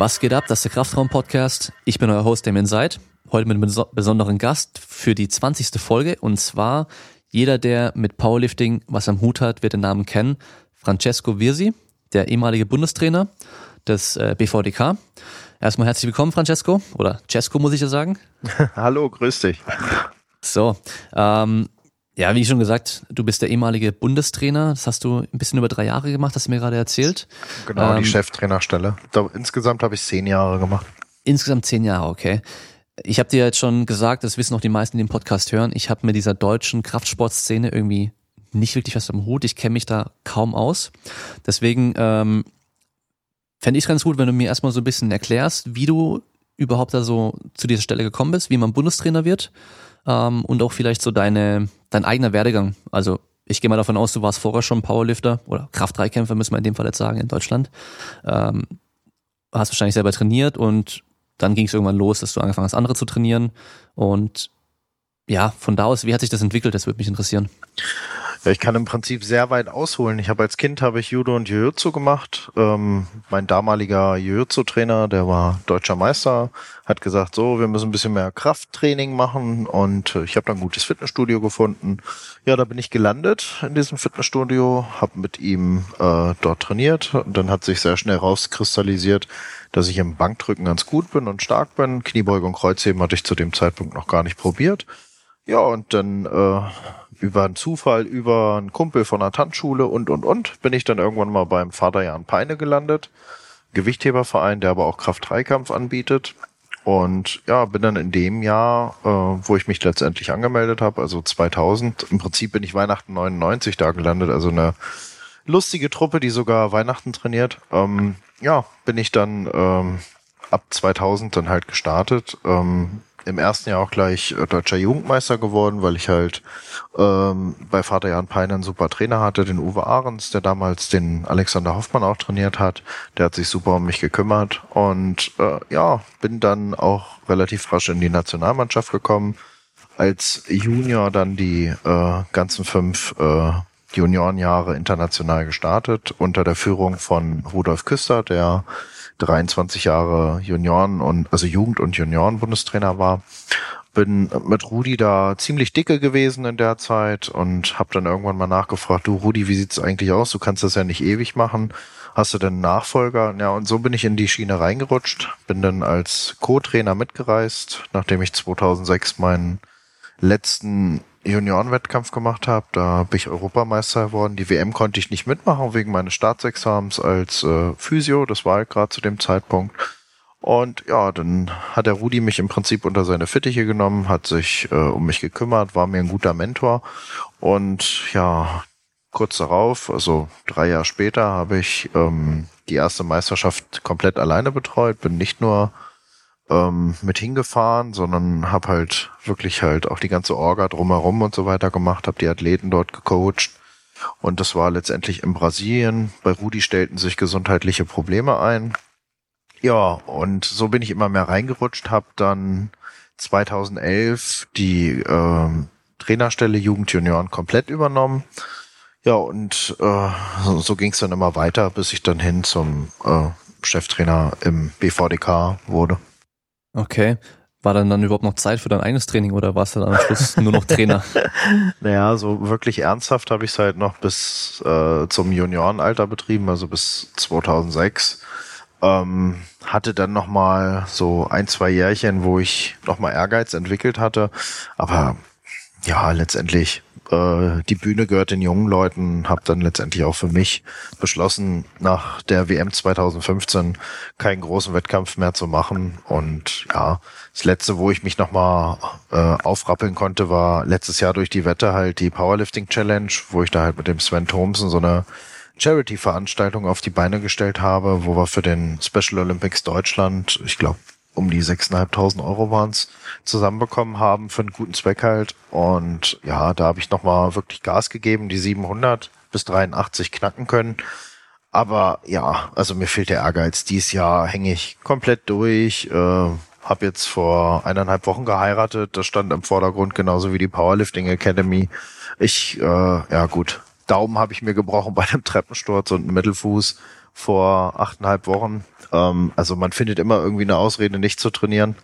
Was geht ab? Das ist der Kraftraum-Podcast. Ich bin euer Host Damien Seid. Heute mit einem besonderen Gast für die 20. Folge. Und zwar jeder, der mit Powerlifting was am Hut hat, wird den Namen kennen. Francesco Virsi, der ehemalige Bundestrainer des äh, BVDK. Erstmal herzlich willkommen, Francesco. Oder Cesco, muss ich ja sagen. Hallo, grüß dich. So, ähm, ja, wie schon gesagt, du bist der ehemalige Bundestrainer. Das hast du ein bisschen über drei Jahre gemacht, hast du mir gerade erzählt. Genau, ähm, die Cheftrainerstelle. Insgesamt habe ich zehn Jahre gemacht. Insgesamt zehn Jahre, okay. Ich habe dir jetzt schon gesagt, das wissen auch die meisten, die den Podcast hören, ich habe mit dieser deutschen Kraftsportszene irgendwie nicht wirklich was am Hut. Ich kenne mich da kaum aus. Deswegen ähm, fände ich es ganz gut, wenn du mir erstmal so ein bisschen erklärst, wie du überhaupt da so zu dieser Stelle gekommen bist, wie man Bundestrainer wird ähm, und auch vielleicht so deine, dein eigener Werdegang. Also ich gehe mal davon aus, du warst vorher schon Powerlifter oder Kraft-3-Kämpfer, müssen wir in dem Fall jetzt sagen, in Deutschland. Ähm, hast wahrscheinlich selber trainiert und dann ging es irgendwann los, dass du angefangen hast, andere zu trainieren. Und ja, von da aus, wie hat sich das entwickelt? Das würde mich interessieren. Ich kann im Prinzip sehr weit ausholen. Ich habe als Kind habe ich Judo und Jiu-Jitsu gemacht. Ähm, mein damaliger Jiu-Jitsu-Trainer, der war deutscher Meister, hat gesagt, so, wir müssen ein bisschen mehr Krafttraining machen und ich habe dann ein gutes Fitnessstudio gefunden. Ja, da bin ich gelandet in diesem Fitnessstudio, habe mit ihm äh, dort trainiert und dann hat sich sehr schnell rauskristallisiert, dass ich im Bankdrücken ganz gut bin und stark bin. Kniebeugung, Kreuzheben hatte ich zu dem Zeitpunkt noch gar nicht probiert. Ja, und dann äh, über einen Zufall, über einen Kumpel von der Tanzschule und, und, und, bin ich dann irgendwann mal beim Vater Jan Peine gelandet. Gewichtheberverein, der aber auch Kraft-3-Kampf anbietet. Und ja, bin dann in dem Jahr, äh, wo ich mich letztendlich angemeldet habe, also 2000, im Prinzip bin ich Weihnachten 99 da gelandet, also eine lustige Truppe, die sogar Weihnachten trainiert. Ähm, ja, bin ich dann ähm, ab 2000 dann halt gestartet. Ähm, im ersten Jahr auch gleich äh, deutscher Jugendmeister geworden, weil ich halt ähm, bei Vater Jan Peine einen super Trainer hatte, den Uwe Ahrens, der damals den Alexander Hoffmann auch trainiert hat. Der hat sich super um mich gekümmert und äh, ja, bin dann auch relativ rasch in die Nationalmannschaft gekommen. Als Junior dann die äh, ganzen fünf äh, Juniorenjahre international gestartet unter der Führung von Rudolf Küster, der 23 Jahre Junioren und also Jugend- und Junioren-Bundestrainer war. Bin mit Rudi da ziemlich dicke gewesen in der Zeit und habe dann irgendwann mal nachgefragt, du Rudi, wie sieht's eigentlich aus? Du kannst das ja nicht ewig machen. Hast du denn einen Nachfolger? Ja, und so bin ich in die Schiene reingerutscht, bin dann als Co-Trainer mitgereist, nachdem ich 2006 meinen letzten Juniorenwettkampf gemacht habe. Da bin ich Europameister geworden. Die WM konnte ich nicht mitmachen wegen meines Staatsexamens als äh, Physio. Das war halt gerade zu dem Zeitpunkt. Und ja, dann hat der Rudi mich im Prinzip unter seine Fittiche genommen, hat sich äh, um mich gekümmert, war mir ein guter Mentor. Und ja, kurz darauf, also drei Jahre später, habe ich ähm, die erste Meisterschaft komplett alleine betreut, bin nicht nur ähm, mit hingefahren, sondern habe halt wirklich halt auch die ganze Orga drumherum und so weiter gemacht, habe die Athleten dort gecoacht. Und das war letztendlich in Brasilien. Bei Rudi stellten sich gesundheitliche Probleme ein. Ja, und so bin ich immer mehr reingerutscht, habe dann 2011 die ähm, Trainerstelle Jugend Junioren komplett übernommen. Ja, und äh, so, so ging es dann immer weiter, bis ich dann hin zum äh, Cheftrainer im BVDK wurde. Okay. War dann dann überhaupt noch Zeit für dein eigenes Training oder warst du dann am Schluss nur noch Trainer? naja, so wirklich ernsthaft habe ich es halt noch bis äh, zum Juniorenalter betrieben, also bis 2006. Ähm, hatte dann noch mal so ein, zwei Jährchen, wo ich noch mal Ehrgeiz entwickelt hatte. Aber ja, letztendlich äh, die Bühne gehört den jungen Leuten, habe dann letztendlich auch für mich beschlossen, nach der WM 2015 keinen großen Wettkampf mehr zu machen. Und ja, das letzte, wo ich mich nochmal äh, aufrappeln konnte, war letztes Jahr durch die Wette halt die Powerlifting Challenge, wo ich da halt mit dem Sven Thompson so eine Charity-Veranstaltung auf die Beine gestellt habe, wo wir für den Special Olympics Deutschland, ich glaube, um die 6.500 Euro waren es, zusammenbekommen haben für einen guten Zweck halt. Und ja, da habe ich nochmal wirklich Gas gegeben, die 700 bis 83 knacken können. Aber ja, also mir fehlt der Ehrgeiz. Dieses Jahr hänge ich komplett durch. Äh, habe jetzt vor eineinhalb Wochen geheiratet. Das stand im Vordergrund, genauso wie die Powerlifting Academy. Ich, äh, ja gut, Daumen habe ich mir gebrochen bei einem Treppensturz und einem Mittelfuß vor achteinhalb Wochen. Ähm, also man findet immer irgendwie eine Ausrede, nicht zu trainieren.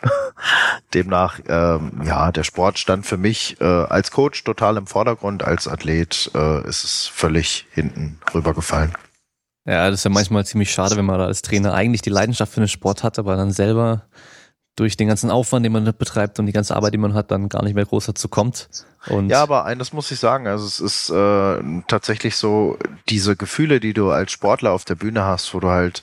Demnach, ähm, ja, der Sport stand für mich äh, als Coach total im Vordergrund, als Athlet äh, ist es völlig hinten rübergefallen. Ja, das ist ja manchmal ziemlich schade, wenn man da als Trainer eigentlich die Leidenschaft für den Sport hat, aber dann selber durch den ganzen Aufwand, den man betreibt und die ganze Arbeit, die man hat, dann gar nicht mehr groß dazu kommt. Und ja, aber eines muss ich sagen, also es ist äh, tatsächlich so, diese Gefühle, die du als Sportler auf der Bühne hast, wo du halt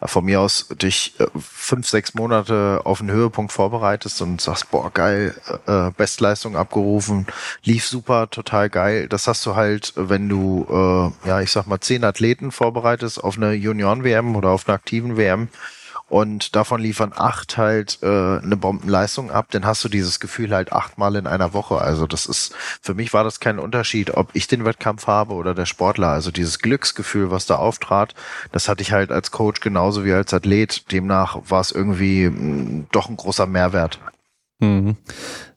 äh, von mir aus dich äh, fünf, sechs Monate auf einen Höhepunkt vorbereitest und sagst, boah, geil, äh, Bestleistung abgerufen, lief super, total geil. Das hast du halt, wenn du, äh, ja, ich sag mal, zehn Athleten vorbereitest auf eine Junioren-WM oder auf eine aktiven WM und davon liefern acht halt äh, eine Bombenleistung ab, dann hast du dieses Gefühl halt achtmal in einer Woche. Also das ist, für mich war das kein Unterschied, ob ich den Wettkampf habe oder der Sportler. Also dieses Glücksgefühl, was da auftrat, das hatte ich halt als Coach genauso wie als Athlet. Demnach war es irgendwie mh, mm, doch ein großer Mehrwert. Mhm.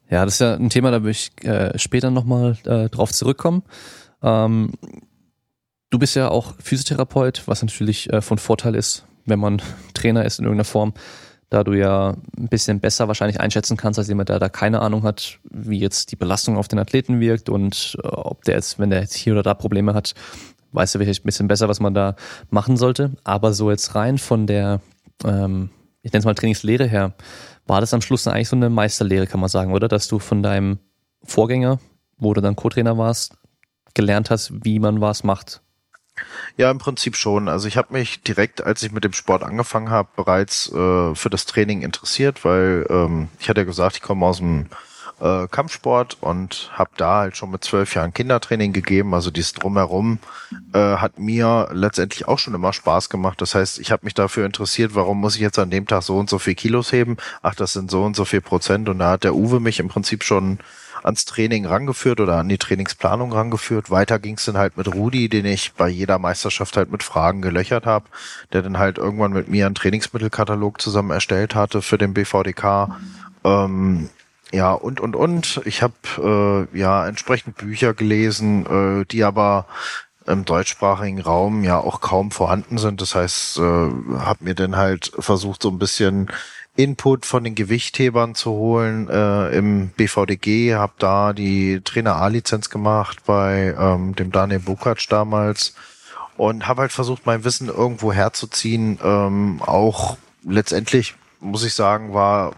Ja, das ist ja ein Thema, da will ich äh, später nochmal äh, drauf zurückkommen. Ähm, du bist ja auch Physiotherapeut, was natürlich äh, von Vorteil ist, wenn man Trainer ist in irgendeiner Form, da du ja ein bisschen besser wahrscheinlich einschätzen kannst, als jemand, der da keine Ahnung hat, wie jetzt die Belastung auf den Athleten wirkt und äh, ob der jetzt, wenn der jetzt hier oder da Probleme hat, weißt du vielleicht ein bisschen besser, was man da machen sollte. Aber so jetzt rein von der, ähm, ich nenne es mal Trainingslehre her, war das am Schluss eigentlich so eine Meisterlehre, kann man sagen, oder? Dass du von deinem Vorgänger, wo du dann Co-Trainer warst, gelernt hast, wie man was macht. Ja, im Prinzip schon. Also ich habe mich direkt, als ich mit dem Sport angefangen habe, bereits äh, für das Training interessiert, weil ähm, ich hatte ja gesagt, ich komme aus dem äh, Kampfsport und habe da halt schon mit zwölf Jahren Kindertraining gegeben. Also dieses drumherum äh, hat mir letztendlich auch schon immer Spaß gemacht. Das heißt, ich habe mich dafür interessiert, warum muss ich jetzt an dem Tag so und so viel Kilos heben? Ach, das sind so und so viel Prozent. Und da hat der Uwe mich im Prinzip schon ans Training rangeführt oder an die Trainingsplanung rangeführt. Weiter ging es dann halt mit Rudi, den ich bei jeder Meisterschaft halt mit Fragen gelöchert habe, der dann halt irgendwann mit mir einen Trainingsmittelkatalog zusammen erstellt hatte für den BVDK. Ähm, ja, und, und, und. Ich habe äh, ja entsprechend Bücher gelesen, äh, die aber im deutschsprachigen Raum ja auch kaum vorhanden sind. Das heißt, äh, habe mir dann halt versucht, so ein bisschen Input von den Gewichthebern zu holen äh, im BVDG, habe da die Trainer A-Lizenz gemacht bei ähm, dem Daniel Bukac damals und habe halt versucht, mein Wissen irgendwo herzuziehen. Ähm, auch letztendlich muss ich sagen, war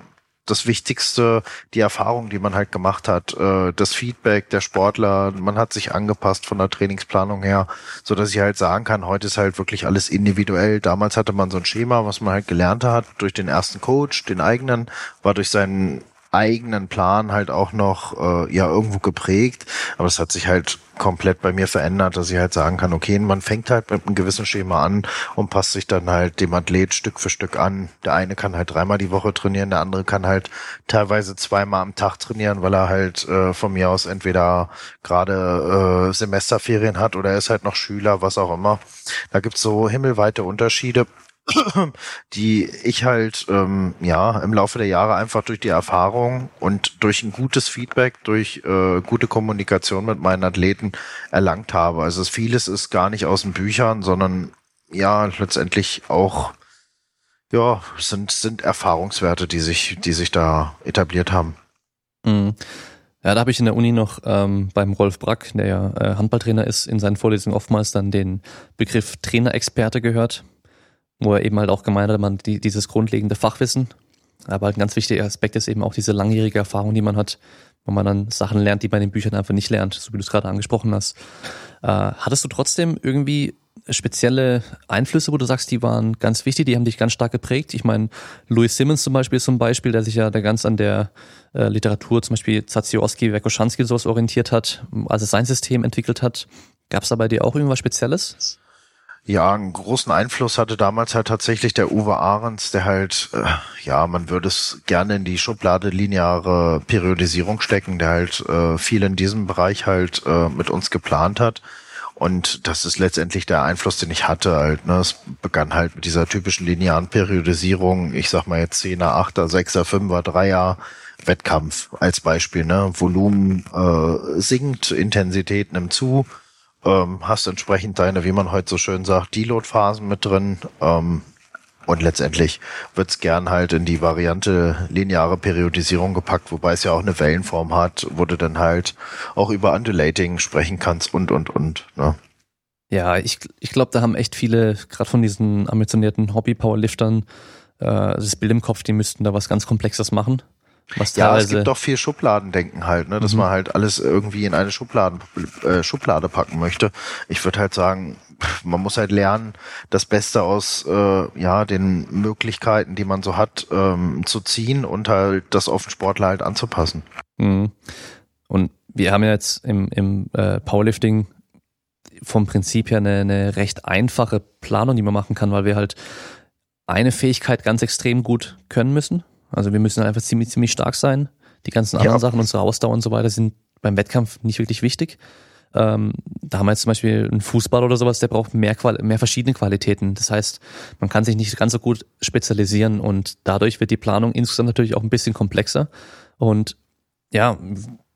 das Wichtigste, die Erfahrung, die man halt gemacht hat, äh, das Feedback der Sportler, man hat sich angepasst von der Trainingsplanung her, so dass ich halt sagen kann, heute ist halt wirklich alles individuell. Damals hatte man so ein Schema, was man halt gelernt hat durch den ersten Coach, den eigenen, war durch seinen eigenen Plan halt auch noch äh, ja irgendwo geprägt, aber es hat sich halt komplett bei mir verändert, dass ich halt sagen kann, okay, man fängt halt mit einem gewissen Schema an und passt sich dann halt dem Athlet Stück für Stück an. Der eine kann halt dreimal die Woche trainieren, der andere kann halt teilweise zweimal am Tag trainieren, weil er halt äh, von mir aus entweder gerade äh, Semesterferien hat oder er ist halt noch Schüler, was auch immer. Da gibt's so himmelweite Unterschiede die ich halt ähm, ja im Laufe der Jahre einfach durch die Erfahrung und durch ein gutes Feedback, durch äh, gute Kommunikation mit meinen Athleten erlangt habe. Also vieles ist gar nicht aus den Büchern, sondern ja letztendlich auch ja sind sind Erfahrungswerte, die sich die sich da etabliert haben. Mhm. Ja, da habe ich in der Uni noch ähm, beim Rolf Brack, der ja äh, Handballtrainer ist, in seinen Vorlesungen oftmals dann den Begriff Trainerexperte gehört wo er eben halt auch gemeint hat, man die, dieses grundlegende Fachwissen. Aber ein ganz wichtiger Aspekt ist eben auch diese langjährige Erfahrung, die man hat, wo man dann Sachen lernt, die bei den Büchern einfach nicht lernt, so wie du es gerade angesprochen hast. Äh, hattest du trotzdem irgendwie spezielle Einflüsse, wo du sagst, die waren ganz wichtig, die haben dich ganz stark geprägt? Ich meine, Louis Simmons zum Beispiel ist so Beispiel, der sich ja da ganz an der äh, Literatur, zum Beispiel Zaziorski, Wekoschanski sowas orientiert hat, als er sein System entwickelt hat. Gab es da bei dir auch irgendwas Spezielles? Ja, einen großen Einfluss hatte damals halt tatsächlich der Uwe Ahrens, der halt, äh, ja, man würde es gerne in die Schublade lineare Periodisierung stecken, der halt äh, viel in diesem Bereich halt äh, mit uns geplant hat. Und das ist letztendlich der Einfluss, den ich hatte halt. Ne? Es begann halt mit dieser typischen linearen Periodisierung. Ich sag mal jetzt 10er, 8er, 6er, 5er, 3er Wettkampf als Beispiel. Ne? Volumen äh, sinkt, Intensität nimmt zu ähm, hast entsprechend deine, wie man heute so schön sagt, Deload-Phasen mit drin. Ähm, und letztendlich wird's gern halt in die Variante lineare Periodisierung gepackt, wobei es ja auch eine Wellenform hat, wo du dann halt auch über Undulating sprechen kannst und, und, und. Ne? Ja, ich, ich glaube, da haben echt viele, gerade von diesen ambitionierten Hobby-Powerliftern, äh, das Bild im Kopf, die müssten da was ganz Komplexes machen. Was ja, es gibt doch viel Schubladendenken halt, ne? dass mhm. man halt alles irgendwie in eine Schubladen, äh, Schublade packen möchte. Ich würde halt sagen, man muss halt lernen, das Beste aus äh, ja den Möglichkeiten, die man so hat, ähm, zu ziehen und halt das auf den Sportler halt anzupassen. Mhm. Und wir haben ja jetzt im, im äh, Powerlifting vom Prinzip her eine, eine recht einfache Planung, die man machen kann, weil wir halt eine Fähigkeit ganz extrem gut können müssen. Also wir müssen einfach ziemlich, ziemlich stark sein. Die ganzen anderen ja. Sachen, unsere Ausdauer und so weiter, sind beim Wettkampf nicht wirklich wichtig. Ähm, da haben wir jetzt zum Beispiel einen Fußball oder sowas, der braucht mehr, Quali mehr verschiedene Qualitäten. Das heißt, man kann sich nicht ganz so gut spezialisieren und dadurch wird die Planung insgesamt natürlich auch ein bisschen komplexer. Und ja,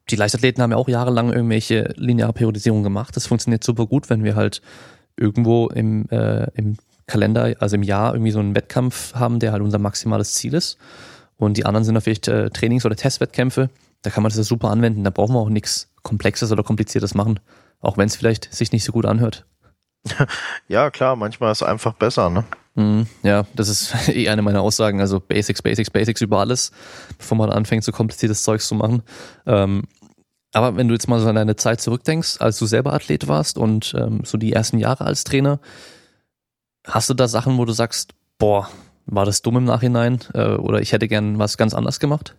die Leichtathleten haben ja auch jahrelang irgendwelche lineare Periodisierung gemacht. Das funktioniert super gut, wenn wir halt irgendwo im, äh, im Kalender, also im Jahr irgendwie so einen Wettkampf haben, der halt unser maximales Ziel ist. Und die anderen sind natürlich äh, Trainings- oder Testwettkämpfe. Da kann man das ja super anwenden. Da brauchen wir auch nichts Komplexes oder Kompliziertes machen. Auch wenn es vielleicht sich nicht so gut anhört. Ja, klar, manchmal ist es einfach besser, ne? Mm, ja, das ist eh eine meiner Aussagen. Also Basics, Basics, Basics über alles, bevor man anfängt, so kompliziertes Zeugs zu machen. Ähm, aber wenn du jetzt mal so an deine Zeit zurückdenkst, als du selber Athlet warst und ähm, so die ersten Jahre als Trainer, hast du da Sachen, wo du sagst, boah, war das dumm im Nachhinein äh, oder ich hätte gern was ganz anders gemacht?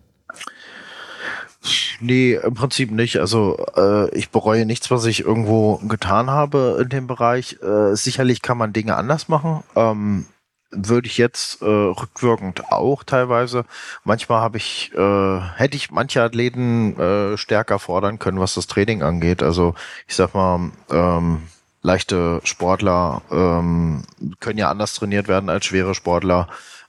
Nee, im Prinzip nicht. Also äh, ich bereue nichts, was ich irgendwo getan habe in dem Bereich. Äh, sicherlich kann man Dinge anders machen. Ähm, würde ich jetzt äh, rückwirkend auch teilweise. Manchmal habe ich, äh, hätte ich manche Athleten äh, stärker fordern können, was das Training angeht. Also ich sag mal, ähm, leichte Sportler ähm, können ja anders trainiert werden als schwere Sportler.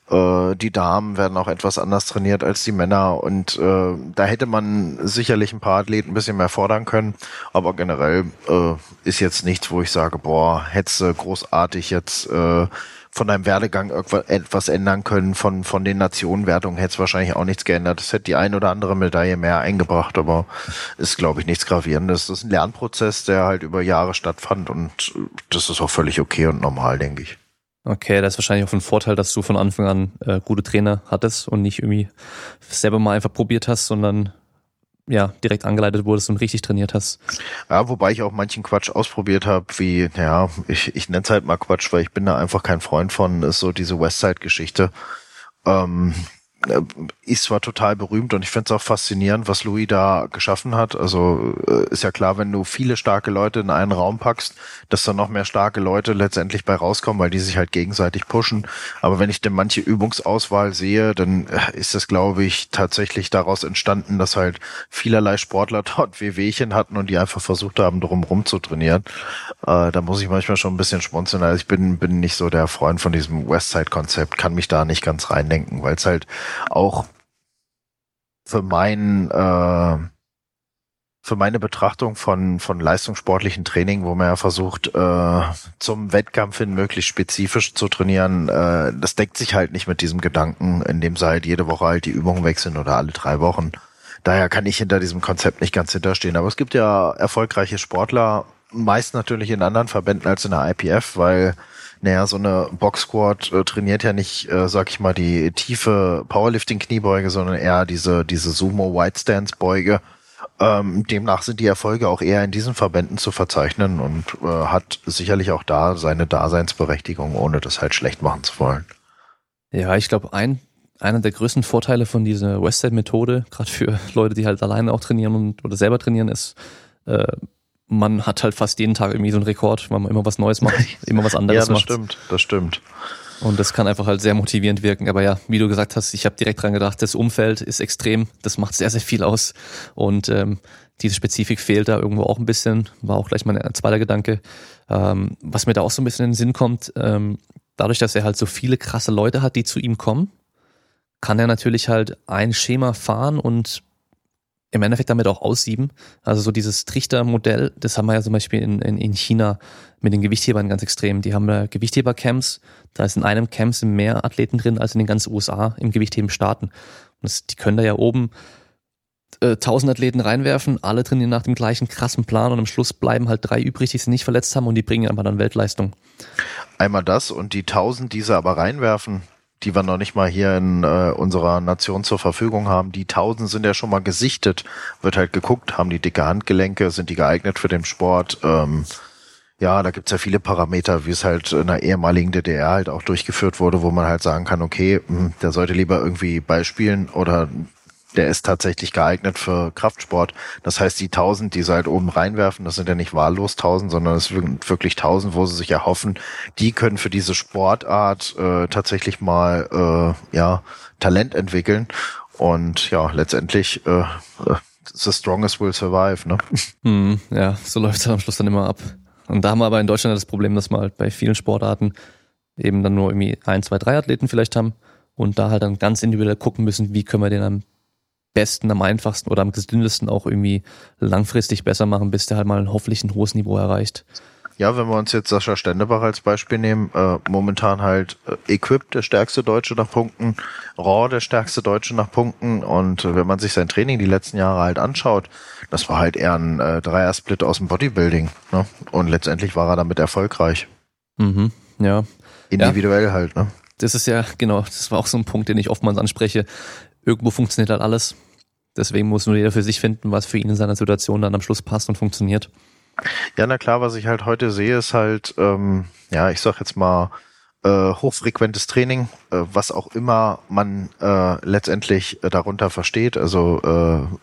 Äh, die Damen werden auch etwas anders trainiert als die Männer und äh, da hätte man sicherlich ein paar Athleten ein bisschen mehr fordern können, aber generell äh, ist jetzt nichts, wo ich sage, boah, hättest du großartig jetzt äh, von deinem Werdegang etwas ändern können, von, von den Nationenwertungen hätte es wahrscheinlich auch nichts geändert. Es hätte die ein oder andere Medaille mehr eingebracht, aber ist, glaube ich, nichts Gravierendes. Das ist ein Lernprozess, der halt über Jahre stattfand und das ist auch völlig okay und normal, denke ich. Okay, das ist wahrscheinlich auch ein Vorteil, dass du von Anfang an äh, gute Trainer hattest und nicht irgendwie selber mal einfach probiert hast, sondern ja, direkt angeleitet wurdest und richtig trainiert hast. Ja, wobei ich auch manchen Quatsch ausprobiert habe, wie, ja, ich, ich nenne es halt mal Quatsch, weil ich bin da einfach kein Freund von, ist so diese Westside-Geschichte. Ähm, äh, ist zwar total berühmt und ich finde es auch faszinierend, was Louis da geschaffen hat. Also äh, ist ja klar, wenn du viele starke Leute in einen Raum packst, dass da noch mehr starke Leute letztendlich bei rauskommen, weil die sich halt gegenseitig pushen. Aber wenn ich denn manche Übungsauswahl sehe, dann äh, ist das, glaube ich, tatsächlich daraus entstanden, dass halt vielerlei Sportler dort Wehwehchen hatten und die einfach versucht haben, drumherum zu trainieren. Äh, da muss ich manchmal schon ein bisschen schmunzeln. Also ich bin, bin nicht so der Freund von diesem Westside-Konzept, kann mich da nicht ganz reindenken, weil es halt auch für mein äh, für meine Betrachtung von von leistungssportlichen Training, wo man ja versucht äh, zum Wettkampf hin möglichst spezifisch zu trainieren, äh, das deckt sich halt nicht mit diesem Gedanken, in dem sie halt jede Woche halt die Übungen wechseln oder alle drei Wochen. Daher kann ich hinter diesem Konzept nicht ganz hinterstehen. Aber es gibt ja erfolgreiche Sportler, meist natürlich in anderen Verbänden als in der IPF, weil naja, so eine Box Squad äh, trainiert ja nicht, äh, sag ich mal, die tiefe Powerlifting-Kniebeuge, sondern eher diese, diese Sumo White Stance Beuge. Ähm, demnach sind die Erfolge auch eher in diesen Verbänden zu verzeichnen und äh, hat sicherlich auch da seine Daseinsberechtigung, ohne das halt schlecht machen zu wollen. Ja, ich glaube, ein, einer der größten Vorteile von dieser Westside-Methode, gerade für Leute, die halt alleine auch trainieren und oder selber trainieren, ist, äh, man hat halt fast jeden Tag irgendwie so einen Rekord, weil man immer was Neues macht, immer was anderes macht. ja, das macht. stimmt, das stimmt. Und das kann einfach halt sehr motivierend wirken. Aber ja, wie du gesagt hast, ich habe direkt dran gedacht, das Umfeld ist extrem, das macht sehr, sehr viel aus. Und ähm, diese Spezifik fehlt da irgendwo auch ein bisschen, war auch gleich mein zweiter Gedanke. Ähm, was mir da auch so ein bisschen in den Sinn kommt, ähm, dadurch, dass er halt so viele krasse Leute hat, die zu ihm kommen, kann er natürlich halt ein Schema fahren und im Endeffekt damit auch aussieben. Also so dieses Trichtermodell, das haben wir ja zum Beispiel in, in, in China mit den Gewichthebern ganz extrem. Die haben da Gewichtheber-Camps, da ist in einem Camp mehr Athleten drin als in den ganzen USA im Gewichtheben starten. Und das, die können da ja oben äh, 1000 Athleten reinwerfen, alle trainieren nach dem gleichen krassen Plan und am Schluss bleiben halt drei übrig, die sie nicht verletzt haben und die bringen aber dann Weltleistung. Einmal das und die 1000, die sie aber reinwerfen, die wir noch nicht mal hier in äh, unserer Nation zur Verfügung haben. Die tausend sind ja schon mal gesichtet. Wird halt geguckt, haben die dicke Handgelenke, sind die geeignet für den Sport. Ähm, ja, da gibt's ja viele Parameter, wie es halt in der ehemaligen DDR halt auch durchgeführt wurde, wo man halt sagen kann, okay, mh, hm, der sollte lieber irgendwie beispielen oder der ist tatsächlich geeignet für Kraftsport. Das heißt, die 1000, die sie halt oben reinwerfen, das sind ja nicht wahllos 1000, sondern es sind wirklich 1000, wo sie sich erhoffen, die können für diese Sportart äh, tatsächlich mal äh, ja Talent entwickeln. Und ja, letztendlich äh, äh the strongest will survive, ne? Hm, ja, so läuft es am Schluss dann immer ab. Und da haben wir aber in Deutschland das Problem, dass wir halt bei vielen Sportarten eben dann nur irgendwie ein, zwei, drei Athleten vielleicht haben und da halt dann ganz individuell gucken müssen, wie können wir den am besten, am einfachsten oder am gesündesten auch irgendwie langfristig besser machen, bis der halt mal hoffentlich ein hohes Niveau erreicht. Ja, wenn wir uns jetzt Sascha Stendebach als Beispiel nehmen, äh, momentan halt äh, Equip der stärkste Deutsche nach Punkten, Raw der stärkste Deutsche nach Punkten und äh, wenn man sich sein Training die letzten Jahre halt anschaut, das war halt eher ein äh, Dreier-Split aus dem Bodybuilding ne? und letztendlich war er damit erfolgreich. Mhm, ja. Individuell ja. halt, ne? Das ist ja, genau, das war auch so ein Punkt, den ich oftmals anspreche irgendwo funktioniert halt alles. Deswegen muss nur jeder für sich finden, was für ihn in seiner Situation dann am Schluss passt und funktioniert. Ja, na klar, was ich halt heute sehe, ist halt, ähm, ja, ich sag jetzt mal, äh, hochfrequentes Training, äh, was auch immer man äh, letztendlich äh, darunter versteht. Also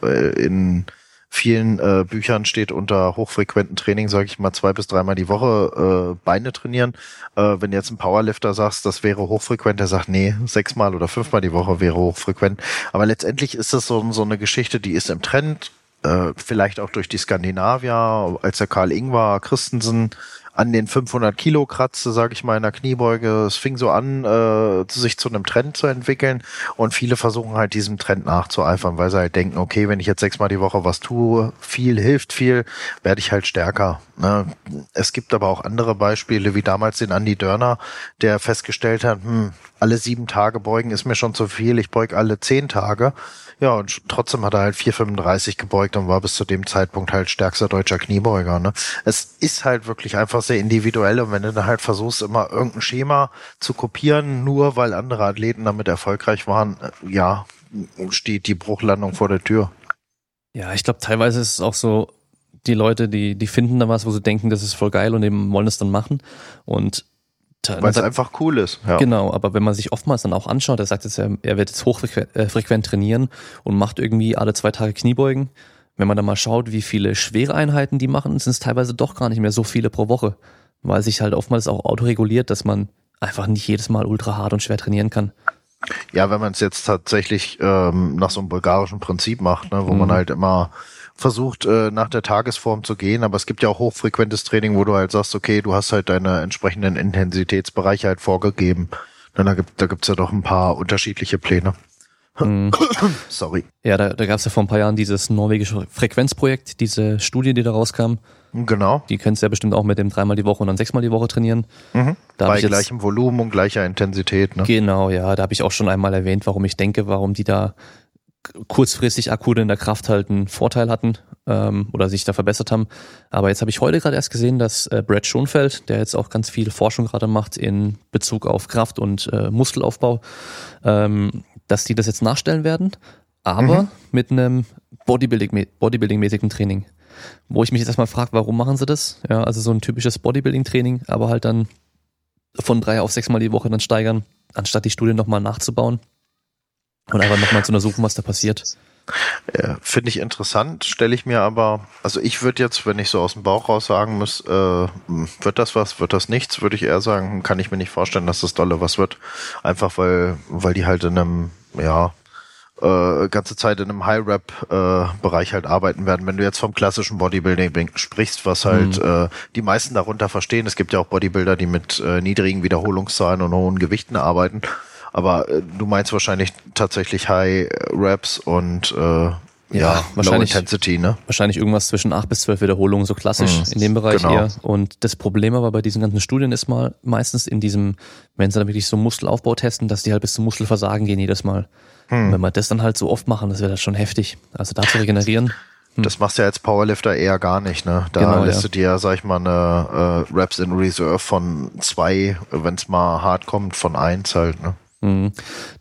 äh, in vielen äh, Büchern steht unter hochfrequenten Training, sage ich mal, zwei bis dreimal die Woche äh, Beine trainieren. Äh, wenn jetzt ein Powerlifter sagst, das wäre hochfrequent, der sagt, nee, sechsmal oder fünfmal die Woche wäre hochfrequent. Aber letztendlich ist das so, so eine Geschichte, die ist im Trend, äh, vielleicht auch durch die Skandinavier, als der Karl Ingvar Christensen an den 500 Kilo kratzte, sage ich mal, in der Kniebeuge. Es fing so an, äh, sich zu einem Trend zu entwickeln und viele versuchen halt diesem Trend nachzueifern, weil sie halt denken, okay, wenn ich jetzt sechsmal die Woche was tue, viel hilft viel, werde ich halt stärker. Ne? Es gibt aber auch andere Beispiele, wie damals den Andy Dörner, der festgestellt hat, hm, alle sieben Tage beugen ist mir schon zu viel, ich beug alle zehn Tage. Ja, und trotzdem hat er halt 4,35 gebeugt und war bis zu dem Zeitpunkt halt stärkster deutscher Kniebeuger. Ne? Es ist halt wirklich einfach sehr individuell und wenn du dann halt versuchst, immer irgendein Schema zu kopieren, nur weil andere Athleten damit erfolgreich waren, äh, ja, steht die Bruchlandung vor der Tür. Ja, ich glaube, teilweise ist es auch so, die Leute, die, die finden da was, wo sie denken, das ist voll geil und eben wollen es dann machen. Und weil es einfach cool ist. Ja. Genau, aber wenn man sich oftmals dann auch anschaut, er sagt jetzt, er, er wird jetzt hochfrequent äh, trainieren und macht irgendwie alle zwei Tage Kniebeugen. Wenn man dann mal schaut, wie viele schwere Einheiten die machen, sind es teilweise doch gar nicht mehr so viele pro Woche, weil sich halt oftmals auch autoreguliert, dass man einfach nicht jedes Mal ultra hart und schwer trainieren kann. Ja, wenn man es jetzt tatsächlich ähm, nach so einem bulgarischen Prinzip macht, ne, wo mhm. man halt immer versucht, äh, nach der Tagesform zu gehen, aber es gibt ja auch hochfrequentes Training, wo du halt sagst, okay, du hast halt deine entsprechenden Intensitätsbereiche halt vorgegeben. Dann da gibt da gibt's ja doch ein paar unterschiedliche Pläne. Mhm. Sorry. Ja, da, da gab es ja vor ein paar Jahren dieses norwegische Frequenzprojekt, diese Studie, die da rauskam. Genau. Die könntest du ja bestimmt auch mit dem dreimal die Woche und dann sechsmal die Woche trainieren. Mhm. Bei gleichem Volumen und gleicher Intensität. Ne? Genau, ja. Da habe ich auch schon einmal erwähnt, warum ich denke, warum die da kurzfristig akut in der Kraft halt einen Vorteil hatten ähm, oder sich da verbessert haben. Aber jetzt habe ich heute gerade erst gesehen, dass äh, Brad Schonfeld, der jetzt auch ganz viel Forschung gerade macht in Bezug auf Kraft und äh, Muskelaufbau, ähm, dass die das jetzt nachstellen werden, aber mhm. mit einem Bodybuilding, Bodybuilding-mäßigen Training. Wo ich mich jetzt erstmal frage, warum machen sie das? Ja, also so ein typisches Bodybuilding-Training, aber halt dann von drei auf sechs Mal die Woche dann steigern, anstatt die Studie nochmal nachzubauen. Und einfach nochmal zu untersuchen, was da passiert. Ja, Finde ich interessant, stelle ich mir aber, also ich würde jetzt, wenn ich so aus dem Bauch raus sagen muss, äh, wird das was, wird das nichts, würde ich eher sagen, kann ich mir nicht vorstellen, dass das dolle was wird. Einfach weil, weil die halt in einem, ja, äh, ganze Zeit in einem High-Rap-Bereich äh, halt arbeiten werden. Wenn du jetzt vom klassischen Bodybuilding sprichst, was halt mhm. äh, die meisten darunter verstehen, es gibt ja auch Bodybuilder, die mit äh, niedrigen Wiederholungszahlen und hohen Gewichten arbeiten aber äh, du meinst wahrscheinlich tatsächlich High Raps und äh, ja, wahrscheinlich, Low Intensity, ne? Wahrscheinlich irgendwas zwischen acht bis zwölf Wiederholungen, so klassisch mhm, in dem Bereich genau. eher. Und das Problem aber bei diesen ganzen Studien ist mal meistens in diesem, wenn sie dann wirklich so Muskelaufbau testen, dass die halt bis zum Muskelversagen gehen jedes Mal. Hm. wenn wir das dann halt so oft machen, das wäre das schon heftig. Also da zu regenerieren. Hm. Das machst du ja als Powerlifter eher gar nicht, ne? Da genau, lässt ja. du dir, sag ich mal, eine äh, Reps in Reserve von zwei, wenn es mal hart kommt, von eins halt, ne? Mhm.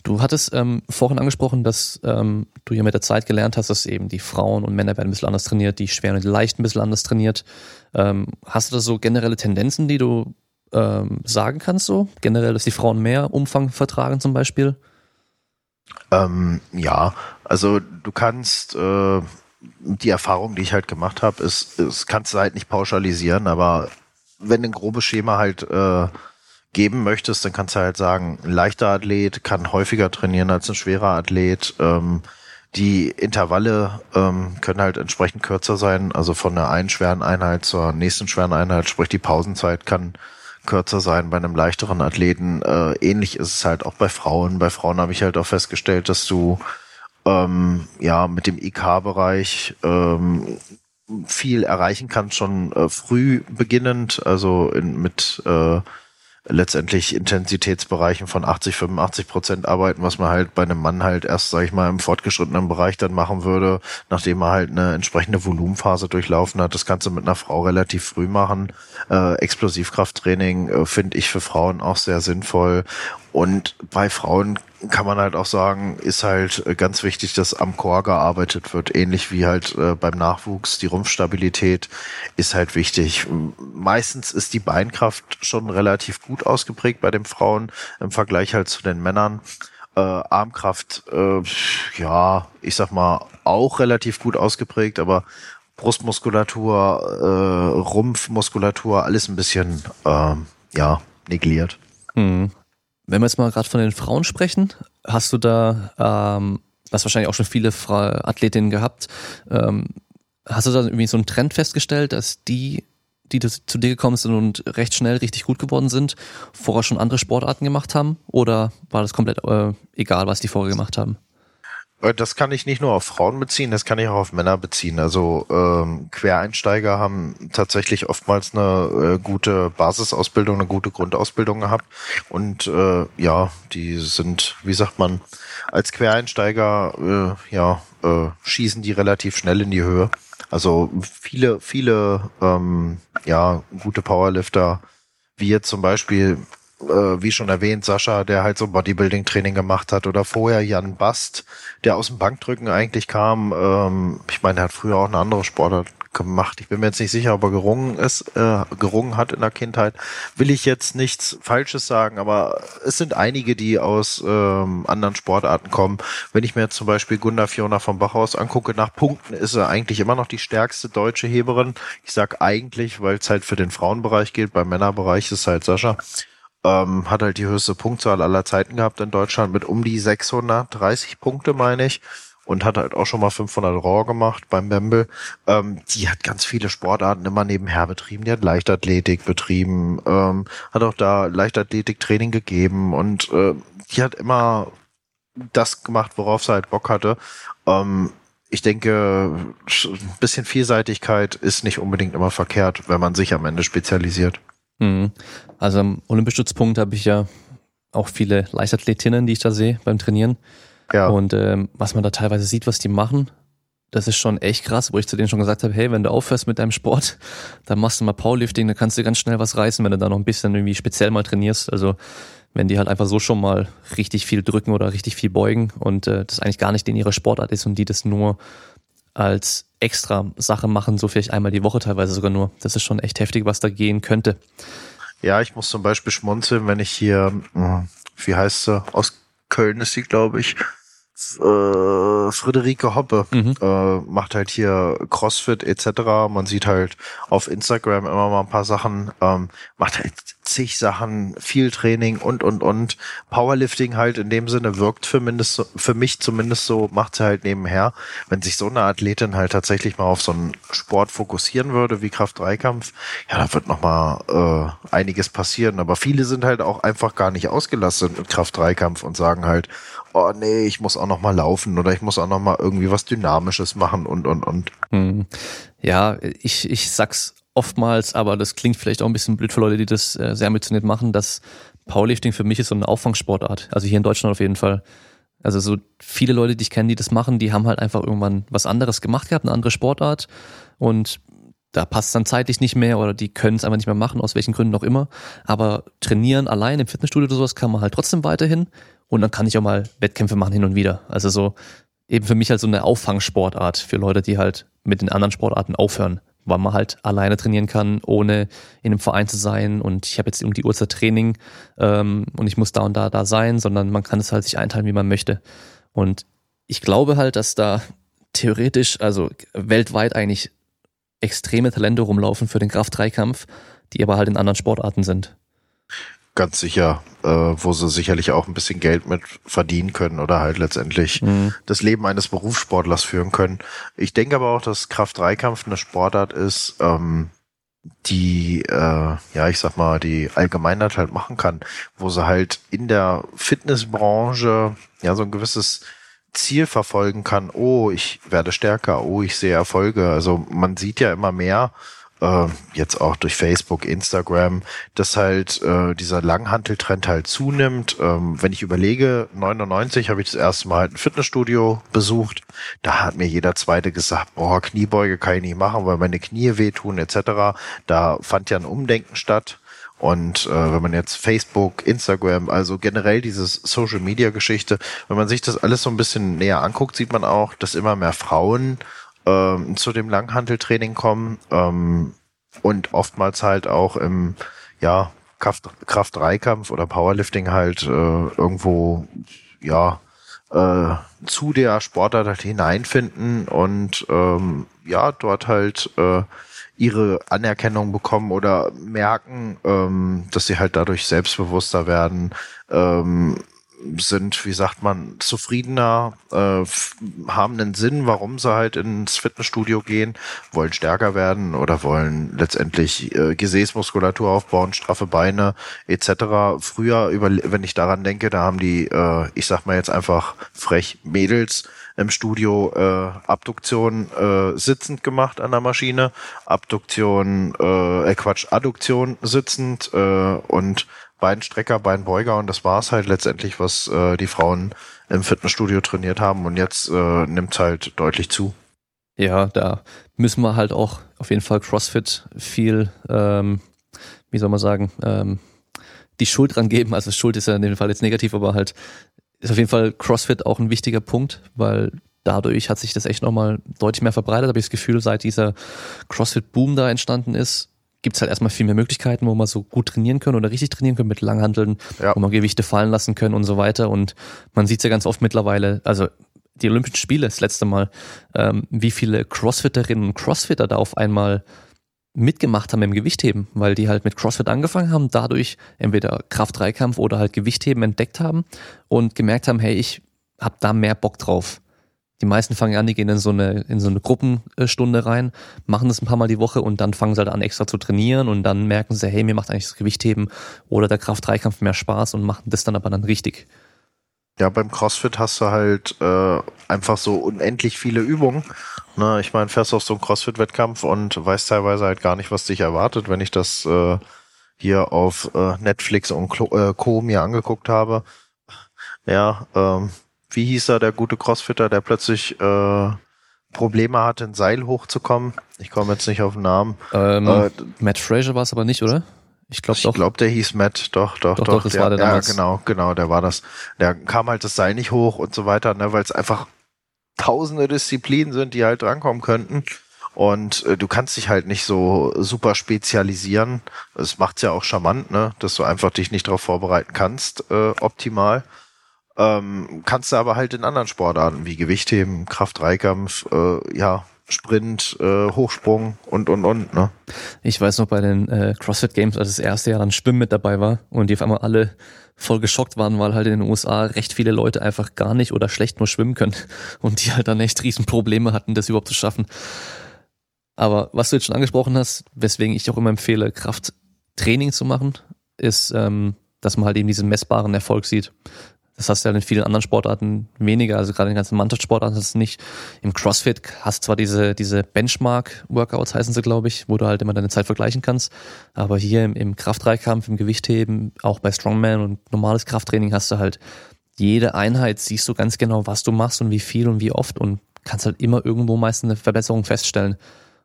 Du hattest ähm, vorhin angesprochen, dass ähm, du ja mit der Zeit gelernt hast, dass eben die Frauen und Männer werden ein bisschen anders trainiert, die Schweren und die Leichten ein bisschen anders trainiert. Ähm, hast du da so generelle Tendenzen, die du ähm, sagen kannst so? Generell, dass die Frauen mehr Umfang vertragen zum Beispiel? Ähm, ja, also du kannst äh, die Erfahrung, die ich halt gemacht habe, ist, ist kannst du halt nicht pauschalisieren, aber wenn ein grobes Schema halt äh, geben möchtest, dann kannst du halt sagen, ein leichter Athlet kann häufiger trainieren als ein schwerer Athlet. Ähm, die Intervalle ähm, können halt entsprechend kürzer sein, also von der einen schweren Einheit zur nächsten schweren Einheit, sprich die Pausenzeit kann kürzer sein bei einem leichteren Athleten. Äh, ähnlich ist es halt auch bei Frauen. Bei Frauen habe ich halt auch festgestellt, dass du ähm, ja mit dem IK-Bereich ähm, viel erreichen kannst, schon äh, früh beginnend, also in, mit äh, letztendlich Intensitätsbereichen von 80, 85 Prozent arbeiten, was man halt bei einem Mann halt erst, sag ich mal, im fortgeschrittenen Bereich dann machen würde, nachdem er halt eine entsprechende Volumenphase durchlaufen hat. Das kannst du mit einer Frau relativ früh machen. Äh, Explosivkrafttraining äh, finde ich für Frauen auch sehr sinnvoll. Und bei Frauen kann man halt auch sagen, ist halt äh, ganz wichtig, dass am Chor gearbeitet wird, ähnlich wie halt äh, beim Nachwuchs. Die Rumpfstabilität ist halt wichtig. Meistens ist die Beinkraft schon relativ gut ausgeprägt bei den Frauen im Vergleich halt zu den Männern. Äh, Armkraft, äh, ja, ich sag mal, auch relativ gut ausgeprägt, aber Brustmuskulatur, äh, Rumpfmuskulatur, alles ein bisschen, äh, ja, negliert. Mhm. Wenn wir jetzt mal gerade von den Frauen sprechen, hast du da, ähm, hast wahrscheinlich auch schon viele Fra Athletinnen gehabt, ähm, hast du da irgendwie so einen Trend festgestellt, dass die, die zu dir gekommen sind und recht schnell richtig gut geworden sind, vorher schon andere Sportarten gemacht haben? Oder war das komplett äh, egal, was die vorher gemacht haben? Äh, das kann ich nicht nur auf Frauen beziehen, das kann ich auch auf Männer beziehen. Also ähm, Quereinsteiger haben tatsächlich oftmals eine äh, gute Basisausbildung, eine gute Grundausbildung gehabt. Und äh, ja, die sind, wie sagt man, als Quereinsteiger äh, ja, äh, schießen die relativ schnell in die Höhe. Also viele, viele ähm, ja, gute Powerlifter, wie jetzt zum Beispiel wie schon erwähnt, Sascha, der halt so Bodybuilding-Training gemacht hat oder vorher Jan Bast, der aus dem Bankdrücken eigentlich kam. Ähm, ich meine, er hat früher auch eine andere Sportart gemacht. Ich bin mir jetzt nicht sicher, ob er gerungen ist, äh, gerungen hat in der Kindheit. Will ich jetzt nichts Falsches sagen, aber es sind einige, die aus ähm, anderen Sportarten kommen. Wenn ich mir jetzt zum Beispiel Gunda Fiona vom Bachhaus angucke, nach Punkten ist er eigentlich immer noch die stärkste deutsche Heberin. Ich sag eigentlich, weil es halt für den Frauenbereich gilt, beim Männerbereich ist halt Sascha ähm, hat halt die höchste Punktzahl aller Zeiten gehabt in Deutschland mit um die 630 Punkte, meine ich. Und hat halt auch schon mal 500 Raw gemacht beim Bembel. Ähm, die hat ganz viele Sportarten immer nebenher betrieben. Die hat Leichtathletik betrieben, ähm, hat auch da Leichtathletiktraining gegeben und äh, die hat immer das gemacht, worauf sie halt Bock hatte. Ähm, ich denke, ein bisschen Vielseitigkeit ist nicht unbedingt immer verkehrt, wenn man sich am Ende spezialisiert. Mhm. Also am Olympischstützpunkt habe ich ja auch viele Leichtathletinnen, die ich da sehe beim Trainieren. Ja. Und ähm, was man da teilweise sieht, was die machen, das ist schon echt krass, wo ich zu denen schon gesagt habe, hey, wenn du aufhörst mit deinem Sport, dann machst du mal Powerlifting, dann kannst du ganz schnell was reißen, wenn du da noch ein bisschen irgendwie speziell mal trainierst. Also wenn die halt einfach so schon mal richtig viel drücken oder richtig viel beugen und äh, das eigentlich gar nicht in ihrer Sportart ist und die das nur als extra Sache machen, so vielleicht einmal die Woche teilweise sogar nur. Das ist schon echt heftig, was da gehen könnte. Ja, ich muss zum Beispiel schmunzeln, wenn ich hier, hm, wie heißt sie, aus Köln ist sie, glaube ich, äh, Friederike Hoppe mhm. äh, macht halt hier CrossFit etc. Man sieht halt auf Instagram immer mal ein paar Sachen, ähm, macht halt zig Sachen, viel Training und, und, und. Powerlifting halt in dem Sinne wirkt für, mindest, für mich zumindest so, macht sie halt nebenher. Wenn sich so eine Athletin halt tatsächlich mal auf so einen Sport fokussieren würde, wie Kraft-Dreikampf, ja, da wird noch mal äh, einiges passieren. Aber viele sind halt auch einfach gar nicht ausgelastet mit Kraft-Dreikampf und sagen halt, oh nee, ich muss auch noch mal laufen oder ich muss auch noch mal irgendwie was Dynamisches machen und, und, und. Hm. Ja, ich, ich sag's oftmals, aber das klingt vielleicht auch ein bisschen blöd für Leute, die das äh, sehr ambitioniert machen, dass Powerlifting für mich ist so eine Auffangsportart. Also hier in Deutschland auf jeden Fall. Also so viele Leute, die ich kenne, die das machen, die haben halt einfach irgendwann was anderes gemacht gehabt, eine andere Sportart und da passt dann zeitlich nicht mehr oder die können es einfach nicht mehr machen, aus welchen Gründen auch immer. Aber trainieren allein im Fitnessstudio oder sowas kann man halt trotzdem weiterhin und dann kann ich auch mal Wettkämpfe machen hin und wieder. Also so eben für mich halt so eine Auffangsportart für Leute, die halt mit den anderen Sportarten aufhören weil man halt alleine trainieren kann, ohne in einem Verein zu sein und ich habe jetzt um die Uhrzeit Training ähm, und ich muss da und da da sein, sondern man kann es halt sich einteilen, wie man möchte. Und ich glaube halt, dass da theoretisch, also weltweit eigentlich extreme Talente rumlaufen für den Kraft-3-Kampf, die aber halt in anderen Sportarten sind ganz sicher, äh, wo sie sicherlich auch ein bisschen Geld mit verdienen können oder halt letztendlich mhm. das Leben eines Berufssportlers führen können. Ich denke aber auch, dass Kraft-3-Kampf eine Sportart ist, ähm, die, äh, ja, ich sag mal, die Allgemeinheit halt machen kann, wo sie halt in der Fitnessbranche ja so ein gewisses Ziel verfolgen kann. Oh, ich werde stärker. Oh, ich sehe Erfolge. Also man sieht ja immer mehr, äh, jetzt auch durch Facebook, Instagram, dass halt äh, dieser Langhanteltrend halt zunimmt. Ähm, wenn ich überlege, 99 habe ich das erste Mal halt ein Fitnessstudio besucht. Da hat mir jeder Zweite gesagt, boah, Kniebeuge kann ich nicht machen, weil meine Knie wehtun etc. Da fand ja ein Umdenken statt. Und äh, wenn man jetzt Facebook, Instagram, also generell dieses Social Media Geschichte, wenn man sich das alles so ein bisschen näher anguckt, sieht man auch, dass immer mehr Frauen ähm, zu dem Langhanteltraining kommen ähm, und oftmals halt auch im ja Kraft, Kraft-3-Kampf oder Powerlifting halt äh, irgendwo ja äh, zu der Sportart halt hineinfinden und ähm, ja dort halt äh, ihre Anerkennung bekommen oder merken, ähm, dass sie halt dadurch selbstbewusster werden, ähm, sind, wie sagt man, zufriedener, äh, haben einen Sinn, warum sie halt ins Fitnessstudio gehen, wollen stärker werden oder wollen letztendlich äh, Gesäßmuskulatur aufbauen, straffe Beine etc. Früher, über, wenn ich daran denke, da haben die, äh, ich sag mal jetzt einfach frech Mädels im Studio äh, Abduktion äh, sitzend gemacht an der Maschine, Abduktion, äh, Quatsch, Adduktion sitzend äh, und Beinstrecker, Beinbeuger und das war's halt letztendlich, was äh, die Frauen im Fitnessstudio trainiert haben und jetzt äh, nimmt halt deutlich zu. Ja, da müssen wir halt auch auf jeden Fall CrossFit viel, ähm, wie soll man sagen, ähm, die Schuld dran geben. Also Schuld ist ja in dem Fall jetzt negativ, aber halt ist auf jeden Fall CrossFit auch ein wichtiger Punkt, weil dadurch hat sich das echt nochmal deutlich mehr verbreitet. Habe ich das Gefühl, seit dieser CrossFit-Boom da entstanden ist, gibt es halt erstmal viel mehr Möglichkeiten, wo man so gut trainieren können oder richtig trainieren können mit Langhanteln, ja. wo man Gewichte fallen lassen können und so weiter. Und man sieht ja ganz oft mittlerweile, also die Olympischen Spiele das letzte Mal, ähm, wie viele Crossfitterinnen und Crossfitter da auf einmal mitgemacht haben im Gewichtheben, weil die halt mit CrossFit angefangen haben, dadurch entweder Kraft-Dreikampf oder halt Gewichtheben entdeckt haben und gemerkt haben, hey, ich hab da mehr Bock drauf. Die meisten fangen an, die gehen in so eine, in so eine Gruppenstunde rein, machen das ein paar Mal die Woche und dann fangen sie halt an, extra zu trainieren und dann merken sie, hey, mir macht eigentlich das Gewichtheben oder der Kraft-Dreikampf mehr Spaß und machen das dann aber dann richtig. Ja, beim CrossFit hast du halt äh, einfach so unendlich viele Übungen. Ne, ich meine, fährst auf so einen CrossFit-Wettkampf und weißt teilweise halt gar nicht, was dich erwartet, wenn ich das äh, hier auf äh, Netflix und äh, Co. mir angeguckt habe. Ja, ähm, wie hieß er, der gute Crossfitter, der plötzlich äh, Probleme hatte, ein Seil hochzukommen. Ich komme jetzt nicht auf den Namen. Ähm, äh, Matt Fraser war es aber nicht, oder? Ich glaube doch. Ich glaube, der hieß Matt, doch, doch, doch. doch das der, war der ja, genau, genau, der war das. Der kam halt das Seil nicht hoch und so weiter, ne, weil es einfach tausende Disziplinen sind, die halt drankommen könnten. Und äh, du kannst dich halt nicht so super spezialisieren. Das macht's ja auch charmant, ne, dass du einfach dich nicht darauf vorbereiten kannst, äh, optimal. Ähm, kannst du aber halt in anderen Sportarten wie Gewichtheben, Kraft-Dreikampf, äh, ja, Sprint, äh, Hochsprung und und und. Ne? Ich weiß noch bei den äh, CrossFit Games, als das erste Jahr dann Schwimmen mit dabei war und die auf einmal alle voll geschockt waren, weil halt in den USA recht viele Leute einfach gar nicht oder schlecht nur schwimmen können und die halt dann echt riesen Probleme hatten, das überhaupt zu schaffen. Aber was du jetzt schon angesprochen hast, weswegen ich auch immer empfehle, Krafttraining zu machen, ist, ähm, dass man halt eben diesen messbaren Erfolg sieht. Das hast du ja in vielen anderen Sportarten weniger, also gerade in den ganzen Mannschaftssportarten hast du nicht. Im CrossFit hast du zwar diese, diese Benchmark-Workouts, heißen sie, glaube ich, wo du halt immer deine Zeit vergleichen kannst, aber hier im, im Kraftdreikampf, im Gewichtheben, auch bei Strongman und normales Krafttraining hast du halt jede Einheit, siehst du ganz genau, was du machst und wie viel und wie oft und kannst halt immer irgendwo meist eine Verbesserung feststellen.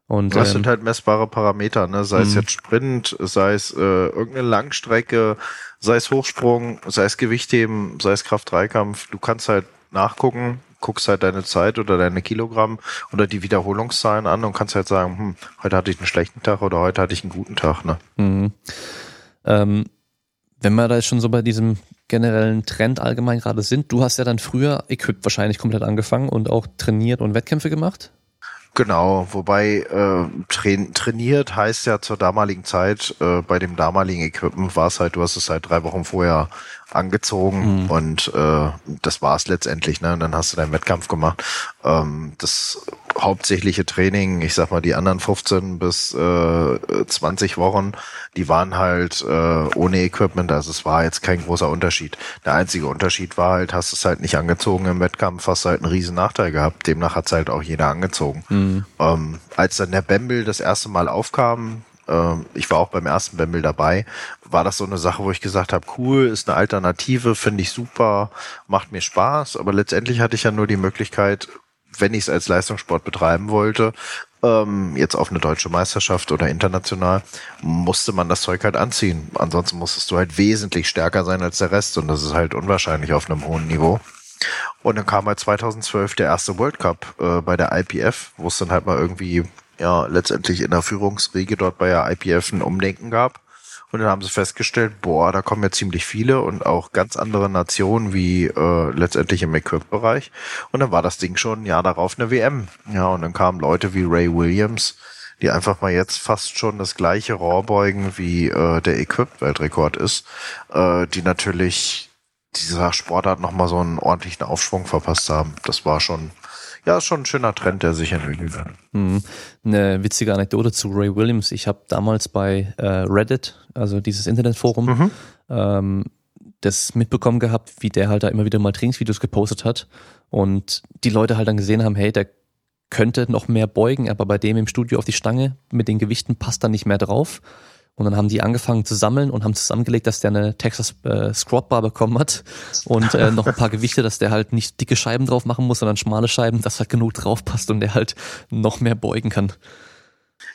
Und, das ähm, sind halt messbare Parameter, ne? sei es Mhm. jetzt Sprint, sei es äh, irgendeine Langstrecke, sei es Hochsprung, sei es Gewichtheben, sei es Kraft-Dreikampf. Du kannst halt nachgucken, guckst halt deine Zeit oder deine Kilogramm oder die Wiederholungszahlen an und kannst halt sagen, hm, heute hatte ich einen schlechten Tag oder heute hatte ich einen guten Tag. Ne? Mhm. Ähm, wenn wir da jetzt schon so bei diesem generellen Trend allgemein gerade sind, du hast ja dann früher Equip wahrscheinlich komplett angefangen und auch trainiert und Wettkämpfe gemacht. Genau, wobei äh, train trainiert heißt ja zur damaligen Zeit, äh, bei dem damaligen Equipment war es halt, du hast es halt drei Wochen vorher angezogen Mhm. und äh, das war es letztendlich, ne? Und dann hast du deinen Wettkampf gemacht. Ähm, das hauptsächliche Training, ich sag mal, die anderen 15 bis äh, 20 Wochen, die waren halt äh, ohne Equipment, also es war jetzt kein großer Unterschied. Der einzige Unterschied war halt, hast du es halt nicht angezogen im Wettkampf, hast du halt einen riesen Nachteil gehabt. Demnach hat es halt auch jeder angezogen. Ähm, als dann der Bamble das erste Mal aufkam, ähm, ich war auch beim ersten Bamble dabei, war das so eine Sache, wo ich gesagt habe, cool, ist eine Alternative, finde ich super, macht mir Spaß, aber letztendlich hatte ich ja nur die Möglichkeit, wenn ich es als Leistungssport betreiben wollte, ähm, jetzt auf eine deutsche Meisterschaft oder international, musste man das Zeug halt anziehen. Ansonsten musstest du halt wesentlich stärker sein als der Rest und das ist halt unwahrscheinlich auf einem hohen Niveau. Und dann kam halt 2012 der erste World Cup äh, bei der IPF, wo es dann halt mal irgendwie, ja, letztendlich in der Führungsriege dort bei der IPF ein Umdenken gab. Und dann haben sie festgestellt, boah, da kommen ja ziemlich viele und auch ganz andere Nationen wie äh, letztendlich im Equip-Bereich. Und dann war das Ding schon ein Jahr darauf eine WM. Ja, und dann kamen Leute wie Ray Williams, die einfach mal jetzt fast schon das gleiche Rohrbeugen wie äh, der Equip-Weltrekord ist, äh, die natürlich dieser Sportart nochmal so einen ordentlichen Aufschwung verpasst haben. Das war schon, ja, schon ein schöner Trend, der sich entwickelt hat. Mhm. Eine witzige Anekdote zu Ray Williams. Ich habe damals bei äh, Reddit, also dieses Internetforum, Mhm. ähm, das mitbekommen gehabt, wie der halt da immer wieder mal Trainingsvideos gepostet hat und die Leute halt dann gesehen haben, hey, der könnte noch mehr beugen, aber bei dem im Studio auf die Stange mit den Gewichten passt da nicht mehr drauf. Und dann haben die angefangen zu sammeln und haben zusammengelegt, dass der eine Texas äh, Squat Bar bekommen hat und äh, noch ein paar Gewichte, dass der halt nicht dicke Scheiben drauf machen muss, sondern schmale Scheiben, dass halt genug drauf passt und der halt noch mehr beugen kann.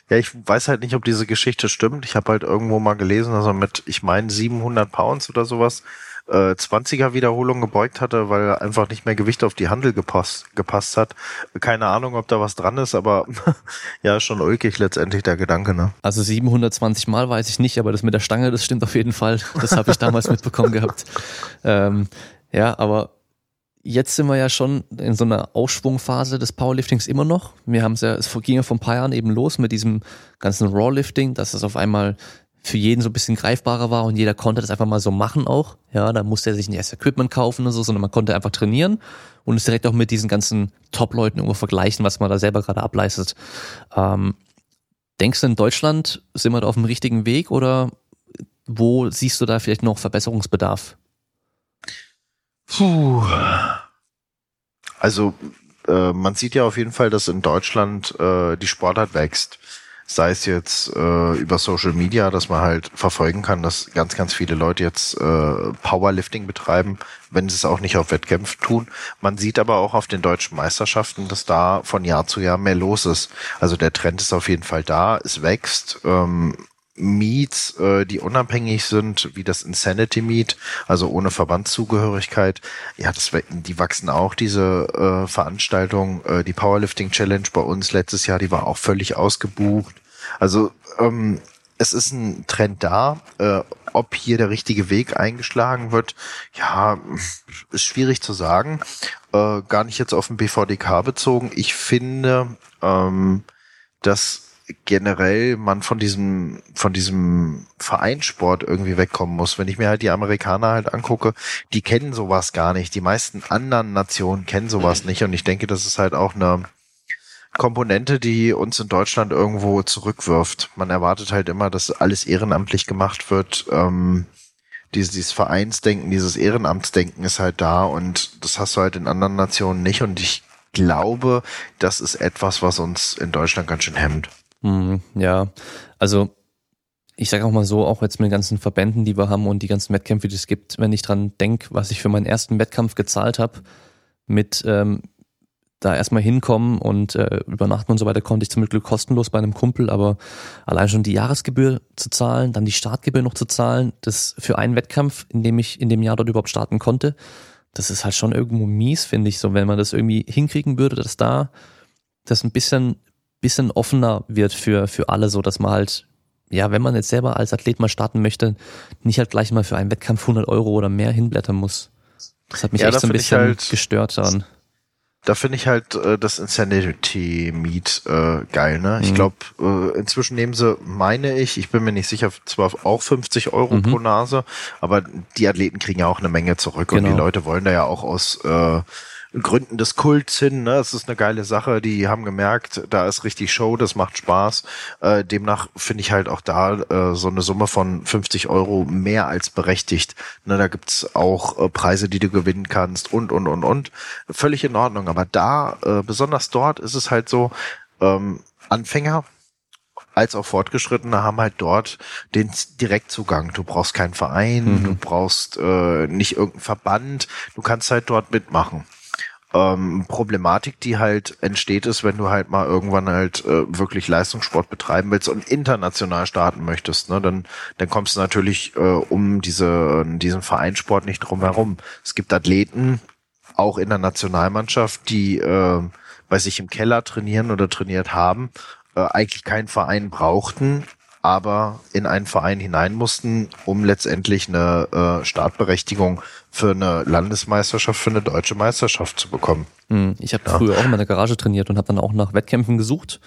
Ja, ich weiß halt nicht, ob diese Geschichte stimmt. Ich habe halt irgendwo mal gelesen, dass er mit, ich meine, 700 Pounds oder sowas äh, 20er Wiederholung gebeugt hatte, weil einfach nicht mehr Gewicht auf die Handel gepasst, gepasst hat. Keine Ahnung, ob da was dran ist, aber ja, schon ulkig letztendlich der Gedanke, ne? Also 720 Mal weiß ich nicht, aber das mit der Stange, das stimmt auf jeden Fall. Das habe ich damals mitbekommen gehabt. Ähm, ja, aber jetzt sind wir ja schon in so einer Aufschwungphase des Powerliftings immer noch. Wir haben es ja, es ging ja vor ein paar Jahren eben los mit diesem ganzen Rawlifting, dass es auf einmal für jeden so ein bisschen greifbarer war und jeder konnte das einfach mal so machen auch. Ja, da musste er sich nicht erst Equipment kaufen und so, sondern man konnte einfach trainieren und es direkt auch mit diesen ganzen Top-Leuten irgendwo vergleichen, was man da selber gerade ableistet. Ähm, denkst du in Deutschland sind wir da auf dem richtigen Weg oder wo siehst du da vielleicht noch Verbesserungsbedarf? Puh. Also äh, man sieht ja auf jeden Fall, dass in Deutschland äh, die Sportart wächst. Sei es jetzt äh, über Social Media, dass man halt verfolgen kann, dass ganz, ganz viele Leute jetzt äh, Powerlifting betreiben, wenn sie es auch nicht auf Wettkämpfen tun. Man sieht aber auch auf den deutschen Meisterschaften, dass da von Jahr zu Jahr mehr los ist. Also der Trend ist auf jeden Fall da, es wächst. Ähm, Meets, äh, die unabhängig sind, wie das Insanity Meet, also ohne Verbandszugehörigkeit. Ja, das, die wachsen auch, diese äh, Veranstaltung. Äh, die Powerlifting Challenge bei uns letztes Jahr, die war auch völlig ausgebucht. Also ähm, es ist ein Trend da. Äh, ob hier der richtige Weg eingeschlagen wird, ja, ist schwierig zu sagen. Äh, gar nicht jetzt auf den BVDK bezogen. Ich finde, ähm, dass generell man von diesem, von diesem Vereinssport irgendwie wegkommen muss. Wenn ich mir halt die Amerikaner halt angucke, die kennen sowas gar nicht. Die meisten anderen Nationen kennen sowas nicht. Und ich denke, das ist halt auch eine Komponente, die uns in Deutschland irgendwo zurückwirft. Man erwartet halt immer, dass alles ehrenamtlich gemacht wird. Ähm, dieses, dieses Vereinsdenken, dieses Ehrenamtsdenken ist halt da und das hast du halt in anderen Nationen nicht. Und ich glaube, das ist etwas, was uns in Deutschland ganz schön hemmt. Hm, ja, also ich sage auch mal so, auch jetzt mit den ganzen Verbänden, die wir haben und die ganzen Wettkämpfe, die es gibt, wenn ich dran denke, was ich für meinen ersten Wettkampf gezahlt habe, mit ähm, da erstmal hinkommen und äh, übernachten und so weiter, konnte ich zum Glück kostenlos bei einem Kumpel, aber allein schon die Jahresgebühr zu zahlen, dann die Startgebühr noch zu zahlen, das für einen Wettkampf, in dem ich in dem Jahr dort überhaupt starten konnte, das ist halt schon irgendwo mies, finde ich, so wenn man das irgendwie hinkriegen würde, dass da das ein bisschen bisschen offener wird für, für alle, so dass man halt, ja, wenn man jetzt selber als Athlet mal starten möchte, nicht halt gleich mal für einen Wettkampf 100 Euro oder mehr hinblättern muss. Das hat mich ja, echt so ein bisschen halt, gestört daran. Da finde ich halt äh, das Insanity Meet äh, geil, ne? Ich mhm. glaube, äh, inzwischen nehmen sie, meine ich, ich bin mir nicht sicher, zwar auch 50 Euro mhm. pro Nase, aber die Athleten kriegen ja auch eine Menge zurück genau. und die genau. Leute wollen da ja auch aus äh, Gründen des Kults hin. Ne? Es ist eine geile Sache. Die haben gemerkt, da ist richtig Show, das macht Spaß. Äh, demnach finde ich halt auch da äh, so eine Summe von 50 Euro mehr als berechtigt. Ne? Da gibt's auch äh, Preise, die du gewinnen kannst und, und, und, und. Völlig in Ordnung. Aber da, äh, besonders dort, ist es halt so, ähm, Anfänger als auch Fortgeschrittene haben halt dort den Direktzugang. Du brauchst keinen Verein, mhm. du brauchst äh, nicht irgendeinen Verband, du kannst halt dort mitmachen ähm, Problematik, die halt entsteht, ist, wenn du halt mal irgendwann halt äh, wirklich Leistungssport betreiben willst und international starten möchtest, ne, dann, dann kommst du natürlich äh, um diese, diesen Vereinssport nicht drum herum. Es gibt Athleten, auch in der Nationalmannschaft, die äh, bei sich im Keller trainieren oder trainiert haben, äh, eigentlich keinen Verein brauchten, aber in einen Verein hinein mussten, um letztendlich eine äh, Startberechtigung für eine Landesmeisterschaft, für eine deutsche Meisterschaft zu bekommen. Hm, ich habe ja. früher auch in meiner Garage trainiert und habe dann auch nach Wettkämpfen gesucht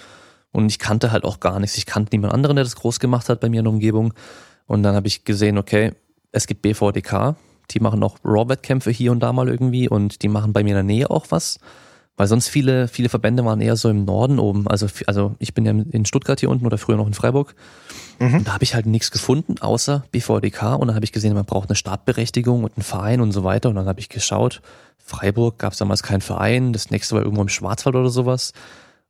und ich kannte halt auch gar nichts. Ich kannte niemand anderen, der das groß gemacht hat bei mir in der Umgebung. Und dann habe ich gesehen, okay, es gibt BVDK, die machen auch Raw-Wettkämpfe hier und da mal irgendwie und die machen bei mir in der Nähe auch was. Weil sonst viele, viele Verbände waren eher so im Norden oben. Also, also ich bin ja in Stuttgart hier unten oder früher noch in Freiburg. Mhm. Und da habe ich halt nichts gefunden, außer BVDK. Und dann habe ich gesehen, man braucht eine Startberechtigung und einen Verein und so weiter. Und dann habe ich geschaut, Freiburg gab es damals keinen Verein, das nächste war irgendwo im Schwarzwald oder sowas.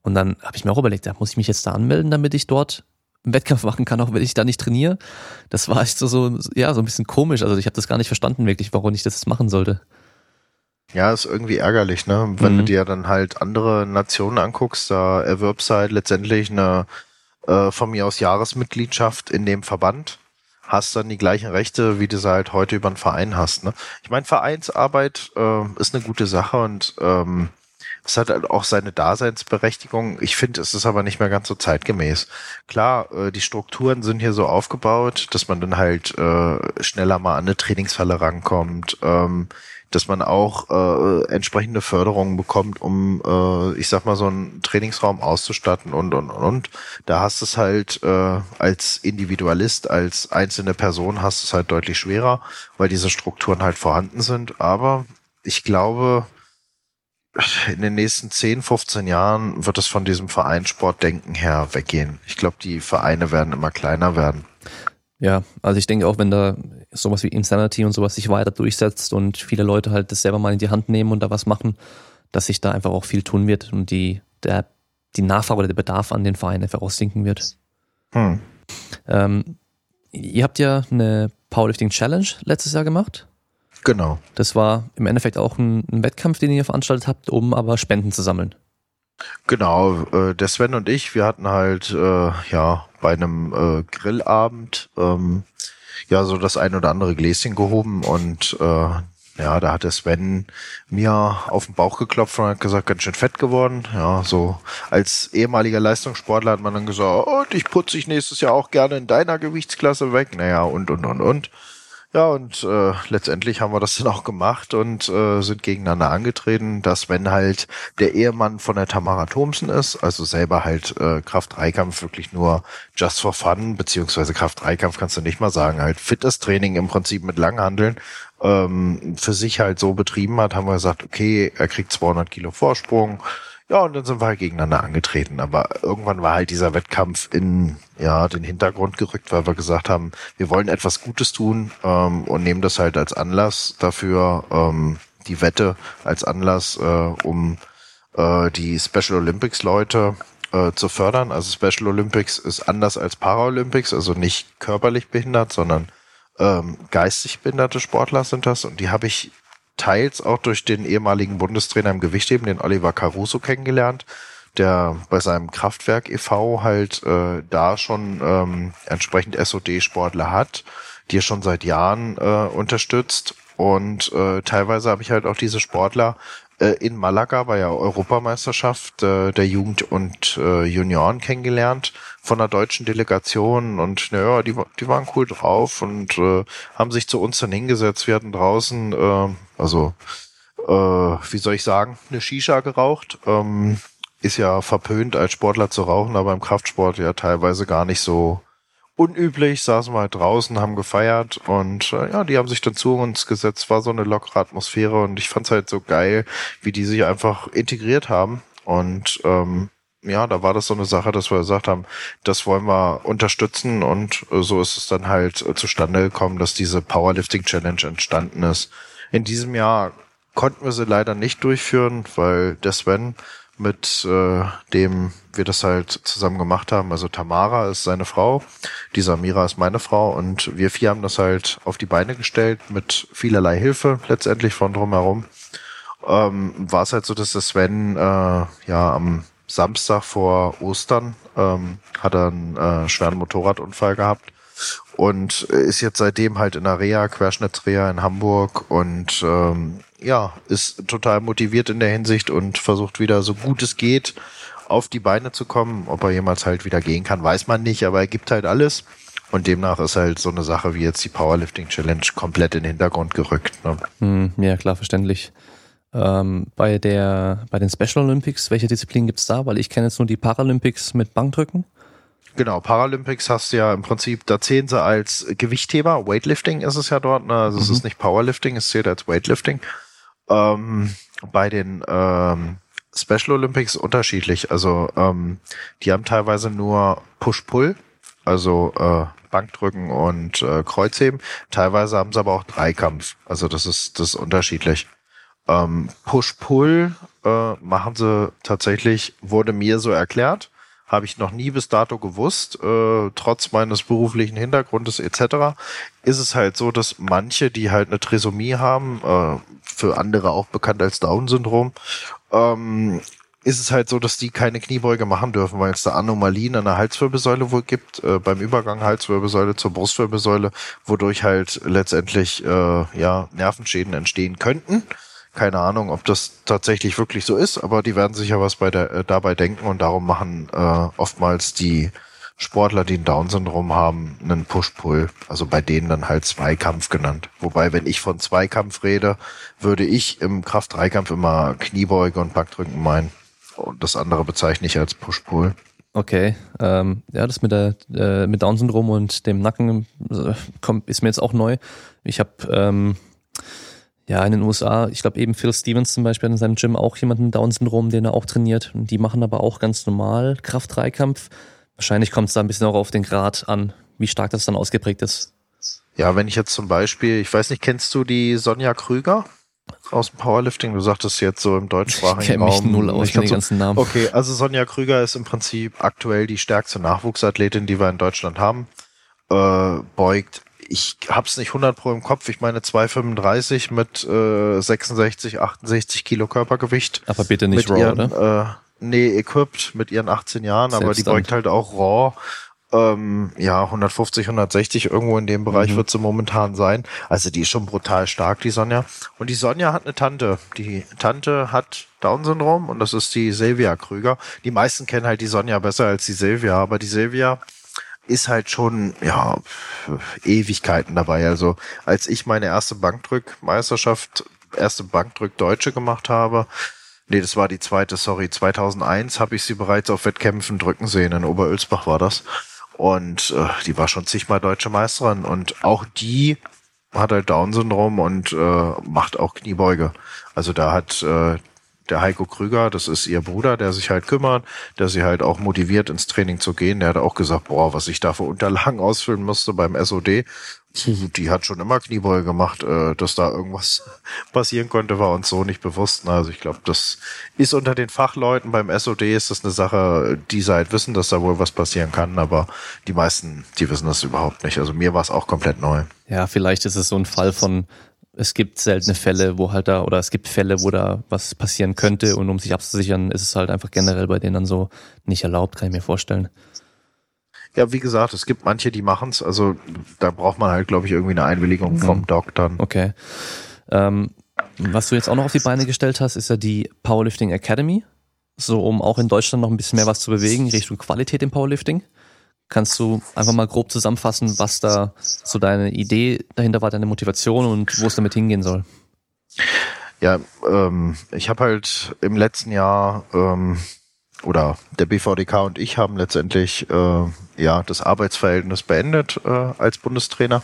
Und dann habe ich mir auch überlegt, da muss ich mich jetzt da anmelden, damit ich dort einen Wettkampf machen kann, auch wenn ich da nicht trainiere. Das war echt so, so ja, so ein bisschen komisch. Also ich habe das gar nicht verstanden wirklich, warum ich das machen sollte. Ja, ist irgendwie ärgerlich, ne? Wenn mhm. du dir dann halt andere Nationen anguckst, da erwirbst du halt letztendlich eine äh, von mir aus Jahresmitgliedschaft in dem Verband, hast dann die gleichen Rechte, wie du sie halt heute über einen Verein hast. Ne? Ich meine, Vereinsarbeit äh, ist eine gute Sache und ähm, es hat halt auch seine Daseinsberechtigung. Ich finde, es ist aber nicht mehr ganz so zeitgemäß. Klar, äh, die Strukturen sind hier so aufgebaut, dass man dann halt äh, schneller mal an eine Trainingsfalle rankommt. Ähm, dass man auch äh, entsprechende Förderungen bekommt, um, äh, ich sag mal, so einen Trainingsraum auszustatten und und und. Da hast es halt äh, als Individualist, als einzelne Person hast es halt deutlich schwerer, weil diese Strukturen halt vorhanden sind. Aber ich glaube, in den nächsten 10, 15 Jahren wird es von diesem Vereinssportdenken her weggehen. Ich glaube, die Vereine werden immer kleiner werden. Ja, also ich denke auch, wenn da sowas wie Insanity und sowas sich weiter durchsetzt und viele Leute halt das selber mal in die Hand nehmen und da was machen, dass sich da einfach auch viel tun wird und die, der, die Nachfrage oder der Bedarf an den Vereinen einfach aussinken wird. Hm. Ähm, ihr habt ja eine Powerlifting Challenge letztes Jahr gemacht. Genau. Das war im Endeffekt auch ein, ein Wettkampf, den ihr veranstaltet habt, um aber Spenden zu sammeln. Genau, äh, der Sven und ich, wir hatten halt äh, ja bei einem äh, Grillabend ähm, ja so das ein oder andere Gläschen gehoben und äh, ja, da hat der Sven mir auf den Bauch geklopft und hat gesagt, ganz schön fett geworden. Ja, so als ehemaliger Leistungssportler hat man dann gesagt, oh, ich putze ich nächstes Jahr auch gerne in deiner Gewichtsklasse weg. Naja, und, und, und, und. Ja, und äh, letztendlich haben wir das dann auch gemacht und äh, sind gegeneinander angetreten, dass wenn halt der Ehemann von der Tamara Thomsen ist, also selber halt äh, Kraft-Dreikampf wirklich nur just for fun, beziehungsweise Kraft-Dreikampf kannst du nicht mal sagen, halt Fitness-Training im Prinzip mit Langhandeln, ähm, für sich halt so betrieben hat, haben wir gesagt, okay, er kriegt 200 Kilo Vorsprung, ja, und dann sind wir halt gegeneinander angetreten. Aber irgendwann war halt dieser Wettkampf in ja den Hintergrund gerückt, weil wir gesagt haben, wir wollen etwas Gutes tun ähm, und nehmen das halt als Anlass dafür, ähm, die Wette als Anlass, äh, um äh, die Special Olympics Leute äh, zu fördern. Also Special Olympics ist anders als Paralympics, also nicht körperlich behindert, sondern ähm, geistig behinderte Sportler sind das. Und die habe ich teils auch durch den ehemaligen Bundestrainer im Gewichtheben, den Oliver Caruso, kennengelernt, der bei seinem Kraftwerk e.V. halt äh, da schon ähm, entsprechend SOD-Sportler hat, die er schon seit Jahren äh, unterstützt. Und äh, teilweise habe ich halt auch diese Sportler äh, in Malaga bei der Europameisterschaft äh, der Jugend und äh, Junioren kennengelernt von der deutschen Delegation und naja, die, die waren cool drauf und äh, haben sich zu uns dann hingesetzt. Wir hatten draußen, äh, also äh, wie soll ich sagen, eine Shisha geraucht. Ähm, ist ja verpönt als Sportler zu rauchen, aber im Kraftsport ja teilweise gar nicht so unüblich, saßen wir halt draußen, haben gefeiert und äh, ja, die haben sich dann zu uns gesetzt, war so eine lockere Atmosphäre und ich fand's halt so geil, wie die sich einfach integriert haben und ähm, ja, da war das so eine Sache, dass wir gesagt haben, das wollen wir unterstützen und äh, so ist es dann halt äh, zustande gekommen, dass diese Powerlifting Challenge entstanden ist. In diesem Jahr konnten wir sie leider nicht durchführen, weil der Sven mit äh, dem wir das halt zusammen gemacht haben. Also Tamara ist seine Frau, die Samira ist meine Frau und wir vier haben das halt auf die Beine gestellt mit vielerlei Hilfe letztendlich von drumherum. Ähm, war es halt so, dass der Sven äh, ja am Samstag vor Ostern ähm, hat er einen äh, schweren Motorradunfall gehabt und ist jetzt seitdem halt in der Reha, Querschnittsreha in Hamburg und ähm, ja, ist total motiviert in der Hinsicht und versucht wieder so gut es geht auf die Beine zu kommen. Ob er jemals halt wieder gehen kann, weiß man nicht, aber er gibt halt alles. Und demnach ist halt so eine Sache wie jetzt die Powerlifting Challenge komplett in den Hintergrund gerückt. Ne? Hm, ja, klar, verständlich. Ähm, bei der, bei den Special Olympics, welche Disziplinen gibt's da? Weil ich kenne jetzt nur die Paralympics mit Bankdrücken. Genau, Paralympics hast du ja im Prinzip, da zählen sie als Gewichtheber, Weightlifting ist es ja dort, ne? also mhm. es ist nicht Powerlifting, es zählt als Weightlifting. Ähm, bei den ähm, Special Olympics unterschiedlich, also ähm, die haben teilweise nur Push-Pull, also äh, Bankdrücken und äh, Kreuzheben, teilweise haben sie aber auch Dreikampf, also das ist, das ist unterschiedlich. Ähm, Push-Pull äh, machen sie tatsächlich, wurde mir so erklärt, habe ich noch nie bis dato gewusst, äh, trotz meines beruflichen Hintergrundes etc. ist es halt so, dass manche, die halt eine Trisomie haben, äh, für andere auch bekannt als Down-Syndrom, ähm, ist es halt so, dass die keine Kniebeuge machen dürfen, weil es da Anomalien an der Halswirbelsäule wohl gibt, äh, beim Übergang Halswirbelsäule zur Brustwirbelsäule, wodurch halt letztendlich äh, ja Nervenschäden entstehen könnten. Keine Ahnung, ob das tatsächlich wirklich so ist, aber die werden sicher was bei der, äh, dabei denken und darum machen äh, oftmals die Sportler, die ein Down-Syndrom haben, einen Push-Pull. Also bei denen dann halt Zweikampf genannt. Wobei, wenn ich von Zweikampf rede, würde ich im Kraft-Dreikampf immer Kniebeuge und Backdrücken meinen. Und das andere bezeichne ich als Push-Pull. Okay, ähm, ja, das mit der äh, mit Down-Syndrom und dem Nacken äh, kommt, ist mir jetzt auch neu. Ich habe ähm, ja, in den USA, ich glaube eben Phil Stevens zum Beispiel hat in seinem Gym auch jemanden Down-Syndrom, den er auch trainiert. Und die machen aber auch ganz normal Kraft-Dreikampf. Wahrscheinlich kommt es da ein bisschen auch auf den Grad an, wie stark das dann ausgeprägt ist. Ja, wenn ich jetzt zum Beispiel, ich weiß nicht, kennst du die Sonja Krüger? Aus dem Powerlifting, du sagtest jetzt so im deutschsprachigen ich Raum. Ich kenne mich null aus, den ganzen Namen. Okay, also Sonja Krüger ist im Prinzip aktuell die stärkste Nachwuchsathletin, die wir in Deutschland haben. Äh, beugt ich hab's nicht 100 pro im Kopf, ich meine 235 mit äh, 66, 68 Kilo Körpergewicht. Aber bitte nicht raw, ihren, oder? Äh, nee, equipped mit ihren 18 Jahren, aber die beugt halt auch raw Ähm, ja, 150, 160 irgendwo in dem Bereich mhm. wird sie momentan sein. Also die ist schon brutal stark, die Sonja. Und die Sonja hat eine Tante. Die Tante hat Down-Syndrom und das ist die Silvia Krüger. Die meisten kennen halt die Sonja besser als die Silvia, aber die Silvia ist halt schon, ja, Ewigkeiten dabei. Also als ich meine erste Bankdrückmeisterschaft, erste Bankdrück-Deutsche gemacht habe, nee, das war die zweite, sorry, 2001 habe ich sie bereits auf Wettkämpfen drücken sehen. In Oberölsbach war das. Und äh, die war schon zigmal deutsche Meisterin. Und auch die hat halt Down-Syndrom und äh, macht auch Kniebeuge. Also da hat äh, der Heiko Krüger, das ist ihr Bruder, der sich halt kümmert, der sie halt auch motiviert, ins Training zu gehen. Der hat auch gesagt, boah, was ich da für Unterlagen ausfüllen musste beim SOD. Die hat schon immer Kniebeuge gemacht, äh, dass da irgendwas passieren konnte, war uns so nicht bewusst. Also ich glaube, das ist unter den Fachleuten beim SOD ist das eine Sache, die sie halt wissen, dass da wohl was passieren kann, aber die meisten, die wissen das überhaupt nicht. Also mir war es auch komplett neu. Ja, vielleicht ist es so ein Fall von es gibt seltene Fälle, wo halt da, oder es gibt Fälle, wo da was passieren könnte und um sich abzusichern, ist es halt einfach generell bei denen dann so nicht erlaubt, kann ich mir vorstellen. Ja, wie gesagt, es gibt manche, die machen's. Also da braucht man halt, glaube ich, irgendwie eine Einwilligung vom mhm. Doc dann. Okay. Ähm, was du jetzt auch noch auf die Beine gestellt hast, ist ja die Powerlifting Academy. So, um auch in Deutschland noch ein bisschen mehr was zu bewegen, Richtung Qualität im Powerlifting. Kannst du einfach mal grob zusammenfassen, was da so deine Idee dahinter war, deine Motivation und wo es damit hingehen soll? Ja, ähm, ich habe halt im letzten Jahr ähm, oder der BVDK und ich haben letztendlich äh, ja das Arbeitsverhältnis beendet äh, als Bundestrainer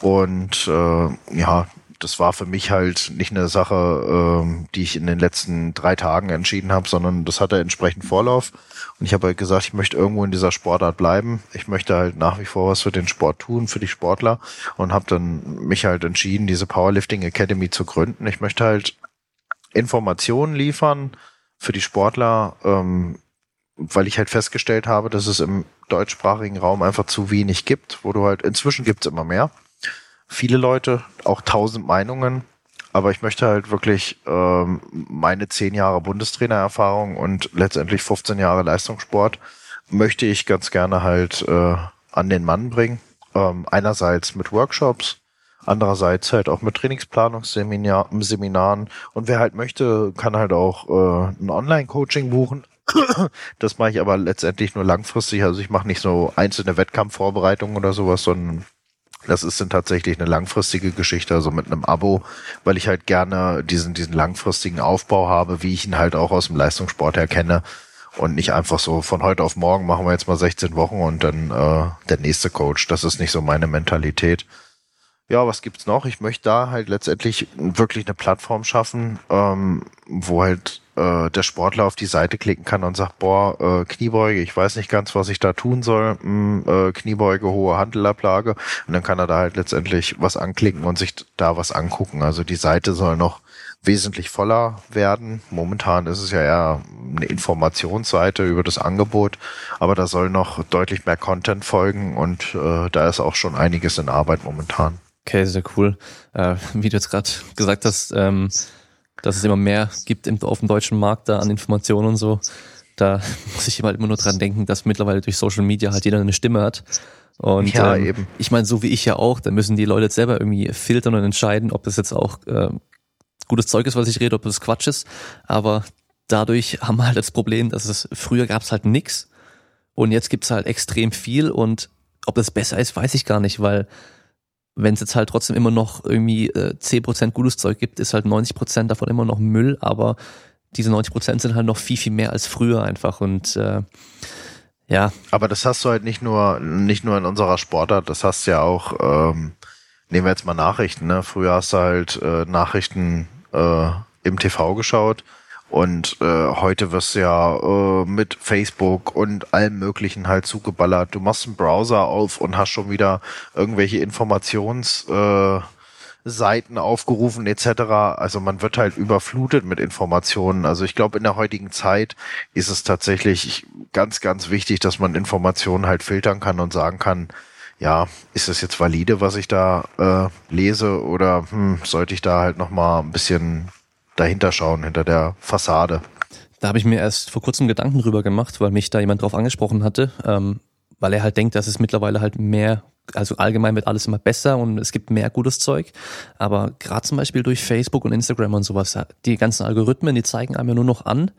und äh, ja das war für mich halt nicht eine Sache, ähm, die ich in den letzten drei Tagen entschieden habe, sondern das hatte entsprechend Vorlauf. Und ich habe halt gesagt, ich möchte irgendwo in dieser Sportart bleiben. Ich möchte halt nach wie vor was für den Sport tun, für die Sportler. Und habe dann mich halt entschieden, diese Powerlifting Academy zu gründen. Ich möchte halt Informationen liefern für die Sportler, ähm, weil ich halt festgestellt habe, dass es im deutschsprachigen Raum einfach zu wenig gibt, wo du halt, inzwischen gibt's immer mehr viele Leute, auch tausend Meinungen. Aber ich möchte halt wirklich ähm, meine zehn Jahre Bundestrainererfahrung und letztendlich 15 Jahre Leistungssport möchte ich ganz gerne halt äh, an den Mann bringen. Ähm, einerseits mit Workshops, andererseits halt auch mit Trainingsplanungsseminaren. Und wer halt möchte, kann halt auch äh, ein Online-Coaching buchen. Das mache ich aber letztendlich nur langfristig. Also ich mache nicht so einzelne Wettkampfvorbereitungen oder sowas, sondern das ist dann tatsächlich eine langfristige Geschichte, also mit einem Abo, weil ich halt gerne diesen, diesen langfristigen Aufbau habe, wie ich ihn halt auch aus dem Leistungssport erkenne. Und nicht einfach so von heute auf morgen machen wir jetzt mal 16 Wochen und dann äh, der nächste Coach. Das ist nicht so meine Mentalität. Ja, was gibt's noch? Ich möchte da halt letztendlich wirklich eine Plattform schaffen, ähm, wo halt äh, der Sportler auf die Seite klicken kann und sagt, boah, äh, Kniebeuge, ich weiß nicht ganz, was ich da tun soll, hm, äh, Kniebeuge, hohe Handelablage und dann kann er da halt letztendlich was anklicken und sich da was angucken. Also die Seite soll noch wesentlich voller werden. Momentan ist es ja eher eine Informationsseite über das Angebot, aber da soll noch deutlich mehr Content folgen und äh, da ist auch schon einiges in Arbeit momentan. Okay, sehr cool. Äh, wie du jetzt gerade gesagt hast, ähm, dass es immer mehr gibt im, auf dem deutschen Markt da an Informationen und so. Da muss ich halt immer nur dran denken, dass mittlerweile durch Social Media halt jeder eine Stimme hat. Und ja, ähm, eben. ich meine, so wie ich ja auch, da müssen die Leute jetzt selber irgendwie filtern und entscheiden, ob das jetzt auch äh, gutes Zeug ist, was ich rede, ob das Quatsch ist. Aber dadurch haben wir halt das Problem, dass es früher gab es halt nix und jetzt gibt's halt extrem viel und ob das besser ist, weiß ich gar nicht, weil wenn es jetzt halt trotzdem immer noch irgendwie äh, 10% gutes Zeug gibt, ist halt 90% davon immer noch Müll, aber diese 90% sind halt noch viel, viel mehr als früher einfach und äh, ja. Aber das hast du halt nicht nur, nicht nur in unserer Sportart, das hast du ja auch, ähm, nehmen wir jetzt mal Nachrichten, ne? Früher hast du halt äh, Nachrichten äh, im TV geschaut und äh, heute wirst du ja äh, mit Facebook und allem Möglichen halt zugeballert. Du machst einen Browser auf und hast schon wieder irgendwelche Informationsseiten äh, aufgerufen etc. Also man wird halt überflutet mit Informationen. Also ich glaube, in der heutigen Zeit ist es tatsächlich ganz, ganz wichtig, dass man Informationen halt filtern kann und sagen kann, ja, ist das jetzt valide, was ich da äh, lese oder hm, sollte ich da halt nochmal ein bisschen dahinter schauen, hinter der Fassade. Da habe ich mir erst vor kurzem Gedanken drüber gemacht, weil mich da jemand drauf angesprochen hatte. Ähm, weil er halt denkt, dass es mittlerweile halt mehr, also allgemein wird alles immer besser und es gibt mehr gutes Zeug. Aber gerade zum Beispiel durch Facebook und Instagram und sowas, die ganzen Algorithmen, die zeigen einem ja nur noch an,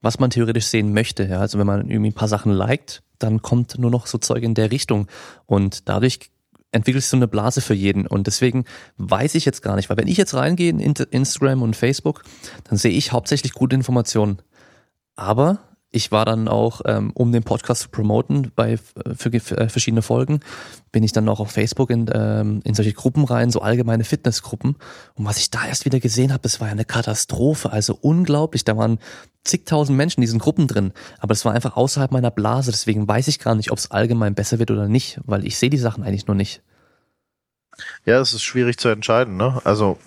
was man theoretisch sehen möchte. Ja, also wenn man irgendwie ein paar Sachen liked, dann kommt nur noch so Zeug in der Richtung. Und dadurch entwickelt sich so eine Blase für jeden. Und deswegen weiß ich jetzt gar nicht, weil wenn ich jetzt reingehe in Instagram und Facebook, dann sehe ich hauptsächlich gute Informationen. Aber ich war dann auch, ähm, um den Podcast zu promoten, bei für, für äh, verschiedene Folgen, bin ich dann auch auf Facebook in, ähm, in solche Gruppen rein, so allgemeine Fitnessgruppen. Und was ich da erst wieder gesehen habe, das war ja eine Katastrophe. Also unglaublich. Da waren zigtausend Menschen in diesen Gruppen drin. Aber es war einfach außerhalb meiner Blase. Deswegen weiß ich gar nicht, ob es allgemein besser wird oder nicht, weil ich sehe die Sachen eigentlich nur nicht. Ja, es ist schwierig zu entscheiden, ne? Also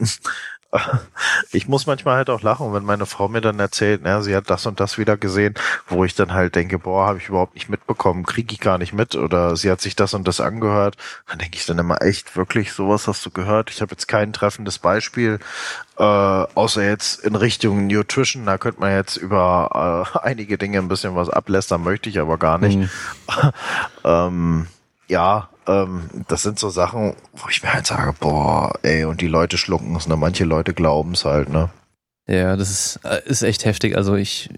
ich muss manchmal halt auch lachen, wenn meine Frau mir dann erzählt, na, sie hat das und das wieder gesehen, wo ich dann halt denke, boah, habe ich überhaupt nicht mitbekommen, kriege ich gar nicht mit oder sie hat sich das und das angehört. Dann denke ich dann immer echt, wirklich, sowas hast du gehört? Ich habe jetzt kein treffendes Beispiel, äh, außer jetzt in Richtung Nutrition. Da könnte man jetzt über äh, einige Dinge ein bisschen was ablästern, möchte ich aber gar nicht. Mhm. ähm, ja, ähm, das sind so Sachen, wo ich mir halt sage, boah, ey, und die Leute schlucken es, ne? Manche Leute glauben es halt, ne? Ja, das ist, äh, ist echt heftig. Also ich,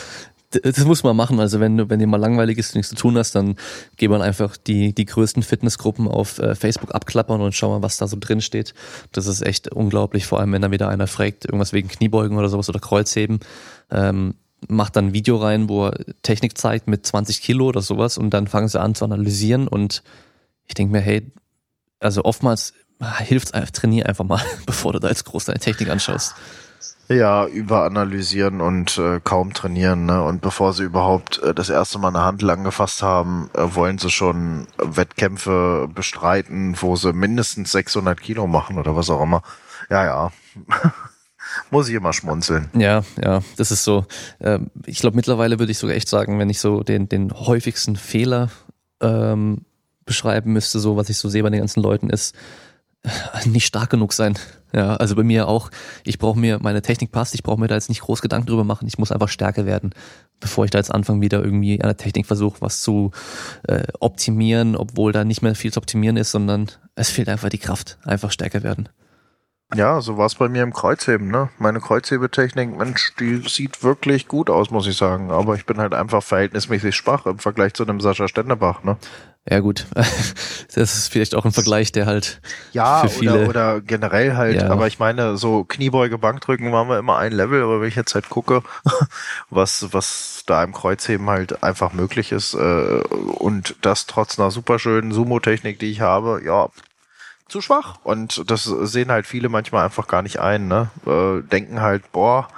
das muss man machen. Also wenn du, wenn dir mal langweilig ist, nichts zu tun hast, dann geh mal einfach die, die größten Fitnessgruppen auf äh, Facebook abklappern und schau mal, was da so drin steht. Das ist echt unglaublich, vor allem wenn da wieder einer fragt, irgendwas wegen Kniebeugen oder sowas oder Kreuzheben. Ähm, macht dann ein Video rein, wo er Technik zeigt mit 20 Kilo oder sowas und dann fangen sie an zu analysieren und ich denke mir, hey, also oftmals hilft es, trainier einfach mal, bevor du da jetzt groß deine Technik anschaust. Ja, überanalysieren und äh, kaum trainieren. Ne? Und bevor sie überhaupt äh, das erste Mal eine Handel angefasst haben, äh, wollen sie schon Wettkämpfe bestreiten, wo sie mindestens 600 Kilo machen oder was auch immer. Ja, ja. muss ich immer schmunzeln. Ja, ja, das ist so. Äh, ich glaube, mittlerweile würde ich sogar echt sagen, wenn ich so den, den häufigsten Fehler ähm, beschreiben müsste, so was ich so sehe bei den ganzen Leuten, ist äh, nicht stark genug sein. Ja, also bei mir auch, ich brauche mir, meine Technik passt, ich brauche mir da jetzt nicht groß Gedanken drüber machen, ich muss einfach stärker werden, bevor ich da jetzt anfange, wieder irgendwie an der Technik versuche, was zu äh, optimieren, obwohl da nicht mehr viel zu optimieren ist, sondern es fehlt einfach die Kraft, einfach stärker werden. Ja, so war es bei mir im Kreuzheben, ne? Meine Kreuzhebetechnik, Mensch, die sieht wirklich gut aus, muss ich sagen. Aber ich bin halt einfach verhältnismäßig schwach im Vergleich zu einem Sascha Stendebach, ne? Ja, gut. Das ist vielleicht auch ein Vergleich, der halt ja, für viele. Oder, oder generell halt, ja. aber ich meine, so Kniebeuge, Bankdrücken waren wir immer ein Level, aber wenn ich jetzt halt gucke, was, was da im Kreuzheben halt einfach möglich ist, äh, und das trotz einer superschönen Sumo-Technik, die ich habe, ja, zu schwach. Und das sehen halt viele manchmal einfach gar nicht ein, ne? Äh, denken halt, boah,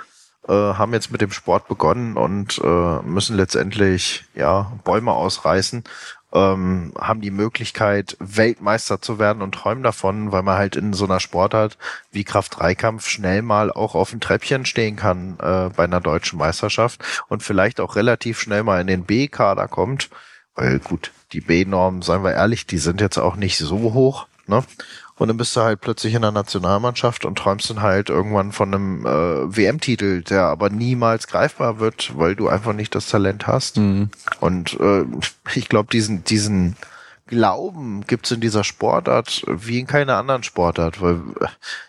äh, haben jetzt mit dem Sport begonnen und äh, müssen letztendlich ja Bäume ausreißen, ähm, haben die Möglichkeit, Weltmeister zu werden und träumen davon, weil man halt in so einer Sportart wie Kraft-Dreikampf schnell mal auch auf ein Treppchen stehen kann äh, bei einer deutschen Meisterschaft und vielleicht auch relativ schnell mal in den B-Kader kommt. Weil gut, die B-Normen, seien wir ehrlich, die sind jetzt auch nicht so hoch. Ne? Und dann bist du halt plötzlich in der Nationalmannschaft und träumst dann halt irgendwann von einem äh, WM-Titel, der aber niemals greifbar wird, weil du einfach nicht das Talent hast. Mhm. Und äh, ich glaube, diesen, diesen Glauben gibt's in dieser Sportart wie in keiner anderen Sportart, weil äh,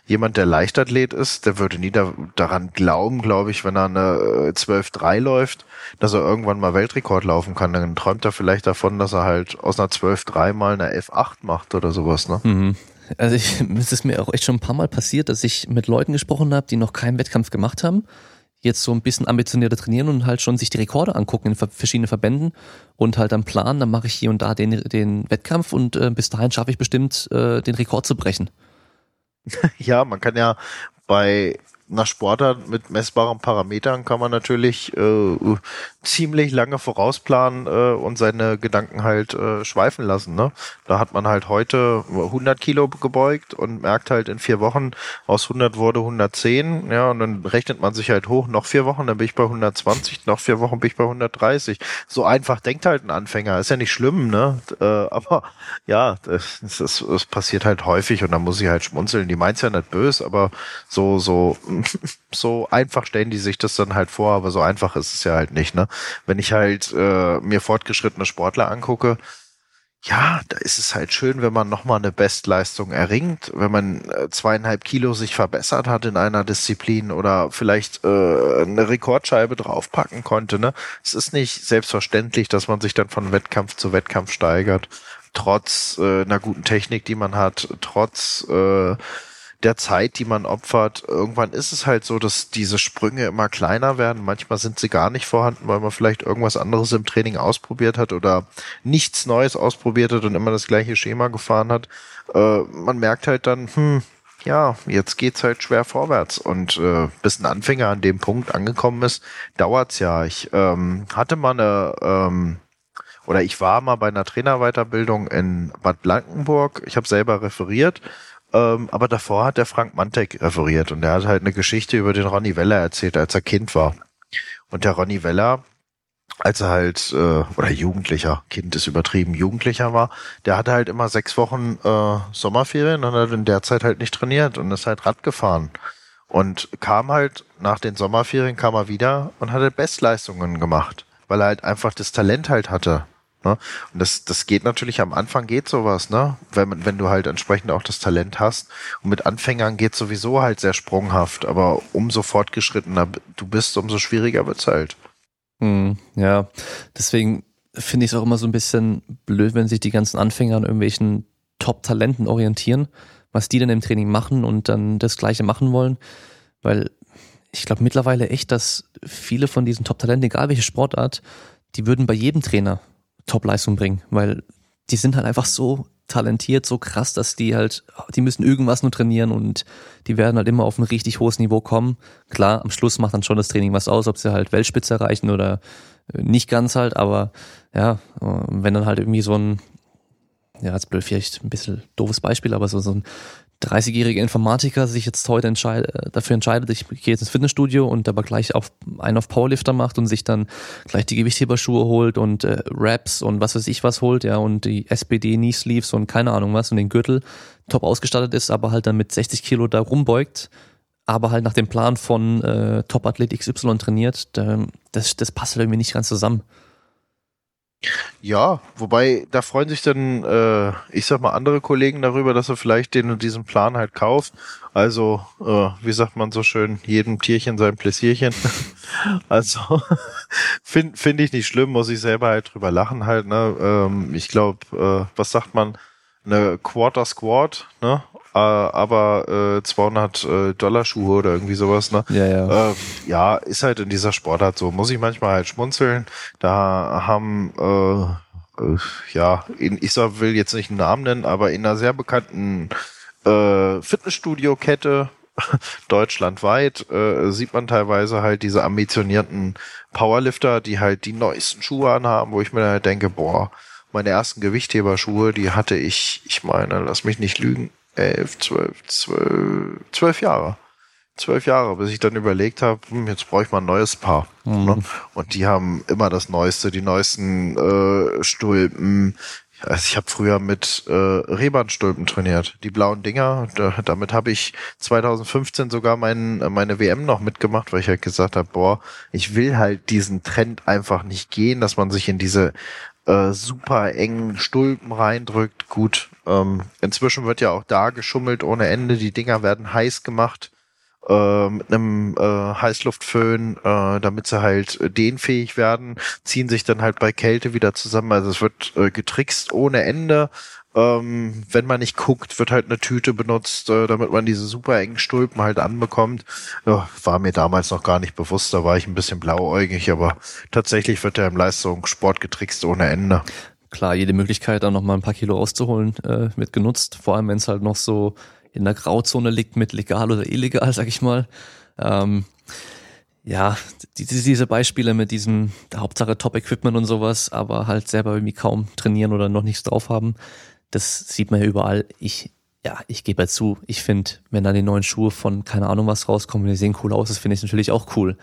jemand, der Leichtathlet ist, der würde nie da, daran glauben, glaube ich, wenn er eine 12-3 äh, läuft, dass er irgendwann mal Weltrekord laufen kann. Dann träumt er vielleicht davon, dass er halt aus einer 12-3 mal eine F8 macht oder sowas, ne? Mhm. Also ich, es ist mir auch echt schon ein paar Mal passiert, dass ich mit Leuten gesprochen habe, die noch keinen Wettkampf gemacht haben jetzt so ein bisschen ambitionierter trainieren und halt schon sich die Rekorde angucken in verschiedenen Verbänden und halt dann planen, dann mache ich hier und da den, den Wettkampf und äh, bis dahin schaffe ich bestimmt äh, den Rekord zu brechen. Ja, man kann ja bei einer Sportart mit messbaren Parametern kann man natürlich äh, ziemlich lange vorausplanen äh, und seine Gedanken halt äh, schweifen lassen. Ne? Da hat man halt heute 100 Kilo gebeugt und merkt halt in vier Wochen aus 100 wurde 110. Ja, und dann rechnet man sich halt hoch, noch vier Wochen, dann bin ich bei 120, noch vier Wochen bin ich bei 130. So einfach denkt halt ein Anfänger. Ist ja nicht schlimm, ne? Äh, aber ja, das, das, das passiert halt häufig und da muss ich halt schmunzeln. Die meint's ja nicht böse, aber so, so, so einfach stellen die sich das dann halt vor, aber so einfach ist es ja halt nicht, ne? Wenn ich halt äh, mir fortgeschrittene Sportler angucke, ja, da ist es halt schön, wenn man nochmal eine Bestleistung erringt, wenn man äh, zweieinhalb Kilo sich verbessert hat in einer Disziplin oder vielleicht äh, eine Rekordscheibe draufpacken konnte. Ne? Es ist nicht selbstverständlich, dass man sich dann von Wettkampf zu Wettkampf steigert, trotz äh, einer guten Technik, die man hat, trotz äh, der Zeit, die man opfert. Irgendwann ist es halt so, dass diese Sprünge immer kleiner werden. Manchmal sind sie gar nicht vorhanden, weil man vielleicht irgendwas anderes im Training ausprobiert hat oder nichts Neues ausprobiert hat und immer das gleiche Schema gefahren hat. Äh, man merkt halt dann, hm, ja, jetzt geht's halt schwer vorwärts. Und äh, bis ein Anfänger an dem Punkt angekommen ist, dauert's ja. Ich ähm, hatte mal eine ähm, oder ich war mal bei einer Trainerweiterbildung in Bad Blankenburg. Ich habe selber referiert ähm, aber davor hat der Frank Mantek referiert und der hat halt eine Geschichte über den Ronny Weller erzählt, als er Kind war. Und der Ronny Weller, als er halt, äh, oder Jugendlicher, Kind ist übertrieben, Jugendlicher war, der hatte halt immer sechs Wochen äh, Sommerferien und hat in der Zeit halt nicht trainiert und ist halt Rad gefahren. Und kam halt, nach den Sommerferien kam er wieder und hatte Bestleistungen gemacht, weil er halt einfach das Talent halt hatte. Ne? Und das, das geht natürlich am Anfang geht sowas, ne? Wenn, wenn du halt entsprechend auch das Talent hast. Und mit Anfängern geht sowieso halt sehr sprunghaft, aber umso fortgeschrittener du bist, umso schwieriger wird's halt. Hm, ja, deswegen finde ich es auch immer so ein bisschen blöd, wenn sich die ganzen Anfänger an irgendwelchen Top-Talenten orientieren, was die dann im Training machen und dann das Gleiche machen wollen, weil ich glaube mittlerweile echt, dass viele von diesen Top-Talenten, egal welche Sportart, die würden bei jedem Trainer Top-Leistung bringen, weil die sind halt einfach so talentiert, so krass, dass die halt, die müssen irgendwas nur trainieren und die werden halt immer auf ein richtig hohes Niveau kommen. Klar, am Schluss macht dann schon das Training was aus, ob sie halt Weltspitze erreichen oder äh, nicht ganz halt, aber ja, wenn dann halt irgendwie so ein, ja, jetzt blöd vielleicht ein bisschen doofes Beispiel, aber so, so ein 30-jähriger Informatiker sich jetzt heute entscheid, äh, dafür entscheidet, ich gehe jetzt ins Fitnessstudio und aber gleich auf einen auf Powerlifter macht und sich dann gleich die Gewichtheberschuhe holt und äh, Raps und was weiß ich was holt, ja, und die SPD Knee Sleeves und keine Ahnung was und den Gürtel top ausgestattet ist, aber halt dann mit 60 Kilo da rumbeugt, aber halt nach dem Plan von äh, Top-Athlet XY trainiert, das, das passt halt irgendwie nicht ganz zusammen. Ja, wobei da freuen sich dann, äh, ich sag mal, andere Kollegen darüber, dass er vielleicht den und diesen Plan halt kauft. Also, äh, wie sagt man so schön, jedem Tierchen sein Pläsierchen. also, finde find ich nicht schlimm, muss ich selber halt drüber lachen halt. Ne? Ähm, ich glaube, äh, was sagt man, eine Quarter Squad, ne? Äh, aber äh, 200 äh, Dollar Schuhe oder irgendwie sowas, ne? Ja, ja. Äh, ja, ist halt in dieser Sportart so. Muss ich manchmal halt schmunzeln. Da haben äh, äh, ja, in, ich sag, will jetzt nicht einen Namen nennen, aber in einer sehr bekannten äh, Fitnessstudio-Kette deutschlandweit äh, sieht man teilweise halt diese ambitionierten Powerlifter, die halt die neuesten Schuhe anhaben, wo ich mir halt denke, boah, meine ersten Gewichtheberschuhe, die hatte ich, ich meine, lass mich nicht lügen, elf, zwölf, zwölf, zwölf Jahre. Zwölf Jahre, bis ich dann überlegt habe, hm, jetzt brauche ich mal ein neues Paar. Mhm. Ne? Und die haben immer das Neueste, die neuesten äh, Stulpen. Also ich habe früher mit äh, Rehbandstulpen trainiert, die blauen Dinger. Da, damit habe ich 2015 sogar mein, meine WM noch mitgemacht, weil ich halt gesagt habe, boah, ich will halt diesen Trend einfach nicht gehen, dass man sich in diese äh, super engen Stulpen reindrückt. Gut, ähm, inzwischen wird ja auch da geschummelt ohne Ende. Die Dinger werden heiß gemacht äh, mit einem äh, Heißluftföhn, äh, damit sie halt dehnfähig werden, ziehen sich dann halt bei Kälte wieder zusammen. Also es wird äh, getrickst ohne Ende. Ähm, wenn man nicht guckt, wird halt eine Tüte benutzt, äh, damit man diese super engen Stulpen halt anbekommt. Ja, war mir damals noch gar nicht bewusst, da war ich ein bisschen blauäugig, aber tatsächlich wird ja im Leistungssport getrickst ohne Ende. Klar, jede Möglichkeit, da noch mal ein paar Kilo rauszuholen, äh, wird genutzt. Vor allem, wenn es halt noch so in der Grauzone liegt mit legal oder illegal, sag ich mal. Ähm, ja, die, diese Beispiele mit diesem der Hauptsache Top-Equipment und sowas, aber halt selber irgendwie kaum trainieren oder noch nichts drauf haben, das sieht man ja überall. Ich, ja, ich gebe ja zu, ich finde, wenn da die neuen Schuhe von keine Ahnung was rauskommen, die sehen cool aus, das finde ich natürlich auch cool.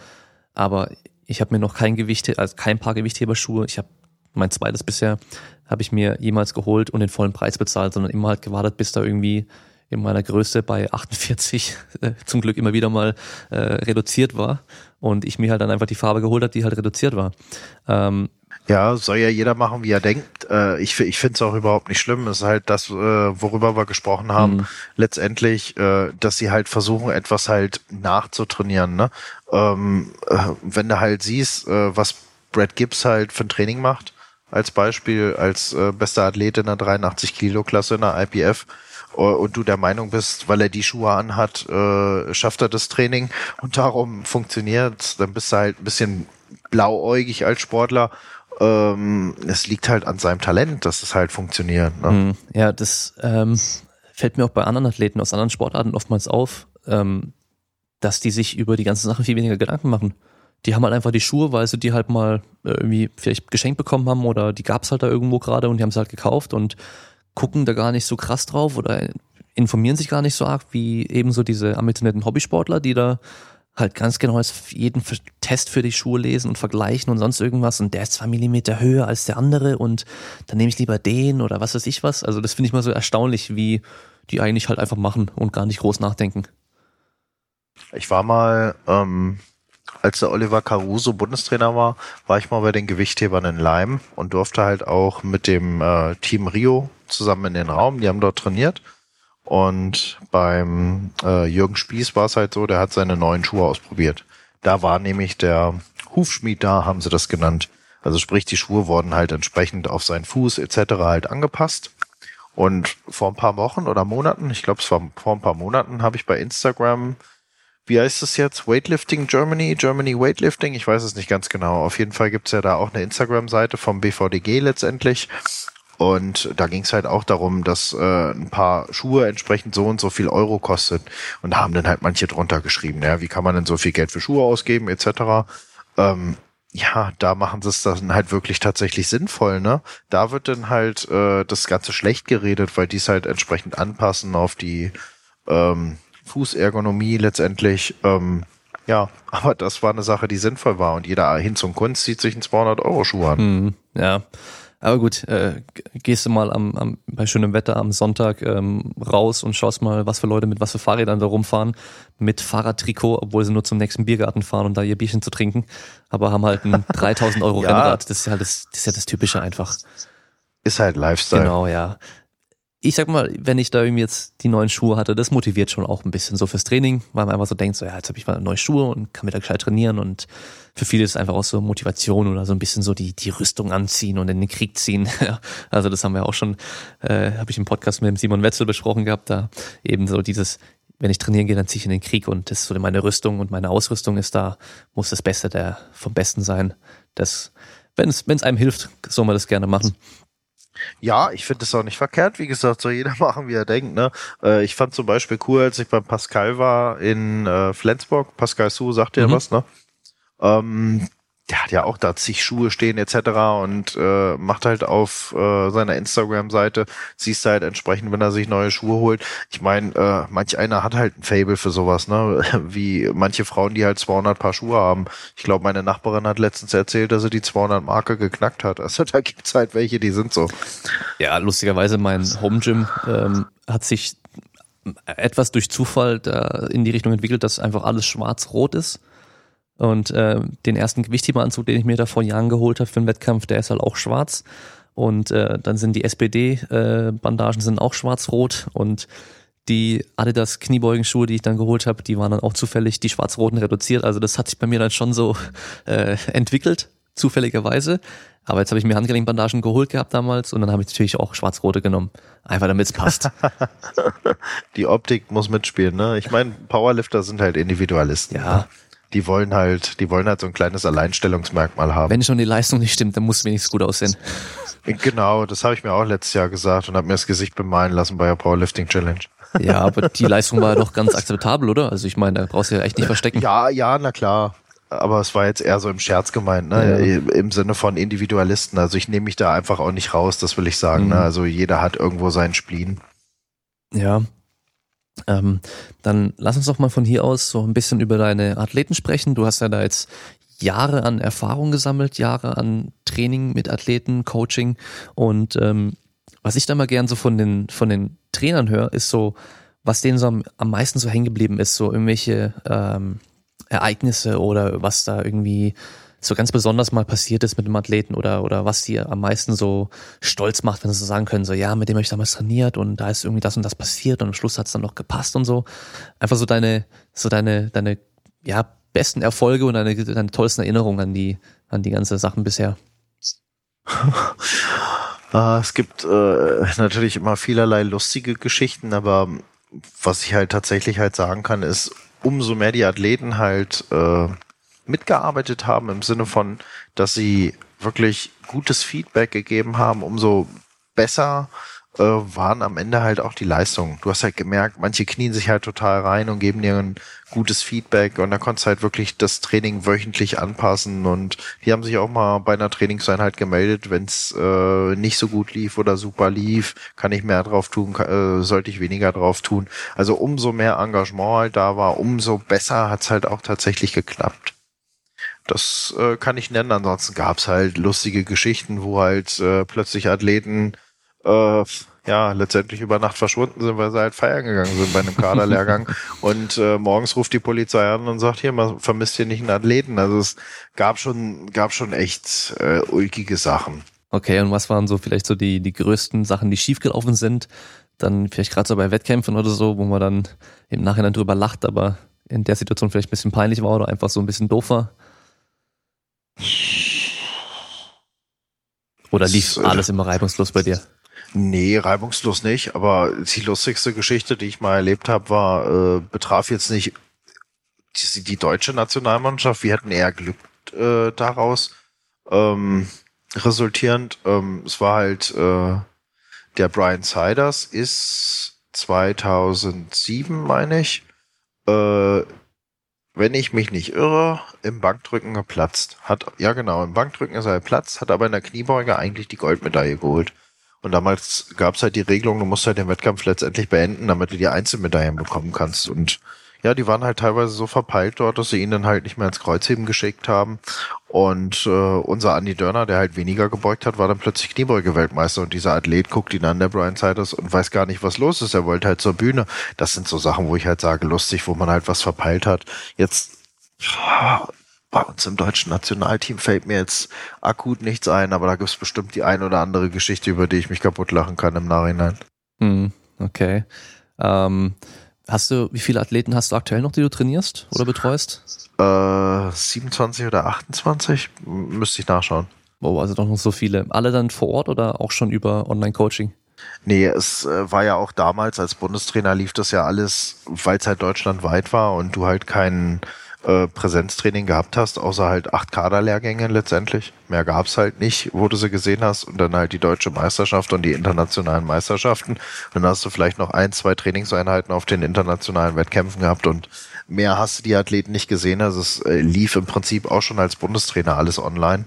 Aber ich habe mir noch kein Gewicht, also kein paar Gewichtheberschuhe. Ich habe mein zweites bisher, habe ich mir jemals geholt und den vollen Preis bezahlt, sondern immer halt gewartet, bis da irgendwie in meiner Größe bei 48 äh, zum Glück immer wieder mal äh, reduziert war und ich mir halt dann einfach die Farbe geholt habe, die halt reduziert war. Ähm, ja, soll ja jeder machen, wie er denkt. Äh, ich ich finde es auch überhaupt nicht schlimm. Es ist halt das, äh, worüber wir gesprochen haben, mhm. letztendlich, äh, dass sie halt versuchen, etwas halt nachzutrainieren. Ne? Ähm, äh, wenn du halt siehst, äh, was Brad Gibbs halt für ein Training macht, als Beispiel, als äh, bester Athlet in der 83 Kilo Klasse in der IPF, und du der Meinung bist, weil er die Schuhe anhat, äh, schafft er das Training und darum funktioniert, dann bist du halt ein bisschen blauäugig als Sportler ähm, es liegt halt an seinem Talent, dass es halt funktioniert. Ne? Mhm. Ja, das ähm, fällt mir auch bei anderen Athleten aus anderen Sportarten oftmals auf, ähm, dass die sich über die ganzen Sachen viel weniger Gedanken machen. Die haben halt einfach die Schuhe, weil sie die halt mal irgendwie vielleicht geschenkt bekommen haben oder die gab's halt da irgendwo gerade und die haben sie halt gekauft und gucken da gar nicht so krass drauf oder informieren sich gar nicht so arg wie ebenso diese ambitionierten Hobbysportler, die da halt ganz genau jeden Test für die Schuhe lesen und vergleichen und sonst irgendwas und der ist zwei Millimeter höher als der andere und dann nehme ich lieber den oder was weiß ich was. Also das finde ich mal so erstaunlich, wie die eigentlich halt einfach machen und gar nicht groß nachdenken. Ich war mal, ähm, als der Oliver Caruso Bundestrainer war, war ich mal bei den Gewichthebern in Leim und durfte halt auch mit dem äh, Team Rio zusammen in den Raum. Die haben dort trainiert und beim äh, Jürgen Spieß war es halt so, der hat seine neuen Schuhe ausprobiert. Da war nämlich der Hufschmied da, haben sie das genannt. Also sprich, die Schuhe wurden halt entsprechend auf seinen Fuß etc. halt angepasst. Und vor ein paar Wochen oder Monaten, ich glaube es war vor ein paar Monaten, habe ich bei Instagram, wie heißt es jetzt, Weightlifting Germany, Germany Weightlifting, ich weiß es nicht ganz genau. Auf jeden Fall gibt's ja da auch eine Instagram-Seite vom BVDG letztendlich. Und da ging es halt auch darum, dass äh, ein paar Schuhe entsprechend so und so viel Euro kostet. Und da haben dann halt manche drunter geschrieben, ja, wie kann man denn so viel Geld für Schuhe ausgeben, etc. Ähm, ja, da machen sie es dann halt wirklich tatsächlich sinnvoll, ne? Da wird dann halt äh, das Ganze schlecht geredet, weil die es halt entsprechend anpassen auf die ähm, Fußergonomie letztendlich. Ähm, ja, aber das war eine Sache, die sinnvoll war und jeder hin zum Kunst zieht sich einen 200 Euro Schuh an. Hm, ja, aber gut, äh, gehst du mal am, am, bei schönem Wetter am Sonntag ähm, raus und schaust mal, was für Leute mit was für Fahrrädern da rumfahren, mit Fahrradtrikot, obwohl sie nur zum nächsten Biergarten fahren, um da ihr Bierchen zu trinken, aber haben halt ein 3000 Euro ja. Rennrad. Das ist halt das, das ist ja das Typische einfach. Ist halt Lifestyle. Genau, ja ich sag mal, wenn ich da irgendwie jetzt die neuen Schuhe hatte, das motiviert schon auch ein bisschen so fürs Training, weil man einfach so denkt, so ja, jetzt habe ich mal neue Schuhe und kann wieder gescheit trainieren und für viele ist einfach auch so Motivation oder so ein bisschen so die die Rüstung anziehen und in den Krieg ziehen. also das haben wir auch schon, äh, habe ich im Podcast mit dem Simon Wetzel besprochen gehabt, da eben so dieses wenn ich trainieren gehe, dann ziehe ich in den Krieg und das ist so meine Rüstung und meine Ausrüstung ist da, muss das Beste der vom Besten sein. Das, wenn es einem hilft, soll man das gerne machen. Ja, ich finde es auch nicht verkehrt. Wie gesagt, soll jeder machen, wie er denkt. Ne? Äh, ich fand zum Beispiel cool, als ich beim Pascal war in äh, Flensburg. Pascal Su sagt ja mhm. was, ne? Ähm, der hat ja auch da zig Schuhe stehen etc. und äh, macht halt auf äh, seiner Instagram-Seite, siehst du halt entsprechend, wenn er sich neue Schuhe holt. Ich meine, äh, manch einer hat halt ein Fable für sowas, ne? Wie manche Frauen, die halt 200 Paar Schuhe haben. Ich glaube, meine Nachbarin hat letztens erzählt, dass sie die 200 Marke geknackt hat. Also da gibt's halt welche, die sind so. Ja, lustigerweise mein Home Gym ähm, hat sich etwas durch Zufall da in die Richtung entwickelt, dass einfach alles schwarz-rot ist. Und äh, den ersten Gewichtheberanzug, den ich mir da vor Jahren geholt habe für den Wettkampf, der ist halt auch schwarz. Und äh, dann sind die SPD-Bandagen äh, sind auch schwarz-rot und die Adidas Kniebeugenschuhe, die ich dann geholt habe, die waren dann auch zufällig die schwarz-roten reduziert. Also das hat sich bei mir dann schon so äh, entwickelt, zufälligerweise. Aber jetzt habe ich mir Handgelenkbandagen geholt gehabt damals und dann habe ich natürlich auch schwarz-rote genommen. Einfach damit es passt. die Optik muss mitspielen, ne? Ich meine, Powerlifter sind halt Individualisten. Ja. Die wollen halt, die wollen halt so ein kleines Alleinstellungsmerkmal haben. Wenn schon die Leistung nicht stimmt, dann muss es wenigstens gut aussehen. Genau, das habe ich mir auch letztes Jahr gesagt und habe mir das Gesicht bemalen lassen bei der Powerlifting Challenge. Ja, aber die Leistung war ja doch ganz akzeptabel, oder? Also ich meine, da brauchst du ja echt nicht verstecken. Ja, ja, na klar. Aber es war jetzt eher so im Scherz gemeint, ne? Ja. Im Sinne von Individualisten. Also ich nehme mich da einfach auch nicht raus, das will ich sagen. Mhm. Ne? Also jeder hat irgendwo seinen Spleen. Ja, ähm, dann lass uns doch mal von hier aus so ein bisschen über deine Athleten sprechen. Du hast ja da jetzt Jahre an Erfahrung gesammelt, Jahre an Training mit Athleten, Coaching und ähm, was ich da mal gern so von den von den Trainern höre, ist so, was denen so am, am meisten so hängen geblieben ist, so irgendwelche ähm, Ereignisse oder was da irgendwie so ganz besonders mal passiert ist mit dem Athleten oder, oder was die am meisten so stolz macht, wenn sie so sagen können, so ja, mit dem habe ich damals trainiert und da ist irgendwie das und das passiert und am Schluss hat es dann noch gepasst und so. Einfach so deine, so deine, deine, ja, besten Erfolge und deine, deine tollsten Erinnerungen an die, an die ganze Sachen bisher. Ah, es gibt äh, natürlich immer vielerlei lustige Geschichten, aber was ich halt tatsächlich halt sagen kann, ist, umso mehr die Athleten halt äh, mitgearbeitet haben im Sinne von, dass sie wirklich gutes Feedback gegeben haben, umso besser äh, waren am Ende halt auch die Leistungen. Du hast halt gemerkt, manche knien sich halt total rein und geben dir ein gutes Feedback und da konntest du halt wirklich das Training wöchentlich anpassen und die haben sich auch mal bei einer Trainingseinheit gemeldet, wenn es äh, nicht so gut lief oder super lief, kann ich mehr drauf tun, äh, sollte ich weniger drauf tun. Also umso mehr Engagement halt da war, umso besser hat's halt auch tatsächlich geklappt. Das äh, kann ich nennen. Ansonsten gab's halt lustige Geschichten, wo halt äh, plötzlich Athleten äh, ja letztendlich über Nacht verschwunden sind, weil sie halt feiern gegangen sind bei einem Kaderlehrgang. und äh, morgens ruft die Polizei an und sagt, hier, man vermisst hier nicht einen Athleten. Also es gab schon, gab schon echt äh, ulkige Sachen. Okay, und was waren so vielleicht so die, die größten Sachen, die schiefgelaufen sind? Dann vielleicht gerade so bei Wettkämpfen oder so, wo man dann im Nachhinein drüber lacht, aber in der Situation vielleicht ein bisschen peinlich war oder einfach so ein bisschen doof war? Oder lief alles immer reibungslos bei dir? Nee, reibungslos nicht, aber die lustigste Geschichte, die ich mal erlebt habe, war, äh, betraf jetzt nicht die, die deutsche Nationalmannschaft. Wir hatten eher Glück äh, daraus ähm, resultierend. Ähm, es war halt äh, der Brian Siders ist 2007, meine ich, äh, wenn ich mich nicht irre, im Bankdrücken geplatzt. Hat, ja genau, im Bankdrücken ist er geplatzt, hat aber in der Kniebeuge eigentlich die Goldmedaille geholt. Und damals gab es halt die Regelung, du musst halt den Wettkampf letztendlich beenden, damit du die Einzelmedaillen bekommen kannst. Und ja, die waren halt teilweise so verpeilt dort, dass sie ihn dann halt nicht mehr ins Kreuzheben geschickt haben. Und äh, unser Andy Dörner, der halt weniger gebeugt hat, war dann plötzlich Kniebeuge-Weltmeister. Und dieser Athlet guckt ihn an, der Brian Siders, und weiß gar nicht, was los ist. Er wollte halt zur Bühne. Das sind so Sachen, wo ich halt sage, lustig, wo man halt was verpeilt hat. Jetzt bei uns im deutschen Nationalteam fällt mir jetzt akut nichts ein, aber da gibt es bestimmt die ein oder andere Geschichte, über die ich mich kaputt lachen kann im Nachhinein. Hm, okay. Ähm, hast du, wie viele Athleten hast du aktuell noch, die du trainierst oder betreust? Äh, 27 oder 28? Müsste ich nachschauen. Oh, also doch noch so viele. Alle dann vor Ort oder auch schon über Online-Coaching? Nee, es äh, war ja auch damals als Bundestrainer lief das ja alles, weil es halt deutschlandweit war und du halt keinen äh, Präsenztraining gehabt hast, außer halt acht Kaderlehrgänge letztendlich. Mehr gab's halt nicht, wo du sie gesehen hast. Und dann halt die deutsche Meisterschaft und die internationalen Meisterschaften. Dann hast du vielleicht noch ein, zwei Trainingseinheiten auf den internationalen Wettkämpfen gehabt und mehr hast du die Athleten nicht gesehen. Also es äh, lief im Prinzip auch schon als Bundestrainer alles online.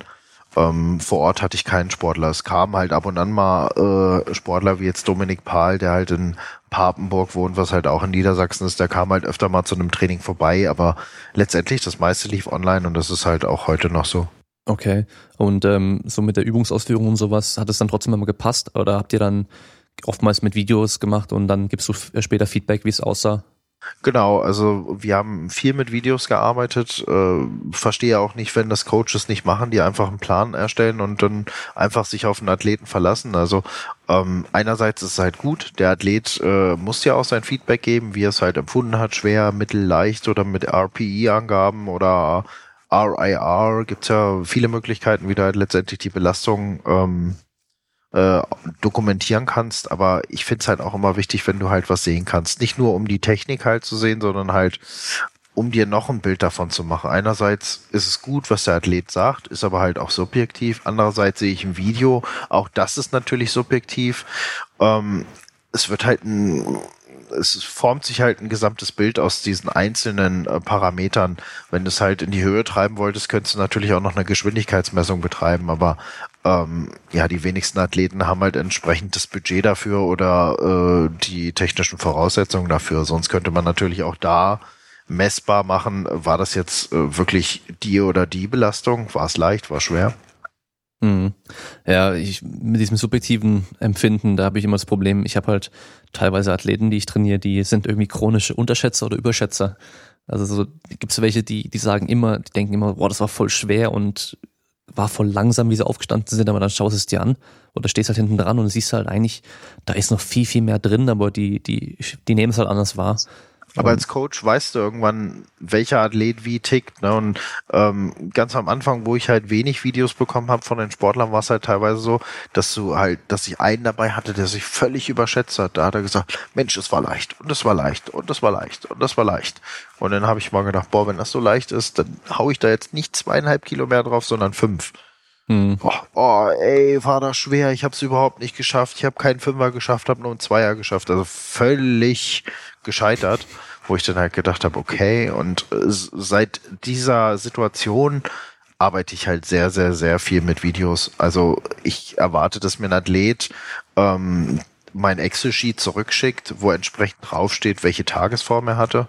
Ähm, vor Ort hatte ich keinen Sportler. Es kamen halt ab und an mal äh, Sportler wie jetzt Dominik Pahl, der halt in Papenburg wohnt, was halt auch in Niedersachsen ist. Der kam halt öfter mal zu einem Training vorbei, aber letztendlich das meiste lief online und das ist halt auch heute noch so. Okay. Und ähm, so mit der Übungsausführung und sowas, hat es dann trotzdem immer gepasst? Oder habt ihr dann oftmals mit Videos gemacht und dann gibst du später Feedback, wie es aussah? Genau, also wir haben viel mit Videos gearbeitet. Äh, verstehe auch nicht, wenn das Coaches nicht machen, die einfach einen Plan erstellen und dann einfach sich auf einen Athleten verlassen. Also ähm, einerseits ist es halt gut, der Athlet äh, muss ja auch sein Feedback geben, wie er es halt empfunden hat, schwer, mittel, leicht oder mit RPI-Angaben oder RIR. Gibt ja viele Möglichkeiten, wie du halt letztendlich die Belastung ähm, äh, dokumentieren kannst, aber ich finde es halt auch immer wichtig, wenn du halt was sehen kannst. Nicht nur um die Technik halt zu sehen, sondern halt um dir noch ein Bild davon zu machen. Einerseits ist es gut, was der Athlet sagt, ist aber halt auch subjektiv. Andererseits sehe ich ein Video, auch das ist natürlich subjektiv. Ähm, es wird halt ein es formt sich halt ein gesamtes Bild aus diesen einzelnen äh, Parametern. Wenn du es halt in die Höhe treiben wolltest, könntest du natürlich auch noch eine Geschwindigkeitsmessung betreiben, aber ähm, ja, die wenigsten Athleten haben halt entsprechend das Budget dafür oder äh, die technischen Voraussetzungen dafür. Sonst könnte man natürlich auch da messbar machen, war das jetzt äh, wirklich die oder die Belastung? War es leicht, war schwer? Mhm. Ja, ich, mit diesem subjektiven Empfinden, da habe ich immer das Problem, ich habe halt teilweise Athleten, die ich trainiere, die sind irgendwie chronische Unterschätzer oder Überschätzer. Also so gibt es welche, die, die sagen immer, die denken immer, boah, das war voll schwer und war voll langsam, wie sie aufgestanden sind, aber dann schaust du es dir an oder stehst halt hinten dran und siehst halt eigentlich, da ist noch viel, viel mehr drin, aber die, die, die nehmen es halt anders wahr. Aber als Coach weißt du irgendwann, welcher Athlet wie tickt. Ne? Und ähm, ganz am Anfang, wo ich halt wenig Videos bekommen habe von den Sportlern, war es halt teilweise so, dass du halt, dass ich einen dabei hatte, der sich völlig überschätzt hat. Da hat er gesagt, Mensch, es war leicht und es war leicht und es war leicht und es war leicht. Und dann habe ich mal gedacht, boah, wenn das so leicht ist, dann hau ich da jetzt nicht zweieinhalb Kilo mehr drauf, sondern fünf. Hm. Oh, oh, ey, war das schwer. Ich habe es überhaupt nicht geschafft. Ich habe keinen Fünfer geschafft, habe nur einen Zweier geschafft. Also völlig gescheitert wo ich dann halt gedacht habe, okay, und äh, seit dieser Situation arbeite ich halt sehr, sehr, sehr viel mit Videos. Also ich erwarte, dass mir ein Athlet ähm, mein Excel-Sheet zurückschickt, wo entsprechend draufsteht, welche Tagesform er hatte.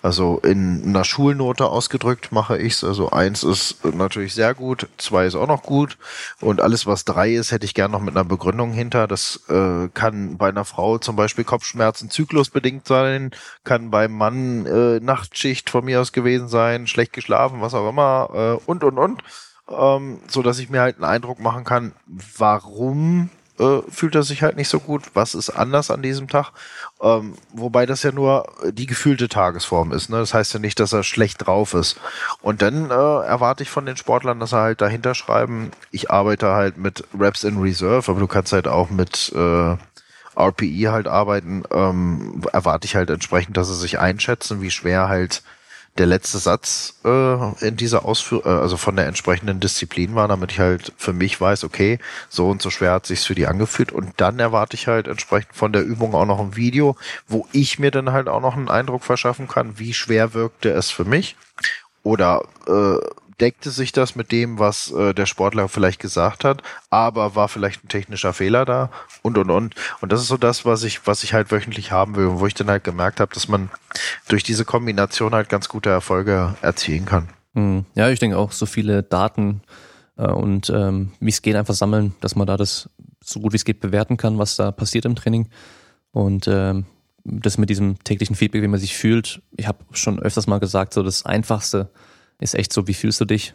Also in einer Schulnote ausgedrückt mache ich's. Also eins ist natürlich sehr gut, zwei ist auch noch gut und alles was drei ist, hätte ich gern noch mit einer Begründung hinter. Das äh, kann bei einer Frau zum Beispiel Kopfschmerzen zyklusbedingt sein, kann beim Mann äh, Nachtschicht von mir aus gewesen sein, schlecht geschlafen, was auch immer äh, und und und, ähm, so dass ich mir halt einen Eindruck machen kann, warum äh, fühlt er sich halt nicht so gut. Was ist anders an diesem Tag? Ähm, wobei das ja nur die gefühlte Tagesform ist. Ne? Das heißt ja nicht, dass er schlecht drauf ist. Und dann äh, erwarte ich von den Sportlern, dass er halt dahinter schreiben, ich arbeite halt mit Reps in Reserve, aber du kannst halt auch mit äh, RPE halt arbeiten. Ähm, erwarte ich halt entsprechend, dass sie sich einschätzen, wie schwer halt der letzte Satz äh, in dieser Ausführung, äh, also von der entsprechenden Disziplin war, damit ich halt für mich weiß, okay, so und so schwer hat sich's für die angefühlt. Und dann erwarte ich halt entsprechend von der Übung auch noch ein Video, wo ich mir dann halt auch noch einen Eindruck verschaffen kann, wie schwer wirkte es für mich. Oder äh, deckte sich das mit dem, was äh, der Sportler vielleicht gesagt hat, aber war vielleicht ein technischer Fehler da und und und. Und das ist so das, was ich, was ich halt wöchentlich haben will und wo ich dann halt gemerkt habe, dass man durch diese Kombination halt ganz gute Erfolge erzielen kann. Hm. Ja, ich denke auch, so viele Daten äh, und ähm, wie es geht, einfach sammeln, dass man da das so gut wie es geht bewerten kann, was da passiert im Training. Und ähm, das mit diesem täglichen Feedback, wie man sich fühlt. Ich habe schon öfters mal gesagt, so das Einfachste ist echt so, wie fühlst du dich,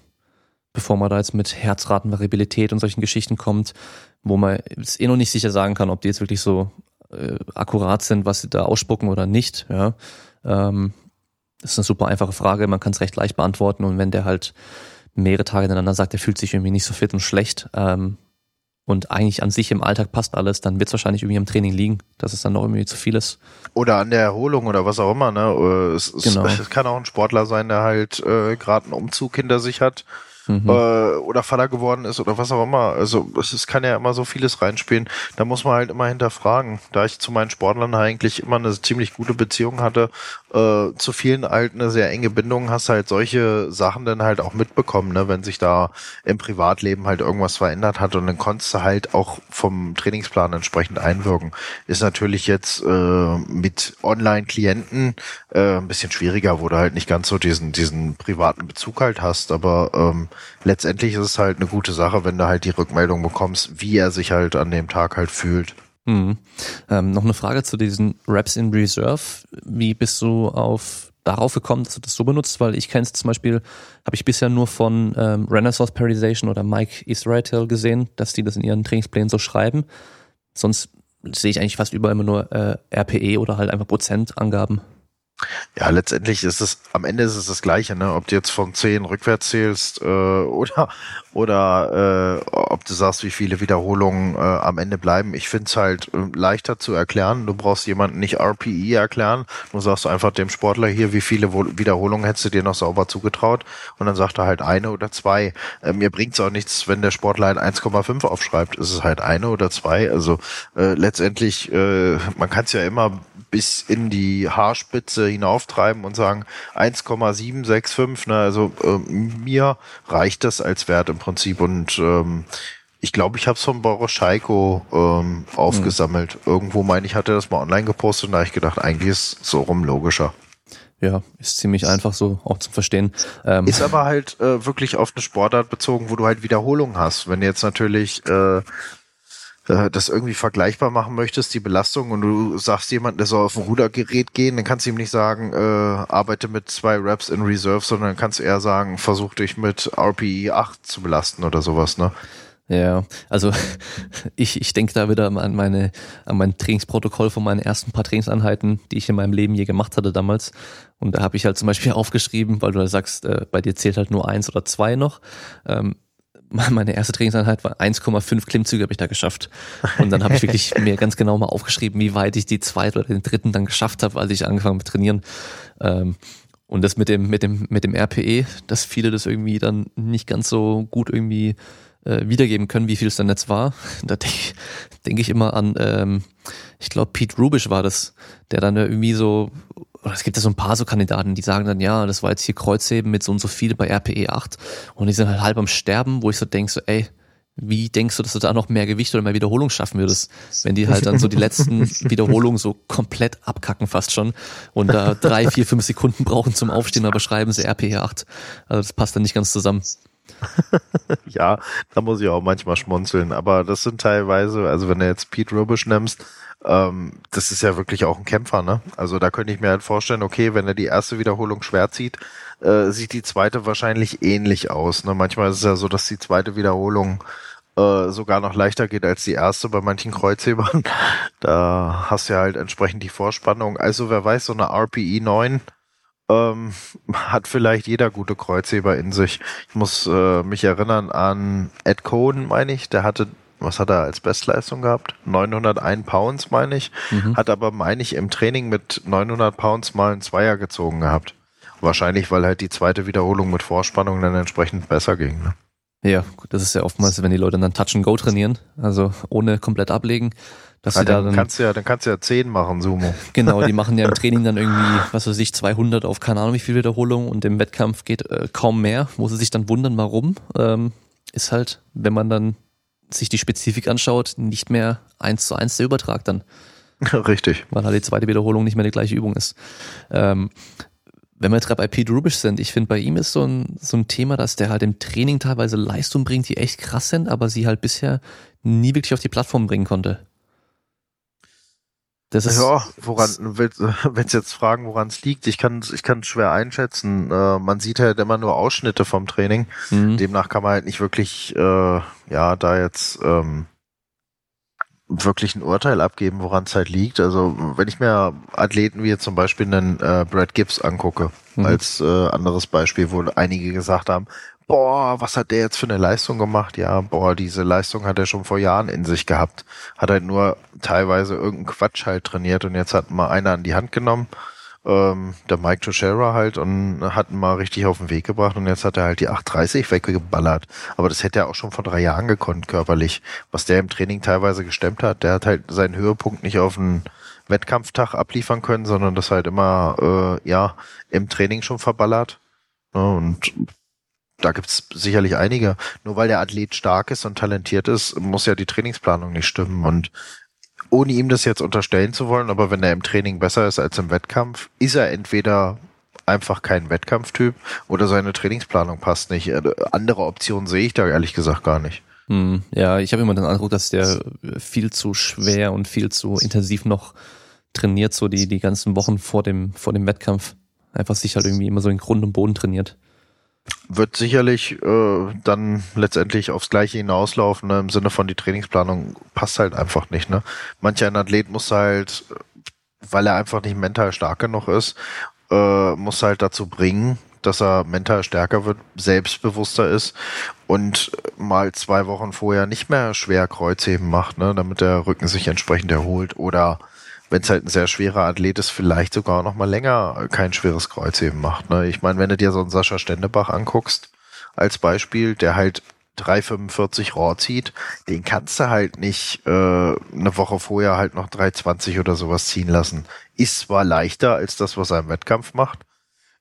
bevor man da jetzt mit Herzratenvariabilität und solchen Geschichten kommt, wo man es eh noch nicht sicher sagen kann, ob die jetzt wirklich so äh, akkurat sind, was sie da ausspucken oder nicht. Ja. Ähm, das ist eine super einfache Frage, man kann es recht leicht beantworten und wenn der halt mehrere Tage ineinander sagt, der fühlt sich irgendwie nicht so fit und schlecht, ähm, und eigentlich an sich im Alltag passt alles, dann wird es wahrscheinlich irgendwie im Training liegen, dass es dann noch irgendwie zu viel ist. Oder an der Erholung oder was auch immer. Ne? Es, genau. es, es kann auch ein Sportler sein, der halt äh, gerade einen Umzug hinter sich hat mhm. äh, oder Vater geworden ist oder was auch immer. Also es, es kann ja immer so vieles reinspielen. Da muss man halt immer hinterfragen. Da ich zu meinen Sportlern eigentlich immer eine ziemlich gute Beziehung hatte, äh, zu vielen halt eine sehr enge Bindung, hast halt solche Sachen dann halt auch mitbekommen, ne? wenn sich da im Privatleben halt irgendwas verändert hat und dann konntest du halt auch vom Trainingsplan entsprechend einwirken. Ist natürlich jetzt äh, mit Online-Klienten äh, ein bisschen schwieriger, wo du halt nicht ganz so diesen, diesen privaten Bezug halt hast, aber ähm, letztendlich ist es halt eine gute Sache, wenn du halt die Rückmeldung bekommst, wie er sich halt an dem Tag halt fühlt. Mhm. Ähm, noch eine Frage zu diesen Raps in Reserve. Wie bist du auf darauf gekommen, dass du das so benutzt? Weil ich kenne es zum Beispiel, habe ich bisher nur von ähm, Renaissance Periodization oder Mike Israel gesehen, dass die das in ihren Trainingsplänen so schreiben. Sonst sehe ich eigentlich fast überall immer nur äh, RPE oder halt einfach Prozentangaben. Ja, letztendlich ist es, am Ende ist es das Gleiche, ne? Ob du jetzt von 10 rückwärts zählst äh, oder oder äh, ob du sagst, wie viele Wiederholungen äh, am Ende bleiben. Ich finde es halt äh, leichter zu erklären. Du brauchst jemanden nicht RPE erklären. Du sagst einfach dem Sportler hier, wie viele Wiederholungen hättest du dir noch sauber zugetraut und dann sagt er halt eine oder zwei. Äh, mir bringt's auch nichts, wenn der Sportler halt 1,5 aufschreibt. Ist es halt eine oder zwei. Also äh, letztendlich, man kann es ja immer bis in die Haarspitze hinauftreiben und sagen 1,765. Ne? Also äh, mir reicht das als Wert im Prinzip und ähm, ich glaube, ich habe es von Boroscheiko ähm, aufgesammelt. Mhm. Irgendwo meine ich, hatte das mal online gepostet und da habe ich gedacht, eigentlich ist es so rum logischer. Ja, ist ziemlich einfach so auch zum Verstehen. Ähm ist aber halt äh, wirklich auf eine Sportart bezogen, wo du halt Wiederholung hast. Wenn du jetzt natürlich äh, äh, das irgendwie vergleichbar machen möchtest, die Belastung, und du sagst jemand, der soll auf ein Rudergerät gehen, dann kannst du ihm nicht sagen, äh, arbeite mit zwei Reps in Reserve, sondern kannst eher sagen, versuch dich mit RPE 8 zu belasten oder sowas, ne? Ja, also ich, ich denke da wieder an meine an mein Trainingsprotokoll von meinen ersten paar Trainingseinheiten, die ich in meinem Leben je gemacht hatte damals. Und da habe ich halt zum Beispiel aufgeschrieben, weil du da sagst, äh, bei dir zählt halt nur eins oder zwei noch. Ähm, meine erste Trainingseinheit war 1,5 Klimmzüge habe ich da geschafft. Und dann habe ich wirklich mir ganz genau mal aufgeschrieben, wie weit ich die zweite oder den dritten dann geschafft habe, als ich angefangen mit Trainieren. Ähm, und das mit dem, mit dem, mit dem RPE, dass viele das irgendwie dann nicht ganz so gut irgendwie äh, wiedergeben können, wie viel es dann jetzt war. Da denke denk ich immer an, ähm, ich glaube, Pete Rubisch war das, der dann irgendwie so, oder es gibt ja so ein paar so Kandidaten, die sagen dann, ja, das war jetzt hier Kreuzheben mit so und so viel bei RPE 8 und die sind halt halb am Sterben, wo ich so denke, so, ey, wie denkst du, dass du da noch mehr Gewicht oder mehr Wiederholung schaffen würdest, wenn die halt dann so die letzten Wiederholungen so komplett abkacken fast schon und da drei, vier, fünf Sekunden brauchen zum Aufstehen, aber schreiben sie RPE 8. Also das passt dann nicht ganz zusammen. ja, da muss ich auch manchmal schmunzeln. Aber das sind teilweise, also wenn du jetzt Pete Rubisch nimmst, ähm, das ist ja wirklich auch ein Kämpfer, ne? Also da könnte ich mir halt vorstellen, okay, wenn er die erste Wiederholung schwer zieht, äh, sieht die zweite wahrscheinlich ähnlich aus. Ne? Manchmal ist es ja so, dass die zweite Wiederholung äh, sogar noch leichter geht als die erste bei manchen Kreuzhebern. Da hast du ja halt entsprechend die Vorspannung. Also wer weiß, so eine RPE 9 ähm, hat vielleicht jeder gute Kreuzheber in sich. Ich muss äh, mich erinnern an Ed Cohen, meine ich, der hatte was hat er als Bestleistung gehabt? 901 Pounds, meine ich. Mhm. Hat aber, meine ich, im Training mit 900 Pounds mal einen Zweier gezogen gehabt. Wahrscheinlich, weil halt die zweite Wiederholung mit Vorspannung dann entsprechend besser ging. Ne? Ja, das ist ja oftmals, wenn die Leute dann Touch and Go trainieren, also ohne komplett ablegen, dass ja, dann, da dann kannst du ja, dann kannst du ja 10 machen, Sumo. Genau, die machen ja im Training dann irgendwie, was weiß ich, 200 auf keine Ahnung wie viel Wiederholung und im Wettkampf geht äh, kaum mehr, wo sie sich dann wundern, warum. Ähm, ist halt, wenn man dann sich die Spezifik anschaut, nicht mehr eins zu eins der Übertrag dann. Richtig. Weil halt die zweite Wiederholung nicht mehr die gleiche Übung ist. Ähm, wenn wir jetzt gerade bei Pete Rubisch sind, ich finde, bei ihm ist so ein, so ein Thema, dass der halt im Training teilweise Leistung bringt, die echt krass sind, aber sie halt bisher nie wirklich auf die Plattform bringen konnte. Das ist ja, woran, wenn Sie jetzt fragen, woran es liegt, ich kann ich kann schwer einschätzen. Äh, man sieht halt immer nur Ausschnitte vom Training. Mhm. Demnach kann man halt nicht wirklich, äh, ja, da jetzt ähm, wirklich ein Urteil abgeben, woran es halt liegt. Also wenn ich mir Athleten wie jetzt zum Beispiel einen äh, Brad Gibbs angucke, mhm. als äh, anderes Beispiel, wo einige gesagt haben, boah, was hat der jetzt für eine Leistung gemacht? Ja, boah, diese Leistung hat er schon vor Jahren in sich gehabt. Hat halt nur teilweise irgendeinen Quatsch halt trainiert und jetzt hat mal einer an die Hand genommen, ähm, der Mike Teixeira halt und hat ihn mal richtig auf den Weg gebracht und jetzt hat er halt die 830 weggeballert. Aber das hätte er auch schon vor drei Jahren gekonnt, körperlich. Was der im Training teilweise gestemmt hat, der hat halt seinen Höhepunkt nicht auf einen Wettkampftag abliefern können, sondern das halt immer, äh, ja, im Training schon verballert. und da gibt's sicherlich einige. Nur weil der Athlet stark ist und talentiert ist, muss ja die Trainingsplanung nicht stimmen. Und ohne ihm das jetzt unterstellen zu wollen, aber wenn er im Training besser ist als im Wettkampf, ist er entweder einfach kein Wettkampftyp oder seine Trainingsplanung passt nicht. Äh, andere Optionen sehe ich da ehrlich gesagt gar nicht. Hm, ja, ich habe immer den Eindruck, dass der viel zu schwer und viel zu intensiv noch trainiert, so die, die ganzen Wochen vor dem, vor dem Wettkampf. Einfach sich halt irgendwie immer so in Grund und Boden trainiert wird sicherlich äh, dann letztendlich aufs Gleiche hinauslaufen, ne? im Sinne von die Trainingsplanung passt halt einfach nicht. Ne? Mancher ein Athlet muss halt, weil er einfach nicht mental stark genug ist, äh, muss halt dazu bringen, dass er mental stärker wird, selbstbewusster ist und mal zwei Wochen vorher nicht mehr schwer Kreuzheben macht, ne, damit der Rücken sich entsprechend erholt oder wenn es halt ein sehr schwerer Athlet ist, vielleicht sogar noch mal länger kein schweres Kreuzheben macht. Ne? Ich meine, wenn du dir so einen Sascha Stendebach anguckst, als Beispiel, der halt 3,45 Raw zieht, den kannst du halt nicht äh, eine Woche vorher halt noch 3,20 oder sowas ziehen lassen. Ist zwar leichter als das, was er im Wettkampf macht,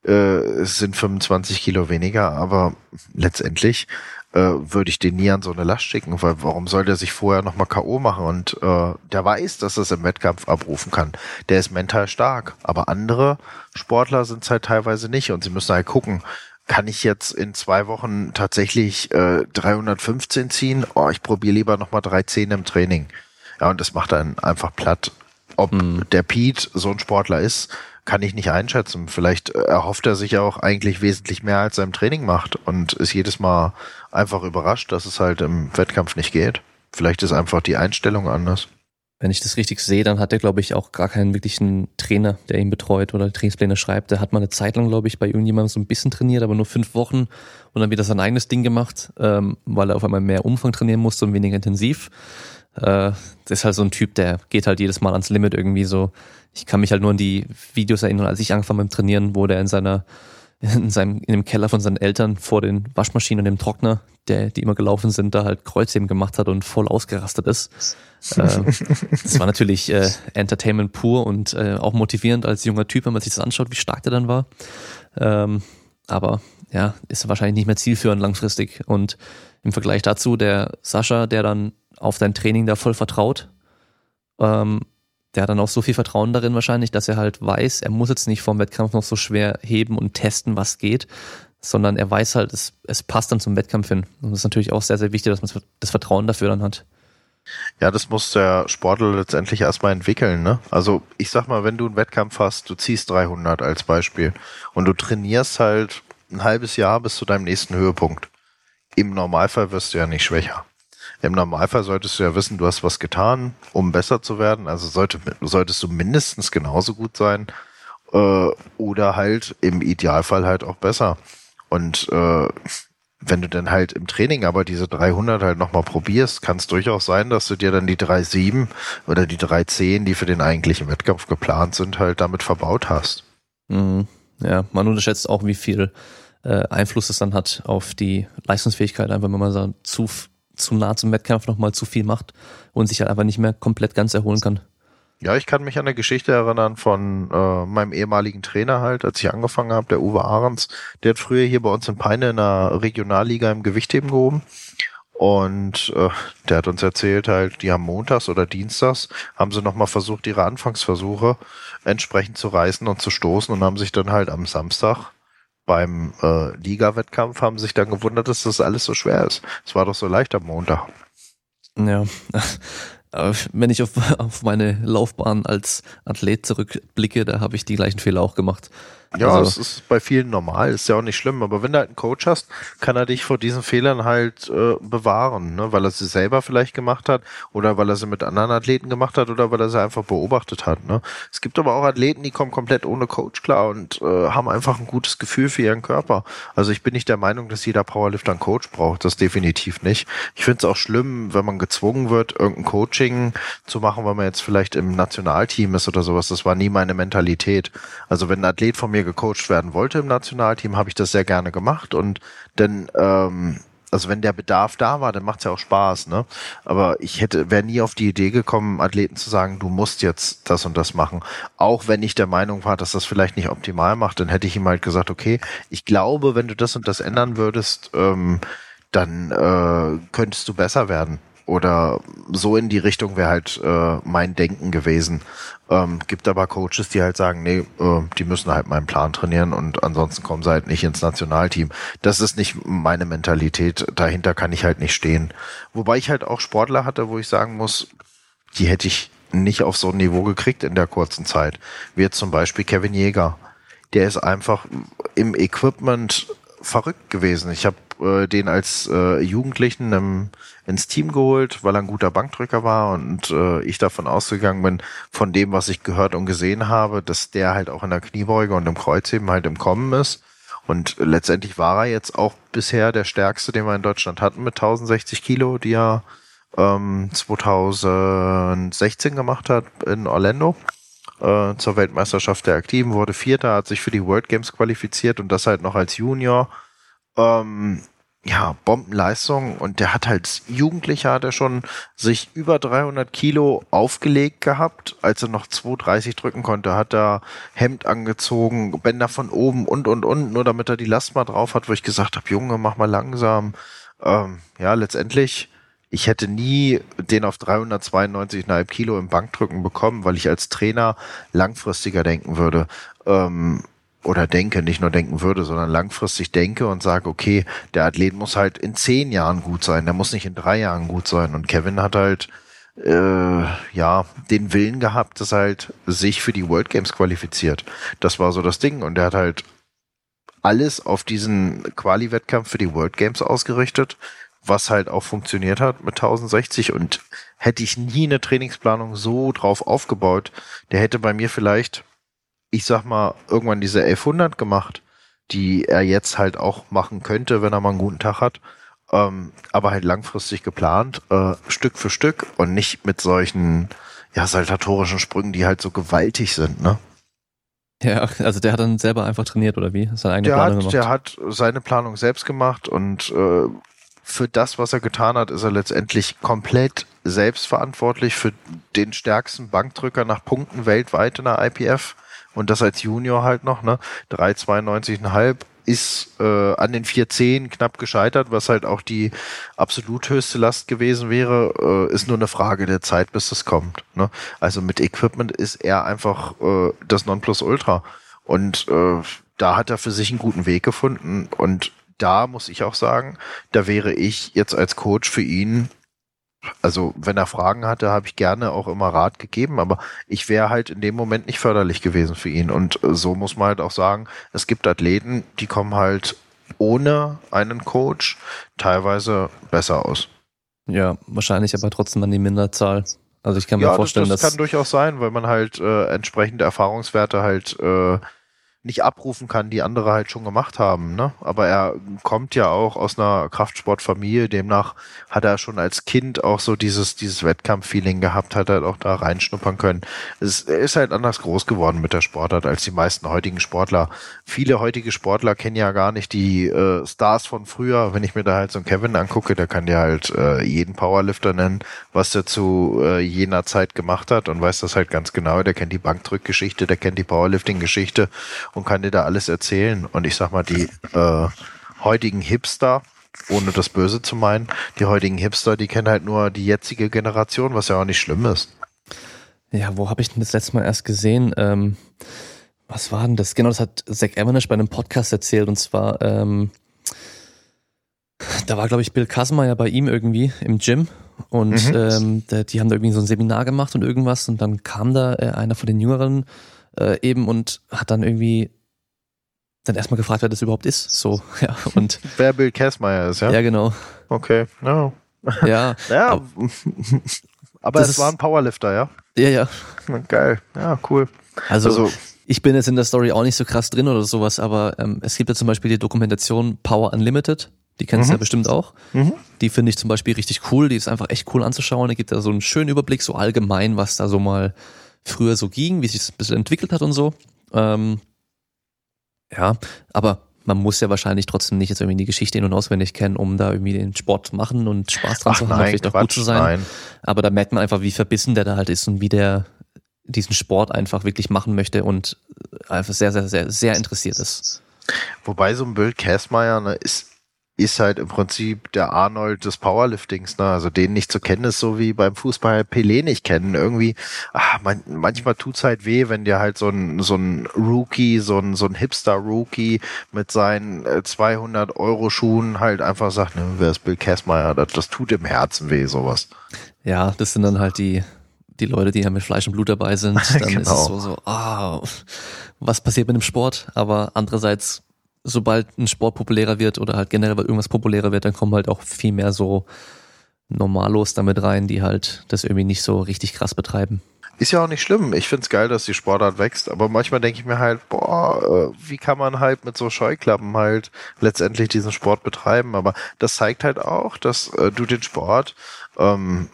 äh, es sind 25 Kilo weniger, aber letztendlich äh, würde ich den nie an so eine Last schicken, weil warum soll der sich vorher nochmal K.O. machen und äh, der weiß, dass er es im Wettkampf abrufen kann. Der ist mental stark, aber andere Sportler sind es halt teilweise nicht und sie müssen halt gucken, kann ich jetzt in zwei Wochen tatsächlich äh, 315 ziehen? Oh, ich probiere lieber nochmal 310 im Training. Ja, und das macht dann einfach platt. Ob mhm. der Pete so ein Sportler ist, kann ich nicht einschätzen. Vielleicht erhofft er sich auch eigentlich wesentlich mehr, als er im Training macht und ist jedes Mal einfach überrascht, dass es halt im Wettkampf nicht geht. Vielleicht ist einfach die Einstellung anders. Wenn ich das richtig sehe, dann hat er, glaube ich, auch gar keinen wirklichen Trainer, der ihn betreut oder Trainingspläne schreibt. Der hat mal eine Zeit lang, glaube ich, bei irgendjemandem so ein bisschen trainiert, aber nur fünf Wochen und dann wieder sein eigenes Ding gemacht, ähm, weil er auf einmal mehr Umfang trainieren musste und weniger intensiv. Äh, das ist halt so ein Typ, der geht halt jedes Mal ans Limit irgendwie so. Ich kann mich halt nur an die Videos erinnern, als ich angefangen beim Trainieren, wo der in seiner in seinem in dem Keller von seinen Eltern vor den Waschmaschinen und dem Trockner, der die immer gelaufen sind, da halt Kreuzheben gemacht hat und voll ausgerastet ist. äh, das war natürlich äh, Entertainment pur und äh, auch motivierend als junger Typ, wenn man sich das anschaut, wie stark der dann war. Ähm, aber ja, ist wahrscheinlich nicht mehr zielführend langfristig. Und im Vergleich dazu der Sascha, der dann auf dein Training da voll vertraut, ähm, der hat dann auch so viel Vertrauen darin wahrscheinlich, dass er halt weiß, er muss jetzt nicht vorm Wettkampf noch so schwer heben und testen, was geht, sondern er weiß halt, es, es passt dann zum Wettkampf hin. Und das ist natürlich auch sehr, sehr wichtig, dass man das Vertrauen dafür dann hat. Ja, das muss der Sportler letztendlich erstmal entwickeln. Ne? Also ich sag mal, wenn du einen Wettkampf hast, du ziehst 300 als Beispiel und du trainierst halt ein halbes Jahr bis zu deinem nächsten Höhepunkt. Im Normalfall wirst du ja nicht schwächer. Im Normalfall solltest du ja wissen, du hast was getan, um besser zu werden. Also sollte, solltest du mindestens genauso gut sein äh, oder halt im Idealfall halt auch besser. Und äh, wenn du dann halt im Training aber diese 300 halt nochmal probierst, kann es durchaus sein, dass du dir dann die 3,7 oder die 3,10, die für den eigentlichen Wettkampf geplant sind, halt damit verbaut hast. Mhm. Ja, man unterschätzt auch, wie viel äh, Einfluss es dann hat auf die Leistungsfähigkeit, einfach wenn man so zu zu nah zum Wettkampf nochmal zu viel macht und sich halt einfach nicht mehr komplett ganz erholen kann. Ja, ich kann mich an eine Geschichte erinnern von äh, meinem ehemaligen Trainer halt, als ich angefangen habe, der Uwe Ahrens. Der hat früher hier bei uns in Peine in der Regionalliga im Gewichtheben gehoben. Und äh, der hat uns erzählt halt, die haben montags oder dienstags, haben sie nochmal versucht, ihre Anfangsversuche entsprechend zu reißen und zu stoßen und haben sich dann halt am Samstag beim äh, Liga-Wettkampf haben sich dann gewundert, dass das alles so schwer ist. Es war doch so leicht am Montag. Ja, wenn ich auf, auf meine Laufbahn als Athlet zurückblicke, da habe ich die gleichen Fehler auch gemacht. Ja, also, es ist bei vielen normal, ist ja auch nicht schlimm. Aber wenn du halt einen Coach hast, kann er dich vor diesen Fehlern halt äh, bewahren, ne? weil er sie selber vielleicht gemacht hat oder weil er sie mit anderen Athleten gemacht hat oder weil er sie einfach beobachtet hat. Ne? Es gibt aber auch Athleten, die kommen komplett ohne Coach klar und äh, haben einfach ein gutes Gefühl für ihren Körper. Also ich bin nicht der Meinung, dass jeder Powerlifter einen Coach braucht. Das definitiv nicht. Ich finde es auch schlimm, wenn man gezwungen wird, irgendein Coaching zu machen, weil man jetzt vielleicht im Nationalteam ist oder sowas. Das war nie meine Mentalität. Also wenn ein Athlet von mir mir gecoacht werden wollte im Nationalteam, habe ich das sehr gerne gemacht und denn ähm, also wenn der Bedarf da war, dann macht's ja auch Spaß, ne? Aber ich hätte, wäre nie auf die Idee gekommen, Athleten zu sagen, du musst jetzt das und das machen. Auch wenn ich der Meinung war, dass das vielleicht nicht optimal macht, dann hätte ich ihm halt gesagt, okay, ich glaube, wenn du das und das ändern würdest, ähm, dann äh, könntest du besser werden. Oder so in die Richtung wäre halt äh, mein Denken gewesen. Ähm, gibt aber Coaches, die halt sagen, nee, äh, die müssen halt meinen Plan trainieren und ansonsten kommen sie halt nicht ins Nationalteam. Das ist nicht meine Mentalität. Dahinter kann ich halt nicht stehen. Wobei ich halt auch Sportler hatte, wo ich sagen muss, die hätte ich nicht auf so ein Niveau gekriegt in der kurzen Zeit. Wie jetzt zum Beispiel Kevin Jäger. Der ist einfach im Equipment verrückt gewesen. Ich habe äh, den als äh, Jugendlichen im, ins Team geholt, weil er ein guter Bankdrücker war und äh, ich davon ausgegangen bin, von dem, was ich gehört und gesehen habe, dass der halt auch in der Kniebeuge und im Kreuzheben halt im Kommen ist. Und letztendlich war er jetzt auch bisher der stärkste, den wir in Deutschland hatten mit 1060 Kilo, die er ähm, 2016 gemacht hat in Orlando äh, zur Weltmeisterschaft der Aktiven, wurde Vierter, hat sich für die World Games qualifiziert und das halt noch als Junior. Ähm, ja, Bombenleistung und der hat als Jugendlicher hat er schon sich über 300 Kilo aufgelegt gehabt, als er noch 230 drücken konnte, hat er Hemd angezogen, Bänder von oben und und und, nur damit er die Last mal drauf hat, wo ich gesagt habe, Junge, mach mal langsam. Ähm, ja, letztendlich, ich hätte nie den auf 392,5 Kilo im Bankdrücken bekommen, weil ich als Trainer langfristiger denken würde. Ähm, oder denke, nicht nur denken würde, sondern langfristig denke und sage, okay, der Athlet muss halt in zehn Jahren gut sein, der muss nicht in drei Jahren gut sein. Und Kevin hat halt äh, ja den Willen gehabt, dass er halt sich für die World Games qualifiziert. Das war so das Ding. Und er hat halt alles auf diesen Quali-Wettkampf für die World Games ausgerichtet, was halt auch funktioniert hat mit 1060. Und hätte ich nie eine Trainingsplanung so drauf aufgebaut, der hätte bei mir vielleicht ich sag mal, irgendwann diese 1100 gemacht, die er jetzt halt auch machen könnte, wenn er mal einen guten Tag hat. Ähm, aber halt langfristig geplant, äh, Stück für Stück und nicht mit solchen, ja, saltatorischen Sprüngen, die halt so gewaltig sind, ne? Ja, also der hat dann selber einfach trainiert oder wie? Seine eigene der Planung hat, gemacht? Der hat seine Planung selbst gemacht und äh, für das, was er getan hat, ist er letztendlich komplett selbstverantwortlich für den stärksten Bankdrücker nach Punkten weltweit in der IPF und das als Junior halt noch, ne? 3,92,5 ist äh, an den 4,10 knapp gescheitert, was halt auch die absolut höchste Last gewesen wäre, äh, ist nur eine Frage der Zeit, bis das kommt. Ne? Also mit Equipment ist er einfach äh, das Nonplusultra. Und äh, da hat er für sich einen guten Weg gefunden. Und da muss ich auch sagen, da wäre ich jetzt als Coach für ihn also wenn er Fragen hatte, habe ich gerne auch immer Rat gegeben, aber ich wäre halt in dem Moment nicht förderlich gewesen für ihn. Und äh, so muss man halt auch sagen, es gibt Athleten, die kommen halt ohne einen Coach teilweise besser aus. Ja, wahrscheinlich aber trotzdem an die Minderzahl. Also ich kann mir ja, vorstellen, das, das dass. kann durchaus sein, weil man halt äh, entsprechende Erfahrungswerte halt äh, nicht abrufen kann, die andere halt schon gemacht haben. Ne? Aber er kommt ja auch aus einer Kraftsportfamilie, demnach hat er schon als Kind auch so dieses, dieses Wettkampffeeling gehabt, hat er auch da reinschnuppern können. Es, er ist halt anders groß geworden mit der Sportart als die meisten heutigen Sportler. Viele heutige Sportler kennen ja gar nicht die äh, Stars von früher. Wenn ich mir da halt so einen Kevin angucke, der kann dir halt äh, jeden Powerlifter nennen, was der zu äh, jener Zeit gemacht hat und weiß das halt ganz genau. Der kennt die Bankdrückgeschichte, der kennt die Powerlifting-Geschichte und kann dir da alles erzählen. Und ich sag mal, die äh, heutigen Hipster, ohne das Böse zu meinen, die heutigen Hipster, die kennen halt nur die jetzige Generation, was ja auch nicht schlimm ist. Ja, wo habe ich denn das letzte Mal erst gesehen? Ähm, was war denn das? Genau, das hat Zach Evanish bei einem Podcast erzählt und zwar, ähm, da war, glaube ich, Bill Kasmer bei ihm irgendwie im Gym und mhm. ähm, die haben da irgendwie so ein Seminar gemacht und irgendwas und dann kam da äh, einer von den Jüngeren äh, eben und hat dann irgendwie dann erstmal gefragt, wer das überhaupt ist. So, ja. Und wer Bill Kessmeyer ist, ja? Ja, genau. Okay, no. Ja. ja. Aber, aber es war ein Powerlifter, ja? Ja, ja. Geil. Ja, cool. Also, also, ich bin jetzt in der Story auch nicht so krass drin oder sowas, aber ähm, es gibt ja zum Beispiel die Dokumentation Power Unlimited. Die kennst du mhm. ja bestimmt auch. Mhm. Die finde ich zum Beispiel richtig cool. Die ist einfach echt cool anzuschauen. Da gibt da so einen schönen Überblick, so allgemein, was da so mal früher so ging, wie sich das ein bisschen entwickelt hat und so. Ähm, ja, aber man muss ja wahrscheinlich trotzdem nicht jetzt irgendwie die Geschichte in- und auswendig kennen, um da irgendwie den Sport zu machen und Spaß dran Ach zu haben, nein, vielleicht auch gut zu sein. Nein. Aber da merkt man einfach, wie verbissen der da halt ist und wie der diesen Sport einfach wirklich machen möchte und einfach sehr, sehr, sehr, sehr interessiert ist. Wobei so ein Bill Kessmeyer ne, ist ist halt im Prinzip der Arnold des Powerliftings, ne? Also den nicht zu kennen ist so wie beim Fußball Pelé nicht kennen. Irgendwie, ach, man, manchmal tut's halt weh, wenn dir halt so ein, so ein Rookie, so ein, so ein Hipster-Rookie mit seinen 200 äh, Euro Schuhen halt einfach sagt, ne, wer ist Bill Kessmeyer? Das, das tut im Herzen weh, sowas. Ja, das sind dann halt die, die Leute, die ja mit Fleisch und Blut dabei sind. Dann genau. ist es so, so, ah, was passiert mit dem Sport? Aber andererseits sobald ein Sport populärer wird oder halt generell irgendwas populärer wird, dann kommen halt auch viel mehr so Normalos damit rein, die halt das irgendwie nicht so richtig krass betreiben. Ist ja auch nicht schlimm. Ich find's geil, dass die Sportart wächst, aber manchmal denke ich mir halt, boah, äh, wie kann man halt mit so Scheuklappen halt letztendlich diesen Sport betreiben? Aber das zeigt halt auch, dass äh, du den Sport ähm,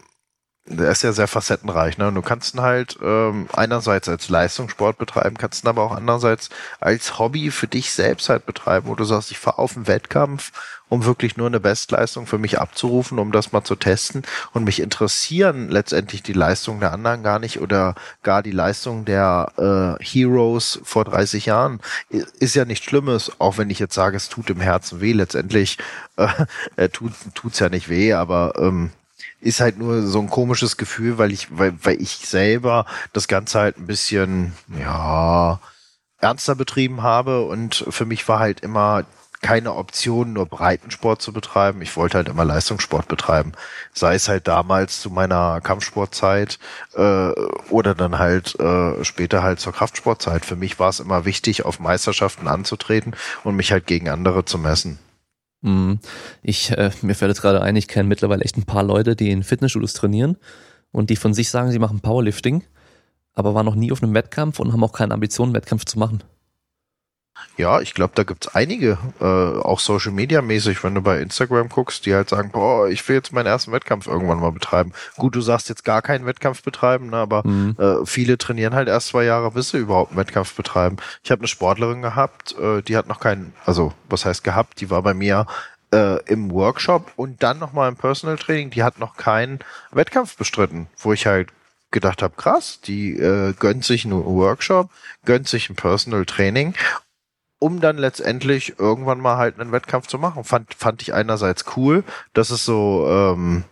der ist ja sehr facettenreich. Ne? Und du kannst ihn halt ähm, einerseits als Leistungssport betreiben, kannst ihn aber auch andererseits als Hobby für dich selbst halt betreiben, wo du sagst, ich fahre auf einen Wettkampf, um wirklich nur eine Bestleistung für mich abzurufen, um das mal zu testen. Und mich interessieren letztendlich die Leistungen der anderen gar nicht oder gar die Leistung der äh, Heroes vor 30 Jahren. Ist ja nichts Schlimmes, auch wenn ich jetzt sage, es tut im Herzen weh. Letztendlich äh, tut tut's ja nicht weh, aber ähm, ist halt nur so ein komisches Gefühl, weil ich, weil, weil ich selber das Ganze halt ein bisschen, ja, ernster betrieben habe und für mich war halt immer keine Option, nur Breitensport zu betreiben. Ich wollte halt immer Leistungssport betreiben. Sei es halt damals zu meiner Kampfsportzeit äh, oder dann halt äh, später halt zur Kraftsportzeit. Für mich war es immer wichtig, auf Meisterschaften anzutreten und mich halt gegen andere zu messen. Mhm. Ich, äh, mir fällt jetzt gerade ein, ich kenne mittlerweile echt ein paar Leute, die in Fitnessstudios trainieren und die von sich sagen, sie machen Powerlifting, aber waren noch nie auf einem Wettkampf und haben auch keine Ambitionen, Wettkampf zu machen. Ja, ich glaube, da gibt's einige, äh, auch Social Media mäßig, wenn du bei Instagram guckst, die halt sagen, boah, ich will jetzt meinen ersten Wettkampf irgendwann mal betreiben. Gut, du sagst jetzt gar keinen Wettkampf betreiben, ne, aber mhm. äh, viele trainieren halt erst zwei Jahre, bis sie überhaupt einen Wettkampf betreiben. Ich habe eine Sportlerin gehabt, äh, die hat noch keinen, also was heißt gehabt, die war bei mir äh, im Workshop und dann nochmal im Personal Training, die hat noch keinen Wettkampf bestritten, wo ich halt gedacht habe, krass, die äh, gönnt sich einen Workshop, gönnt sich ein Personal Training um dann letztendlich irgendwann mal halt einen Wettkampf zu machen. Fand, fand ich einerseits cool, dass es so ähm,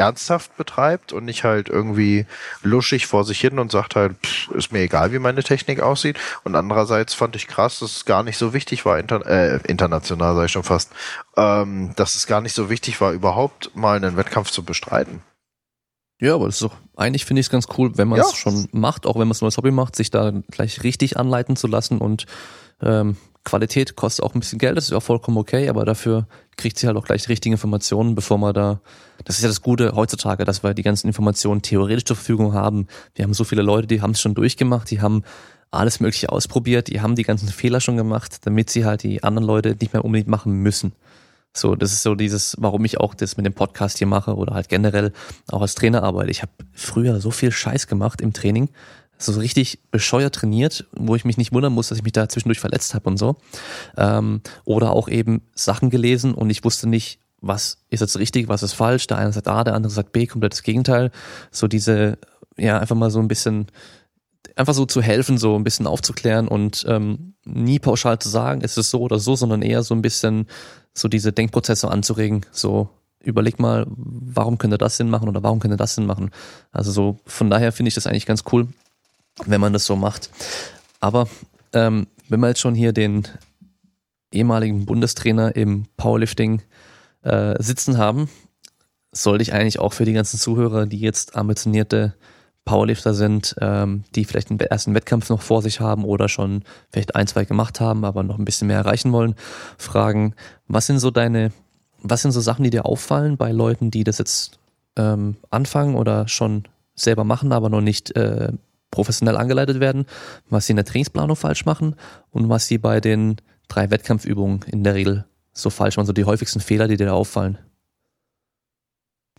ernsthaft betreibt und nicht halt irgendwie luschig vor sich hin und sagt halt, pff, ist mir egal, wie meine Technik aussieht. Und andererseits fand ich krass, dass es gar nicht so wichtig war, inter äh, international sage ich schon fast, ähm, dass es gar nicht so wichtig war, überhaupt mal einen Wettkampf zu bestreiten. Ja, aber das ist doch, eigentlich finde ich es ganz cool, wenn man es ja. schon macht, auch wenn man es nur als Hobby macht, sich da gleich richtig anleiten zu lassen und ähm, Qualität kostet auch ein bisschen Geld, das ist auch vollkommen okay, aber dafür kriegt sie halt auch gleich die richtigen Informationen, bevor man da, das ist ja das Gute heutzutage, dass wir die ganzen Informationen theoretisch zur Verfügung haben. Wir haben so viele Leute, die haben es schon durchgemacht, die haben alles Mögliche ausprobiert, die haben die ganzen Fehler schon gemacht, damit sie halt die anderen Leute nicht mehr unbedingt machen müssen. So, das ist so dieses, warum ich auch das mit dem Podcast hier mache oder halt generell auch als Trainer arbeite. Ich habe früher so viel Scheiß gemacht im Training, so richtig bescheuert trainiert, wo ich mich nicht wundern muss, dass ich mich da zwischendurch verletzt habe und so. Ähm, oder auch eben Sachen gelesen und ich wusste nicht, was ist jetzt richtig, was ist falsch. Der eine sagt A, der andere sagt B, komplettes Gegenteil. So diese, ja, einfach mal so ein bisschen, einfach so zu helfen, so ein bisschen aufzuklären und ähm, nie pauschal zu sagen, ist es so oder so, sondern eher so ein bisschen so diese Denkprozesse anzuregen, so überleg mal, warum könnte das Sinn machen oder warum könnte das Sinn machen. Also so von daher finde ich das eigentlich ganz cool, wenn man das so macht. Aber ähm, wenn wir jetzt schon hier den ehemaligen Bundestrainer im Powerlifting äh, sitzen haben, sollte ich eigentlich auch für die ganzen Zuhörer, die jetzt ambitionierte Powerlifter sind, ähm, die vielleicht einen ersten Wettkampf noch vor sich haben oder schon vielleicht ein, zwei gemacht haben, aber noch ein bisschen mehr erreichen wollen, fragen, was sind so deine, was sind so Sachen, die dir auffallen bei Leuten, die das jetzt ähm, anfangen oder schon selber machen, aber noch nicht äh, professionell angeleitet werden, was sie in der Trainingsplanung falsch machen und was sie bei den drei Wettkampfübungen in der Regel so falsch machen, so die häufigsten Fehler, die dir da auffallen?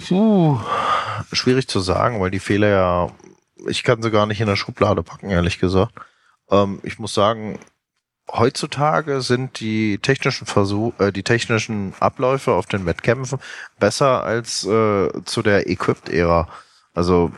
Puh, schwierig zu sagen, weil die Fehler ja, ich kann sie gar nicht in der Schublade packen, ehrlich gesagt. Ähm, ich muss sagen, heutzutage sind die technischen Versuch, äh, die technischen Abläufe auf den Wettkämpfen besser als äh, zu der Equipped-Ära. Also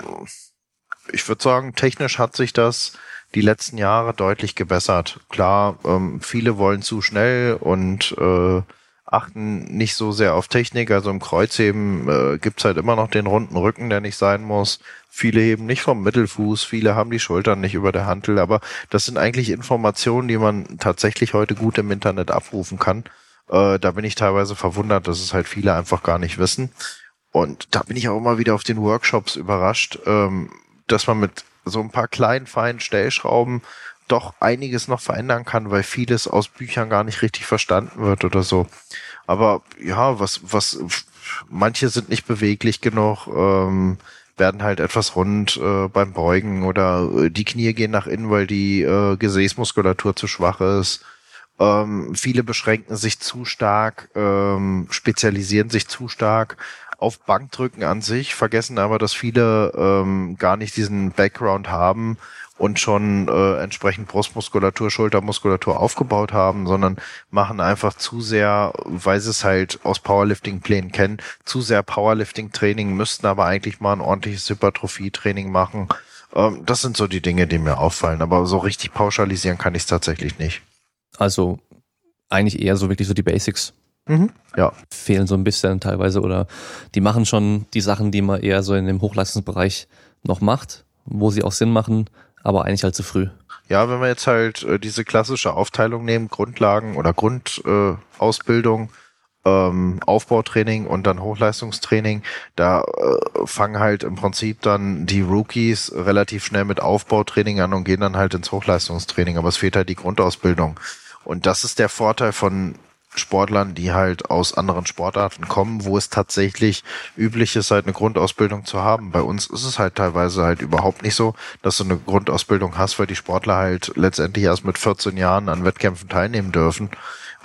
ich würde sagen, technisch hat sich das die letzten Jahre deutlich gebessert. Klar, ähm, viele wollen zu schnell und äh, achten nicht so sehr auf Technik. Also im Kreuzheben äh, gibt's halt immer noch den runden Rücken, der nicht sein muss. Viele heben nicht vom Mittelfuß, viele haben die Schultern nicht über der Hantel, aber das sind eigentlich Informationen, die man tatsächlich heute gut im Internet abrufen kann. Äh, da bin ich teilweise verwundert, dass es halt viele einfach gar nicht wissen. Und da bin ich auch immer wieder auf den Workshops überrascht, ähm, dass man mit so ein paar kleinen, feinen Stellschrauben doch einiges noch verändern kann, weil vieles aus Büchern gar nicht richtig verstanden wird oder so. Aber ja, was, was, manche sind nicht beweglich genug, ähm, werden halt etwas rund äh, beim Beugen oder äh, die Knie gehen nach innen, weil die äh, Gesäßmuskulatur zu schwach ist. Ähm, viele beschränken sich zu stark, ähm, spezialisieren sich zu stark auf Bankdrücken an sich, vergessen aber, dass viele ähm, gar nicht diesen Background haben und schon äh, entsprechend Brustmuskulatur, Schultermuskulatur aufgebaut haben, sondern machen einfach zu sehr, weil sie es halt aus Powerlifting-Plänen kennen, zu sehr Powerlifting-Training, müssten aber eigentlich mal ein ordentliches Hypertrophie-Training machen. Ähm, das sind so die Dinge, die mir auffallen, aber so richtig pauschalisieren kann ich es tatsächlich nicht. Also eigentlich eher so wirklich so die Basics. Mhm. Ja. Fehlen so ein bisschen teilweise oder die machen schon die Sachen, die man eher so in dem Hochleistungsbereich noch macht, wo sie auch Sinn machen, aber eigentlich halt zu früh. Ja, wenn wir jetzt halt äh, diese klassische Aufteilung nehmen, Grundlagen oder Grundausbildung, äh, ähm, Aufbautraining und dann Hochleistungstraining, da äh, fangen halt im Prinzip dann die Rookies relativ schnell mit Aufbautraining an und gehen dann halt ins Hochleistungstraining, aber es fehlt halt die Grundausbildung. Und das ist der Vorteil von Sportlern, die halt aus anderen Sportarten kommen, wo es tatsächlich üblich ist, halt eine Grundausbildung zu haben. Bei uns ist es halt teilweise halt überhaupt nicht so, dass du eine Grundausbildung hast, weil die Sportler halt letztendlich erst mit 14 Jahren an Wettkämpfen teilnehmen dürfen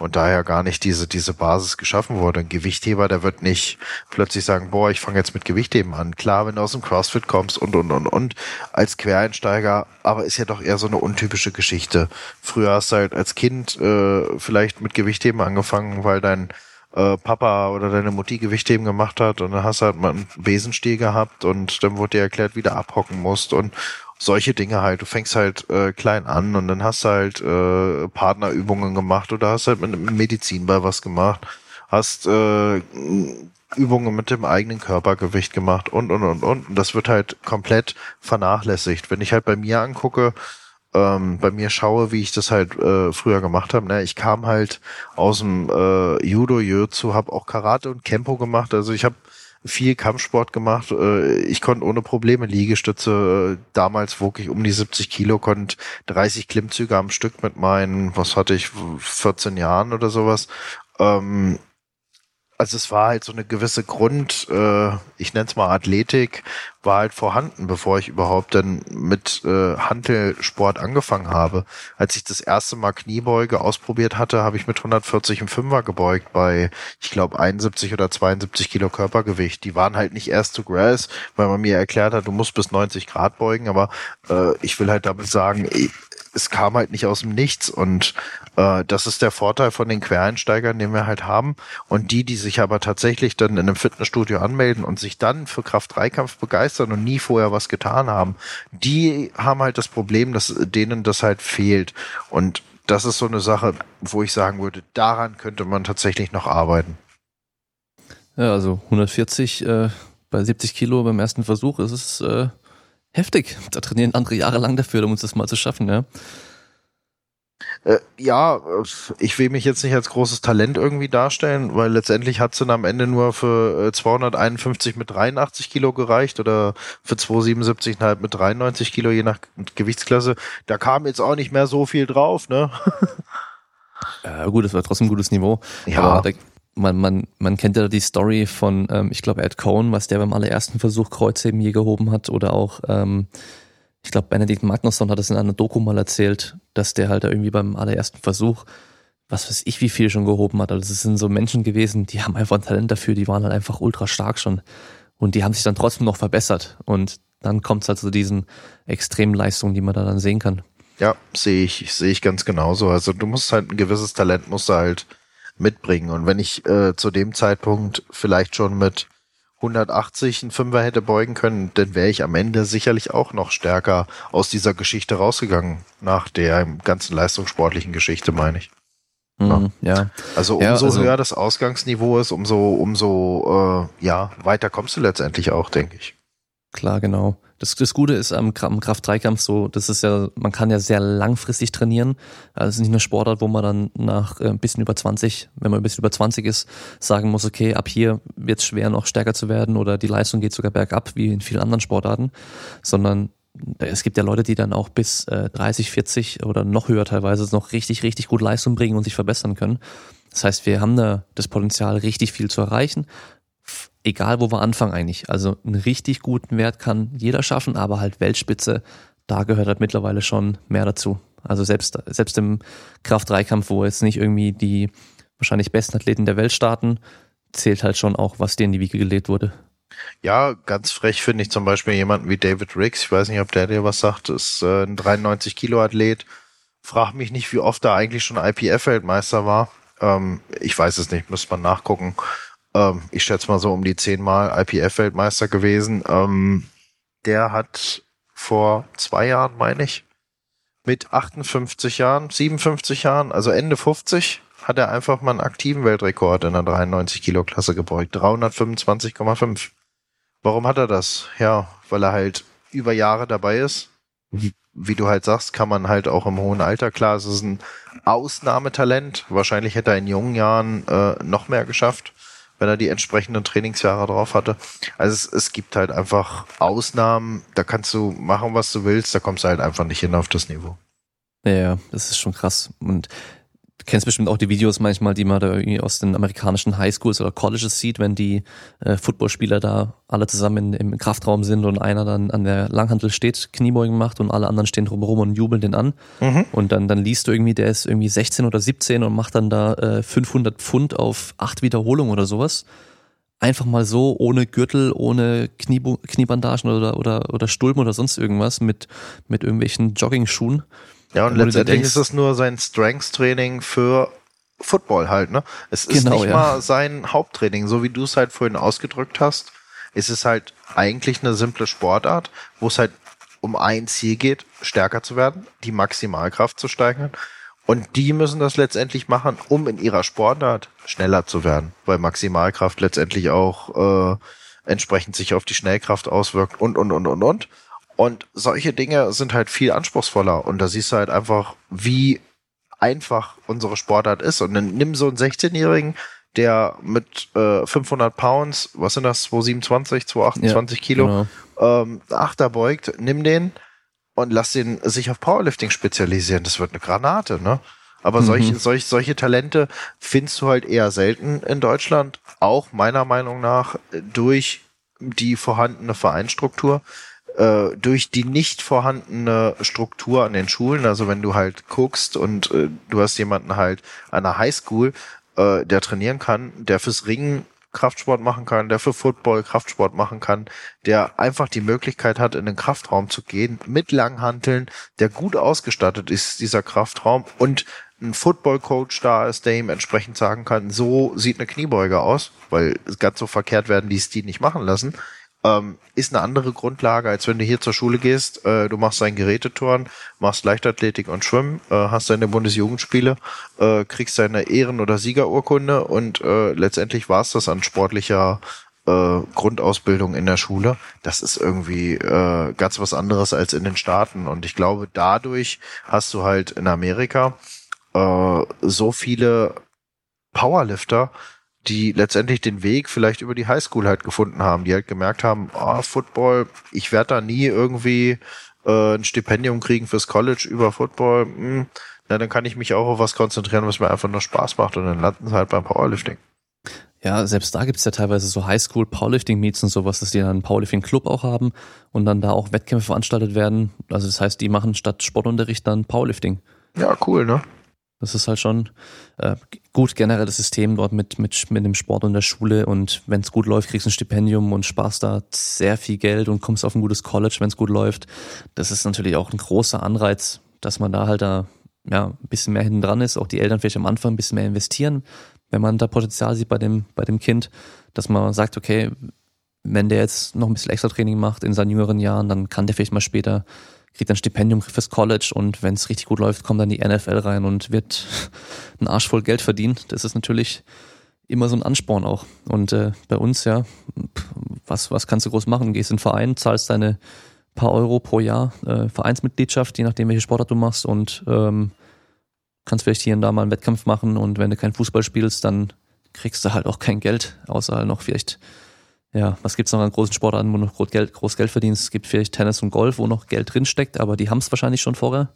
und daher gar nicht diese, diese Basis geschaffen wurde. Ein Gewichtheber, der wird nicht plötzlich sagen, boah, ich fange jetzt mit Gewichtheben an. Klar, wenn du aus dem CrossFit kommst und, und, und, und, als Quereinsteiger, aber ist ja doch eher so eine untypische Geschichte. Früher hast du halt als Kind äh, vielleicht mit Gewichtheben angefangen, weil dein äh, Papa oder deine Mutti Gewichtheben gemacht hat und dann hast du halt mal einen Besenstiel gehabt und dann wurde dir erklärt, wie du abhocken musst und solche Dinge halt. Du fängst halt äh, klein an und dann hast halt äh, Partnerübungen gemacht oder hast halt mit einem Medizinball was gemacht, hast äh, Übungen mit dem eigenen Körpergewicht gemacht und und und und. Und das wird halt komplett vernachlässigt. Wenn ich halt bei mir angucke, ähm, bei mir schaue, wie ich das halt äh, früher gemacht habe. Ne? Ich kam halt aus dem äh, Judo, Jiu-Jitsu, habe auch Karate und Kempo gemacht. Also ich habe viel Kampfsport gemacht. Äh, ich konnte ohne Probleme Liegestütze. Äh, damals wog ich um die 70 Kilo, konnte 30 Klimmzüge am Stück mit meinen, was hatte ich, 14 Jahren oder sowas. Ähm, also es war halt so eine gewisse Grund, äh, ich nenne es mal Athletik, war halt vorhanden, bevor ich überhaupt dann mit äh, Hantelsport angefangen habe. Als ich das erste Mal Kniebeuge ausprobiert hatte, habe ich mit 140 im Fünfer gebeugt bei, ich glaube, 71 oder 72 Kilo Körpergewicht. Die waren halt nicht erst zu Grass, weil man mir erklärt hat, du musst bis 90 Grad beugen, aber äh, ich will halt damit sagen, es kam halt nicht aus dem Nichts und äh, das ist der Vorteil von den Quereinsteigern, den wir halt haben. Und die, die sich aber tatsächlich dann in einem Fitnessstudio anmelden und sich dann für Kraft-Dreikampf begeistern und nie vorher was getan haben, die haben halt das Problem, dass denen das halt fehlt. Und das ist so eine Sache, wo ich sagen würde, daran könnte man tatsächlich noch arbeiten. Ja, also 140 äh, bei 70 Kilo beim ersten Versuch ist es äh, heftig. Da trainieren andere jahrelang dafür, um uns das mal zu schaffen, ja. Äh, ja, ich will mich jetzt nicht als großes Talent irgendwie darstellen, weil letztendlich hat es dann am Ende nur für 251 äh, mit 83 Kilo gereicht oder für 277,5 mit 93 Kilo, je nach Gewichtsklasse. Da kam jetzt auch nicht mehr so viel drauf, ne? Ja, gut, das war trotzdem ein gutes Niveau. Ja. Aber da, man, man, man kennt ja die Story von, ähm, ich glaube, Ed Cohn, was der beim allerersten Versuch Kreuzheben je gehoben hat oder auch, ähm, ich glaube, Benedikt Magnusson hat das in einer Doku mal erzählt, dass der halt irgendwie beim allerersten Versuch, was weiß ich, wie viel schon gehoben hat. Also es sind so Menschen gewesen, die haben einfach ein Talent dafür, die waren halt einfach ultra stark schon. Und die haben sich dann trotzdem noch verbessert. Und dann kommt es halt zu diesen extremen Leistungen, die man da dann sehen kann. Ja, sehe ich, sehe ich ganz genauso. Also du musst halt ein gewisses Talent musst du halt mitbringen. Und wenn ich äh, zu dem Zeitpunkt vielleicht schon mit 180 einen Fünfer hätte beugen können, dann wäre ich am Ende sicherlich auch noch stärker aus dieser Geschichte rausgegangen. Nach der ganzen leistungssportlichen Geschichte, meine ich. Mhm, ja. Also umso ja, also, höher das Ausgangsniveau ist, umso, umso äh, ja, weiter kommst du letztendlich auch, denke ich. Klar, genau. Das, das Gute ist am, am Kraft-3-Kampf so, das ist ja, man kann ja sehr langfristig trainieren. Also es ist nicht eine Sportart, wo man dann nach äh, ein bisschen über 20, wenn man ein bisschen über 20 ist, sagen muss, okay, ab hier wird es schwer, noch stärker zu werden oder die Leistung geht sogar bergab, wie in vielen anderen Sportarten, sondern es gibt ja Leute, die dann auch bis äh, 30, 40 oder noch höher teilweise noch richtig, richtig gut Leistung bringen und sich verbessern können. Das heißt, wir haben da das Potenzial, richtig viel zu erreichen, egal wo wir anfangen eigentlich. Also einen richtig guten Wert kann jeder schaffen, aber halt Weltspitze, da gehört halt mittlerweile schon mehr dazu. Also selbst, selbst im Kraft-3-Kampf, wo jetzt nicht irgendwie die wahrscheinlich besten Athleten der Welt starten, zählt halt schon auch, was dir in die Wiege gelegt wurde. Ja, ganz frech finde ich zum Beispiel jemanden wie David Riggs. Ich weiß nicht, ob der dir was sagt. Ist äh, ein 93 Kilo Athlet. Frag mich nicht, wie oft er eigentlich schon IPF-Weltmeister war. Ähm, ich weiß es nicht, müsste man nachgucken. Ähm, ich schätze mal so um die zehnmal IPF-Weltmeister gewesen. Ähm, der hat vor zwei Jahren, meine ich, mit 58 Jahren, 57 Jahren, also Ende 50, hat er einfach mal einen aktiven Weltrekord in der 93 Kilo Klasse gebeugt. 325,5. Warum hat er das? Ja, weil er halt über Jahre dabei ist. Wie, wie du halt sagst, kann man halt auch im hohen Alter, klar, es ist ein Ausnahmetalent. Wahrscheinlich hätte er in jungen Jahren äh, noch mehr geschafft, wenn er die entsprechenden Trainingsjahre drauf hatte. Also es, es gibt halt einfach Ausnahmen, da kannst du machen, was du willst, da kommst du halt einfach nicht hin auf das Niveau. Ja, das ist schon krass. Und kennst bestimmt auch die Videos manchmal, die man da irgendwie aus den amerikanischen Highschools oder Colleges sieht, wenn die äh, Footballspieler da alle zusammen in, im Kraftraum sind und einer dann an der Langhantel steht, Kniebeugen macht und alle anderen stehen drumherum und jubeln den an. Mhm. Und dann, dann liest du irgendwie, der ist irgendwie 16 oder 17 und macht dann da äh, 500 Pfund auf acht Wiederholungen oder sowas. Einfach mal so, ohne Gürtel, ohne Kniebo Kniebandagen oder, oder, oder Stulpen oder sonst irgendwas, mit, mit irgendwelchen Jogging-Schuhen. Ja, und letztendlich denkst, ist das nur sein Strengths-Training für Football halt, ne? Es ist genau, nicht ja. mal sein Haupttraining, so wie du es halt vorhin ausgedrückt hast. Es ist halt eigentlich eine simple Sportart, wo es halt um ein Ziel geht, stärker zu werden, die Maximalkraft zu steigern. Und die müssen das letztendlich machen, um in ihrer Sportart schneller zu werden, weil Maximalkraft letztendlich auch äh, entsprechend sich auf die Schnellkraft auswirkt und, und, und, und, und. Und solche Dinge sind halt viel anspruchsvoller. Und da siehst du halt einfach, wie einfach unsere Sportart ist. Und dann nimm so einen 16-Jährigen, der mit äh, 500 Pounds, was sind das, 227, 228 ja, Kilo, genau. ähm, Achter beugt, nimm den und lass den sich auf Powerlifting spezialisieren. Das wird eine Granate, ne? Aber mhm. solche, solche, solche Talente findest du halt eher selten in Deutschland, auch meiner Meinung nach durch die vorhandene Vereinsstruktur äh, durch die nicht vorhandene Struktur an den Schulen, also wenn du halt guckst und äh, du hast jemanden halt an der Highschool, äh, der trainieren kann, der fürs Ringen Kraftsport machen kann, der für Football Kraftsport machen kann, der einfach die Möglichkeit hat, in den Kraftraum zu gehen mit Langhanteln, der gut ausgestattet ist, dieser Kraftraum und ein Football-Coach da ist, der ihm entsprechend sagen kann, so sieht eine Kniebeuge aus, weil ganz so verkehrt werden die es die nicht machen lassen ähm, ist eine andere Grundlage, als wenn du hier zur Schule gehst. Äh, du machst dein Geräteturn, machst Leichtathletik und Schwimmen, äh, hast deine Bundesjugendspiele, äh, kriegst deine Ehren- oder Siegerurkunde und äh, letztendlich war es das an sportlicher äh, Grundausbildung in der Schule. Das ist irgendwie äh, ganz was anderes als in den Staaten. Und ich glaube, dadurch hast du halt in Amerika so viele Powerlifter, die letztendlich den Weg vielleicht über die Highschool halt gefunden haben, die halt gemerkt haben, ah, oh, Football, ich werde da nie irgendwie äh, ein Stipendium kriegen fürs College über Football. Hm, na, dann kann ich mich auch auf was konzentrieren, was mir einfach nur Spaß macht und dann landen sie halt beim Powerlifting. Ja, selbst da gibt's ja teilweise so Highschool Powerlifting Meets und sowas, dass die dann einen Powerlifting Club auch haben und dann da auch Wettkämpfe veranstaltet werden. Also das heißt, die machen statt Sportunterricht dann Powerlifting. Ja, cool, ne? Das ist halt schon äh, gut generell das System dort mit, mit, mit dem Sport und der Schule und wenn es gut läuft, kriegst du ein Stipendium und sparst da sehr viel Geld und kommst auf ein gutes College, wenn es gut läuft. Das ist natürlich auch ein großer Anreiz, dass man da halt da ja, ein bisschen mehr hinten dran ist, auch die Eltern vielleicht am Anfang ein bisschen mehr investieren, wenn man da Potenzial sieht bei dem, bei dem Kind, dass man sagt, okay, wenn der jetzt noch ein bisschen extra Training macht in seinen jüngeren Jahren, dann kann der vielleicht mal später kriegt ein Stipendium fürs College und wenn es richtig gut läuft, kommt dann die NFL rein und wird ein Arsch voll Geld verdienen. Das ist natürlich immer so ein Ansporn auch. Und äh, bei uns, ja, was, was kannst du groß machen? Gehst in den Verein, zahlst deine paar Euro pro Jahr äh, Vereinsmitgliedschaft, je nachdem, welche Sportart du machst und ähm, kannst vielleicht hier und da mal einen Wettkampf machen und wenn du keinen Fußball spielst, dann kriegst du halt auch kein Geld, außer halt noch vielleicht ja, was gibt's noch an großen Sportarten, wo noch groß Geld, groß Geld verdienst? Es gibt vielleicht Tennis und Golf, wo noch Geld drinsteckt, aber die haben es wahrscheinlich schon vorher.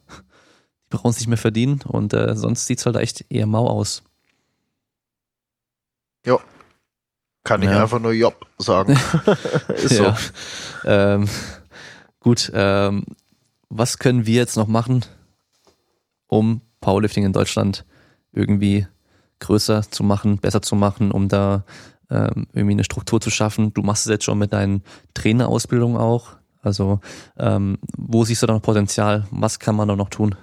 Die brauchen es nicht mehr verdienen und äh, sonst sieht's halt echt eher mau aus. Ja. Kann ich ja. einfach nur Job sagen. Ist so. Ähm, gut, ähm, was können wir jetzt noch machen, um Powerlifting in Deutschland irgendwie größer zu machen, besser zu machen, um da ähm, irgendwie eine Struktur zu schaffen. Du machst es jetzt schon mit deinen Trainerausbildungen auch. Also ähm, wo siehst du da noch Potenzial? Was kann man da noch tun?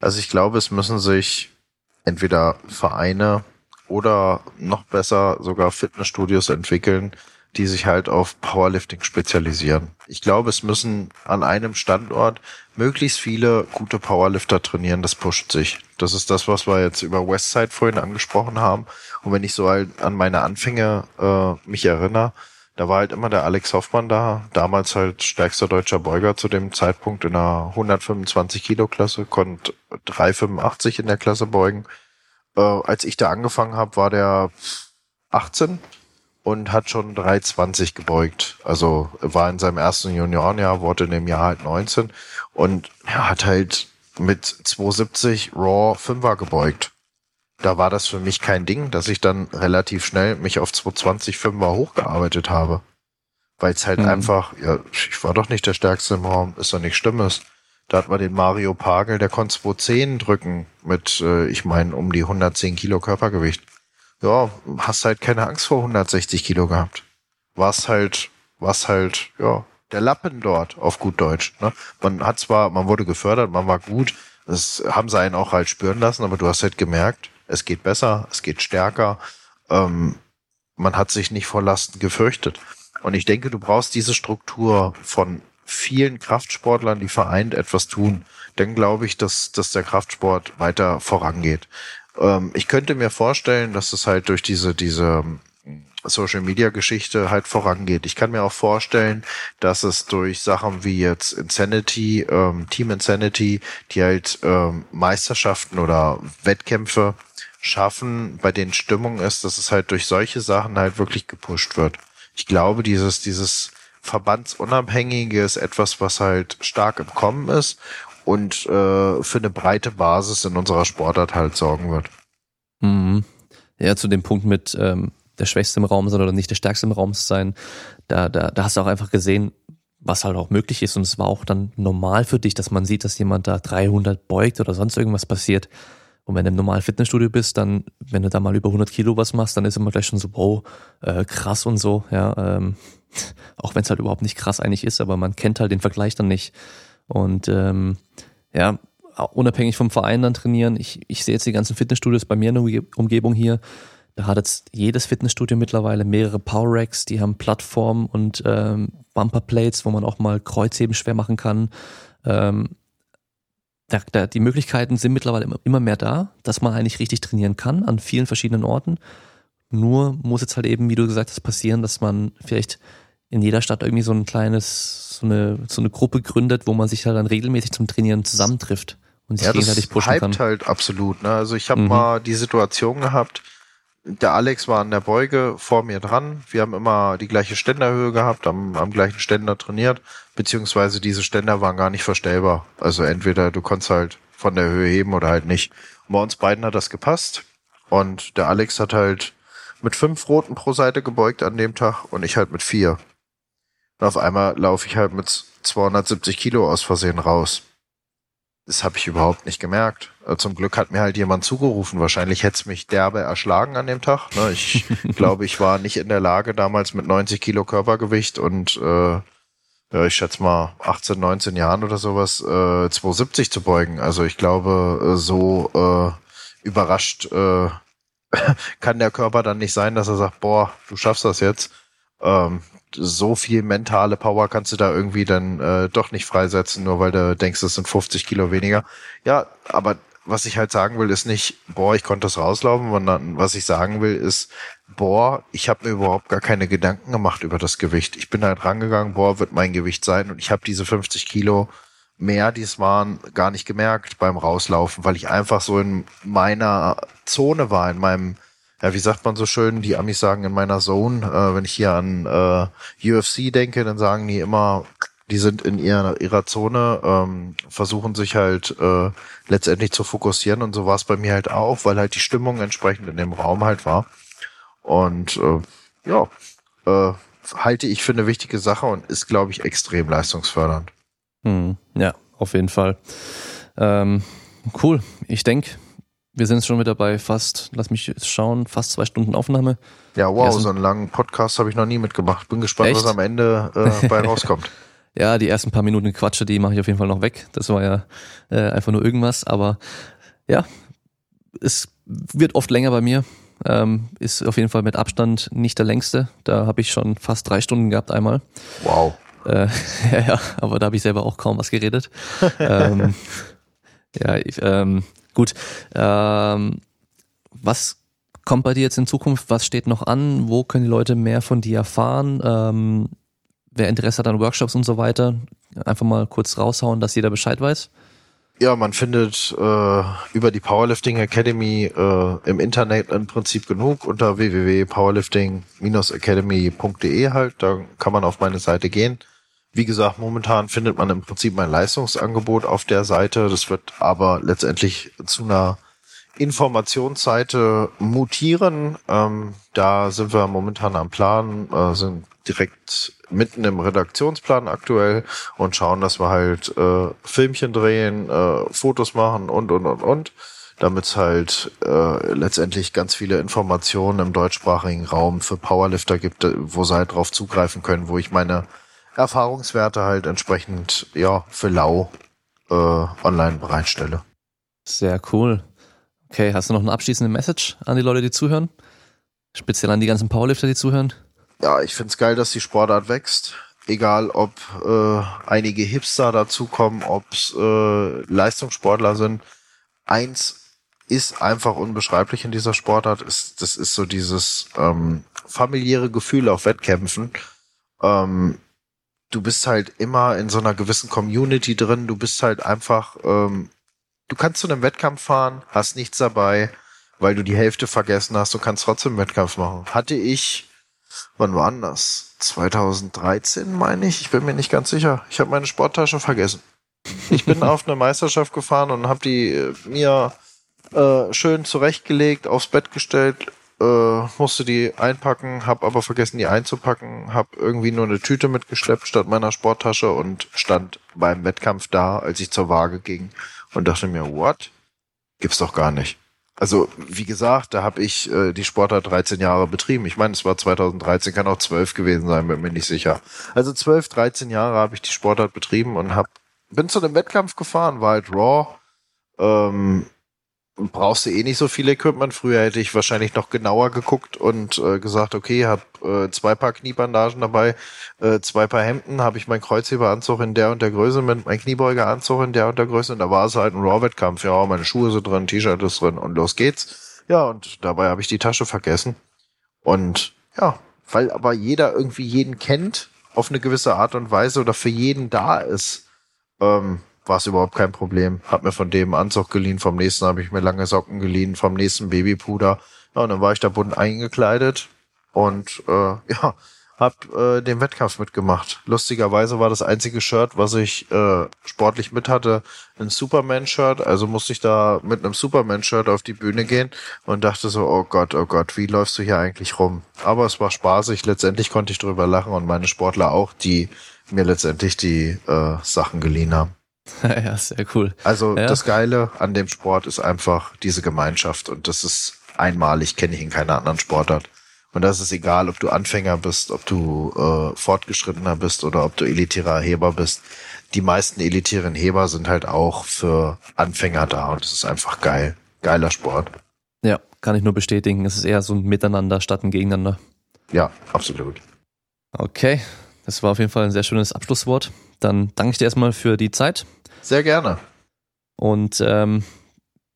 Also ich glaube, es müssen sich entweder Vereine oder noch besser sogar Fitnessstudios entwickeln, die sich halt auf Powerlifting spezialisieren. Ich glaube, es müssen an einem Standort möglichst viele gute Powerlifter trainieren. Das pusht sich. Das ist das, was wir jetzt über Westside vorhin angesprochen haben. Und wenn ich so halt an meine Anfänge äh, mich erinnere, da war halt immer der Alex Hoffmann da, damals halt stärkster deutscher Beuger zu dem Zeitpunkt in der 125 Kilo Klasse, konnte 385 in der Klasse beugen. Äh, als ich da angefangen habe, war der 18 und hat schon 320 gebeugt. Also war in seinem ersten Juniorenjahr, wurde in dem Jahr halt 19 und er hat halt mit 270 Raw 5er gebeugt. Da war das für mich kein Ding, dass ich dann relativ schnell mich auf 220 5er hochgearbeitet habe. Weil es halt mhm. einfach, ja, ich war doch nicht der Stärkste im Raum, ist doch nichts Stimmes. Da hat man den Mario Pagel, der konnte 210 drücken mit, äh, ich meine, um die 110 Kilo Körpergewicht ja, hast halt keine Angst vor 160 Kilo gehabt. Warst halt, warst halt, ja, der Lappen dort, auf gut Deutsch. Ne? Man hat zwar, man wurde gefördert, man war gut, das haben sie einen auch halt spüren lassen, aber du hast halt gemerkt, es geht besser, es geht stärker, ähm, man hat sich nicht vor Lasten gefürchtet. Und ich denke, du brauchst diese Struktur von vielen Kraftsportlern, die vereint etwas tun. Dann glaube ich, dass, dass der Kraftsport weiter vorangeht. Ähm, ich könnte mir vorstellen, dass es halt durch diese, diese ähm, Social Media Geschichte halt vorangeht. Ich kann mir auch vorstellen, dass es durch Sachen wie jetzt Insanity, ähm, Team Insanity, die halt ähm, Meisterschaften oder Wettkämpfe schaffen, bei denen Stimmung ist, dass es halt durch solche Sachen halt wirklich gepusht wird. Ich glaube, dieses, dieses Verbandsunabhängige ist etwas, was halt stark im Kommen ist und äh, für eine breite Basis in unserer Sportart halt sorgen wird. Mhm. Ja, zu dem Punkt mit ähm, der Schwächste im Raum sein oder nicht der Stärkste im Raum sein, da, da, da hast du auch einfach gesehen, was halt auch möglich ist und es war auch dann normal für dich, dass man sieht, dass jemand da 300 beugt oder sonst irgendwas passiert. Und wenn du im normalen Fitnessstudio bist, dann, wenn du da mal über 100 Kilo was machst, dann ist immer gleich schon so, wow, äh, krass und so, ja, ähm, auch wenn es halt überhaupt nicht krass eigentlich ist, aber man kennt halt den Vergleich dann nicht. Und ähm, ja, unabhängig vom Verein dann trainieren. Ich, ich sehe jetzt die ganzen Fitnessstudios bei mir in der Umgebung hier. Da hat jetzt jedes Fitnessstudio mittlerweile mehrere Power Racks, die haben Plattformen und ähm, Bumper Plates, wo man auch mal Kreuzheben schwer machen kann. Ähm, da, da, die Möglichkeiten sind mittlerweile immer, immer mehr da, dass man eigentlich richtig trainieren kann an vielen verschiedenen Orten. Nur muss jetzt halt eben, wie du gesagt hast, passieren, dass man vielleicht in jeder Stadt irgendwie so ein kleines, so eine, so eine Gruppe gründet, wo man sich halt dann regelmäßig zum Trainieren zusammentrifft und sich ja, gegenseitig pushen kann. halt absolut. Ne? Also ich habe mhm. mal die Situation gehabt, der Alex war an der Beuge vor mir dran. Wir haben immer die gleiche Ständerhöhe gehabt, am, am gleichen Ständer trainiert, beziehungsweise diese Ständer waren gar nicht verstellbar. Also entweder du konntest halt von der Höhe heben oder halt nicht. Und bei uns beiden hat das gepasst. Und der Alex hat halt mit fünf Roten pro Seite gebeugt an dem Tag und ich halt mit vier. Und auf einmal laufe ich halt mit 270 Kilo aus Versehen raus. Das habe ich überhaupt nicht gemerkt. Äh, zum Glück hat mir halt jemand zugerufen. Wahrscheinlich hätte es mich derbe erschlagen an dem Tag. Ne? Ich glaube, ich war nicht in der Lage, damals mit 90 Kilo Körpergewicht und äh, ich schätze mal 18, 19 Jahren oder sowas, äh, 270 zu beugen. Also ich glaube, äh, so äh, überrascht äh, kann der Körper dann nicht sein, dass er sagt, boah, du schaffst das jetzt. Ähm, so viel mentale Power kannst du da irgendwie dann äh, doch nicht freisetzen, nur weil du denkst, das sind 50 Kilo weniger. Ja, aber was ich halt sagen will, ist nicht, boah, ich konnte das rauslaufen, sondern was ich sagen will, ist, boah, ich habe mir überhaupt gar keine Gedanken gemacht über das Gewicht. Ich bin halt rangegangen, boah, wird mein Gewicht sein und ich habe diese 50 Kilo mehr, die es waren, gar nicht gemerkt beim Rauslaufen, weil ich einfach so in meiner Zone war, in meinem ja, wie sagt man so schön, die Amis sagen in meiner Zone, äh, wenn ich hier an äh, UFC denke, dann sagen die immer, die sind in ihrer, ihrer Zone, ähm, versuchen sich halt äh, letztendlich zu fokussieren und so war es bei mir halt auch, weil halt die Stimmung entsprechend in dem Raum halt war. Und äh, ja, äh, halte ich für eine wichtige Sache und ist, glaube ich, extrem leistungsfördernd. Hm, ja, auf jeden Fall. Ähm, cool. Ich denke, wir sind schon wieder bei fast, lass mich schauen, fast zwei Stunden Aufnahme. Ja, wow, so einen langen Podcast habe ich noch nie mitgemacht. Bin gespannt, Echt? was am Ende äh, bei rauskommt. ja, die ersten paar Minuten Quatsche, die mache ich auf jeden Fall noch weg. Das war ja äh, einfach nur irgendwas, aber ja, es wird oft länger bei mir. Ähm, ist auf jeden Fall mit Abstand nicht der längste. Da habe ich schon fast drei Stunden gehabt einmal. Wow. Äh, ja, ja, aber da habe ich selber auch kaum was geredet. ähm, ja, ich, ähm, gut. Ähm, was kommt bei dir jetzt in Zukunft? Was steht noch an? Wo können die Leute mehr von dir erfahren? Ähm, wer Interesse hat an Workshops und so weiter, einfach mal kurz raushauen, dass jeder Bescheid weiß. Ja, man findet äh, über die Powerlifting Academy äh, im Internet im Prinzip genug unter www.powerlifting-academy.de halt. Da kann man auf meine Seite gehen. Wie gesagt, momentan findet man im Prinzip mein Leistungsangebot auf der Seite. Das wird aber letztendlich zu einer Informationsseite mutieren. Ähm, da sind wir momentan am Plan, äh, sind direkt mitten im Redaktionsplan aktuell und schauen, dass wir halt äh, Filmchen drehen, äh, Fotos machen und und und und, damit es halt äh, letztendlich ganz viele Informationen im deutschsprachigen Raum für Powerlifter gibt, wo sie halt drauf zugreifen können, wo ich meine Erfahrungswerte halt entsprechend ja für lau äh, online bereitstelle. Sehr cool. Okay, hast du noch eine abschließende Message an die Leute, die zuhören? Speziell an die ganzen Powerlifter, die zuhören? Ja, ich find's geil, dass die Sportart wächst. Egal, ob äh, einige Hipster dazukommen, ob's äh, Leistungssportler sind. Eins ist einfach unbeschreiblich in dieser Sportart. Ist, das ist so dieses ähm, familiäre Gefühl auf Wettkämpfen. Ähm, du bist halt immer in so einer gewissen Community drin. Du bist halt einfach, ähm, du kannst zu einem Wettkampf fahren, hast nichts dabei, weil du die Hälfte vergessen hast. Du kannst trotzdem einen Wettkampf machen. Hatte ich Wann war das? 2013 meine ich. Ich bin mir nicht ganz sicher. Ich habe meine Sporttasche vergessen. Ich bin auf eine Meisterschaft gefahren und habe die äh, mir äh, schön zurechtgelegt, aufs Bett gestellt, äh, musste die einpacken, habe aber vergessen, die einzupacken, habe irgendwie nur eine Tüte mitgeschleppt statt meiner Sporttasche und stand beim Wettkampf da, als ich zur Waage ging und dachte mir, what? Gibt's doch gar nicht. Also, wie gesagt, da habe ich äh, die Sportart 13 Jahre betrieben. Ich meine, es war 2013, kann auch 12 gewesen sein, bin mir nicht sicher. Also 12, 13 Jahre habe ich die Sportart betrieben und hab, bin zu einem Wettkampf gefahren, war halt Raw. Ähm, brauchst du eh nicht so viel Equipment. Früher hätte ich wahrscheinlich noch genauer geguckt und äh, gesagt, okay, hab äh, zwei Paar Kniebandagen dabei, äh, zwei Paar Hemden, habe ich meinen Kreuzheberanzug in der und der Größe mit meinem Kniebeugeranzug in der und der Größe und da war es halt ein Raw-Wettkampf. Ja, meine Schuhe sind drin, T-Shirt ist drin und los geht's. Ja, und dabei habe ich die Tasche vergessen. Und ja, weil aber jeder irgendwie jeden kennt auf eine gewisse Art und Weise oder für jeden da ist, ähm, war es überhaupt kein Problem. Hab mir von dem Anzug geliehen, vom nächsten habe ich mir lange Socken geliehen, vom nächsten Babypuder. Ja, und dann war ich da bunt eingekleidet und äh, ja, hab äh, den Wettkampf mitgemacht. Lustigerweise war das einzige Shirt, was ich äh, sportlich mit hatte, ein Superman-Shirt. Also musste ich da mit einem Superman-Shirt auf die Bühne gehen und dachte so, oh Gott, oh Gott, wie läufst du hier eigentlich rum? Aber es war spaßig. Letztendlich konnte ich drüber lachen und meine Sportler auch, die mir letztendlich die äh, Sachen geliehen haben. ja, sehr cool. Also ja. das Geile an dem Sport ist einfach diese Gemeinschaft und das ist einmalig, kenne ich in keiner anderen Sportart. Und das ist egal, ob du Anfänger bist, ob du äh, fortgeschrittener bist oder ob du elitärer Heber bist. Die meisten elitären Heber sind halt auch für Anfänger da und das ist einfach geil. Geiler Sport. Ja, kann ich nur bestätigen. Es ist eher so ein Miteinander statt ein Gegeneinander. Ja, absolut. Okay, das war auf jeden Fall ein sehr schönes Abschlusswort. Dann danke ich dir erstmal für die Zeit. Sehr gerne. Und ähm,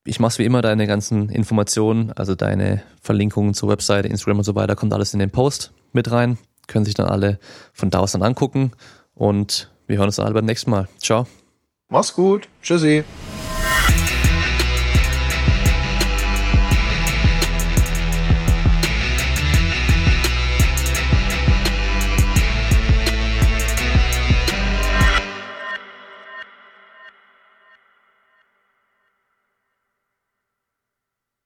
ich mache wie immer deine ganzen Informationen, also deine Verlinkungen zur Webseite, Instagram und so weiter, kommt alles in den Post mit rein. Können sich dann alle von da aus dann angucken. Und wir hören uns alle beim nächsten Mal. Ciao. Mach's gut. Tschüssi.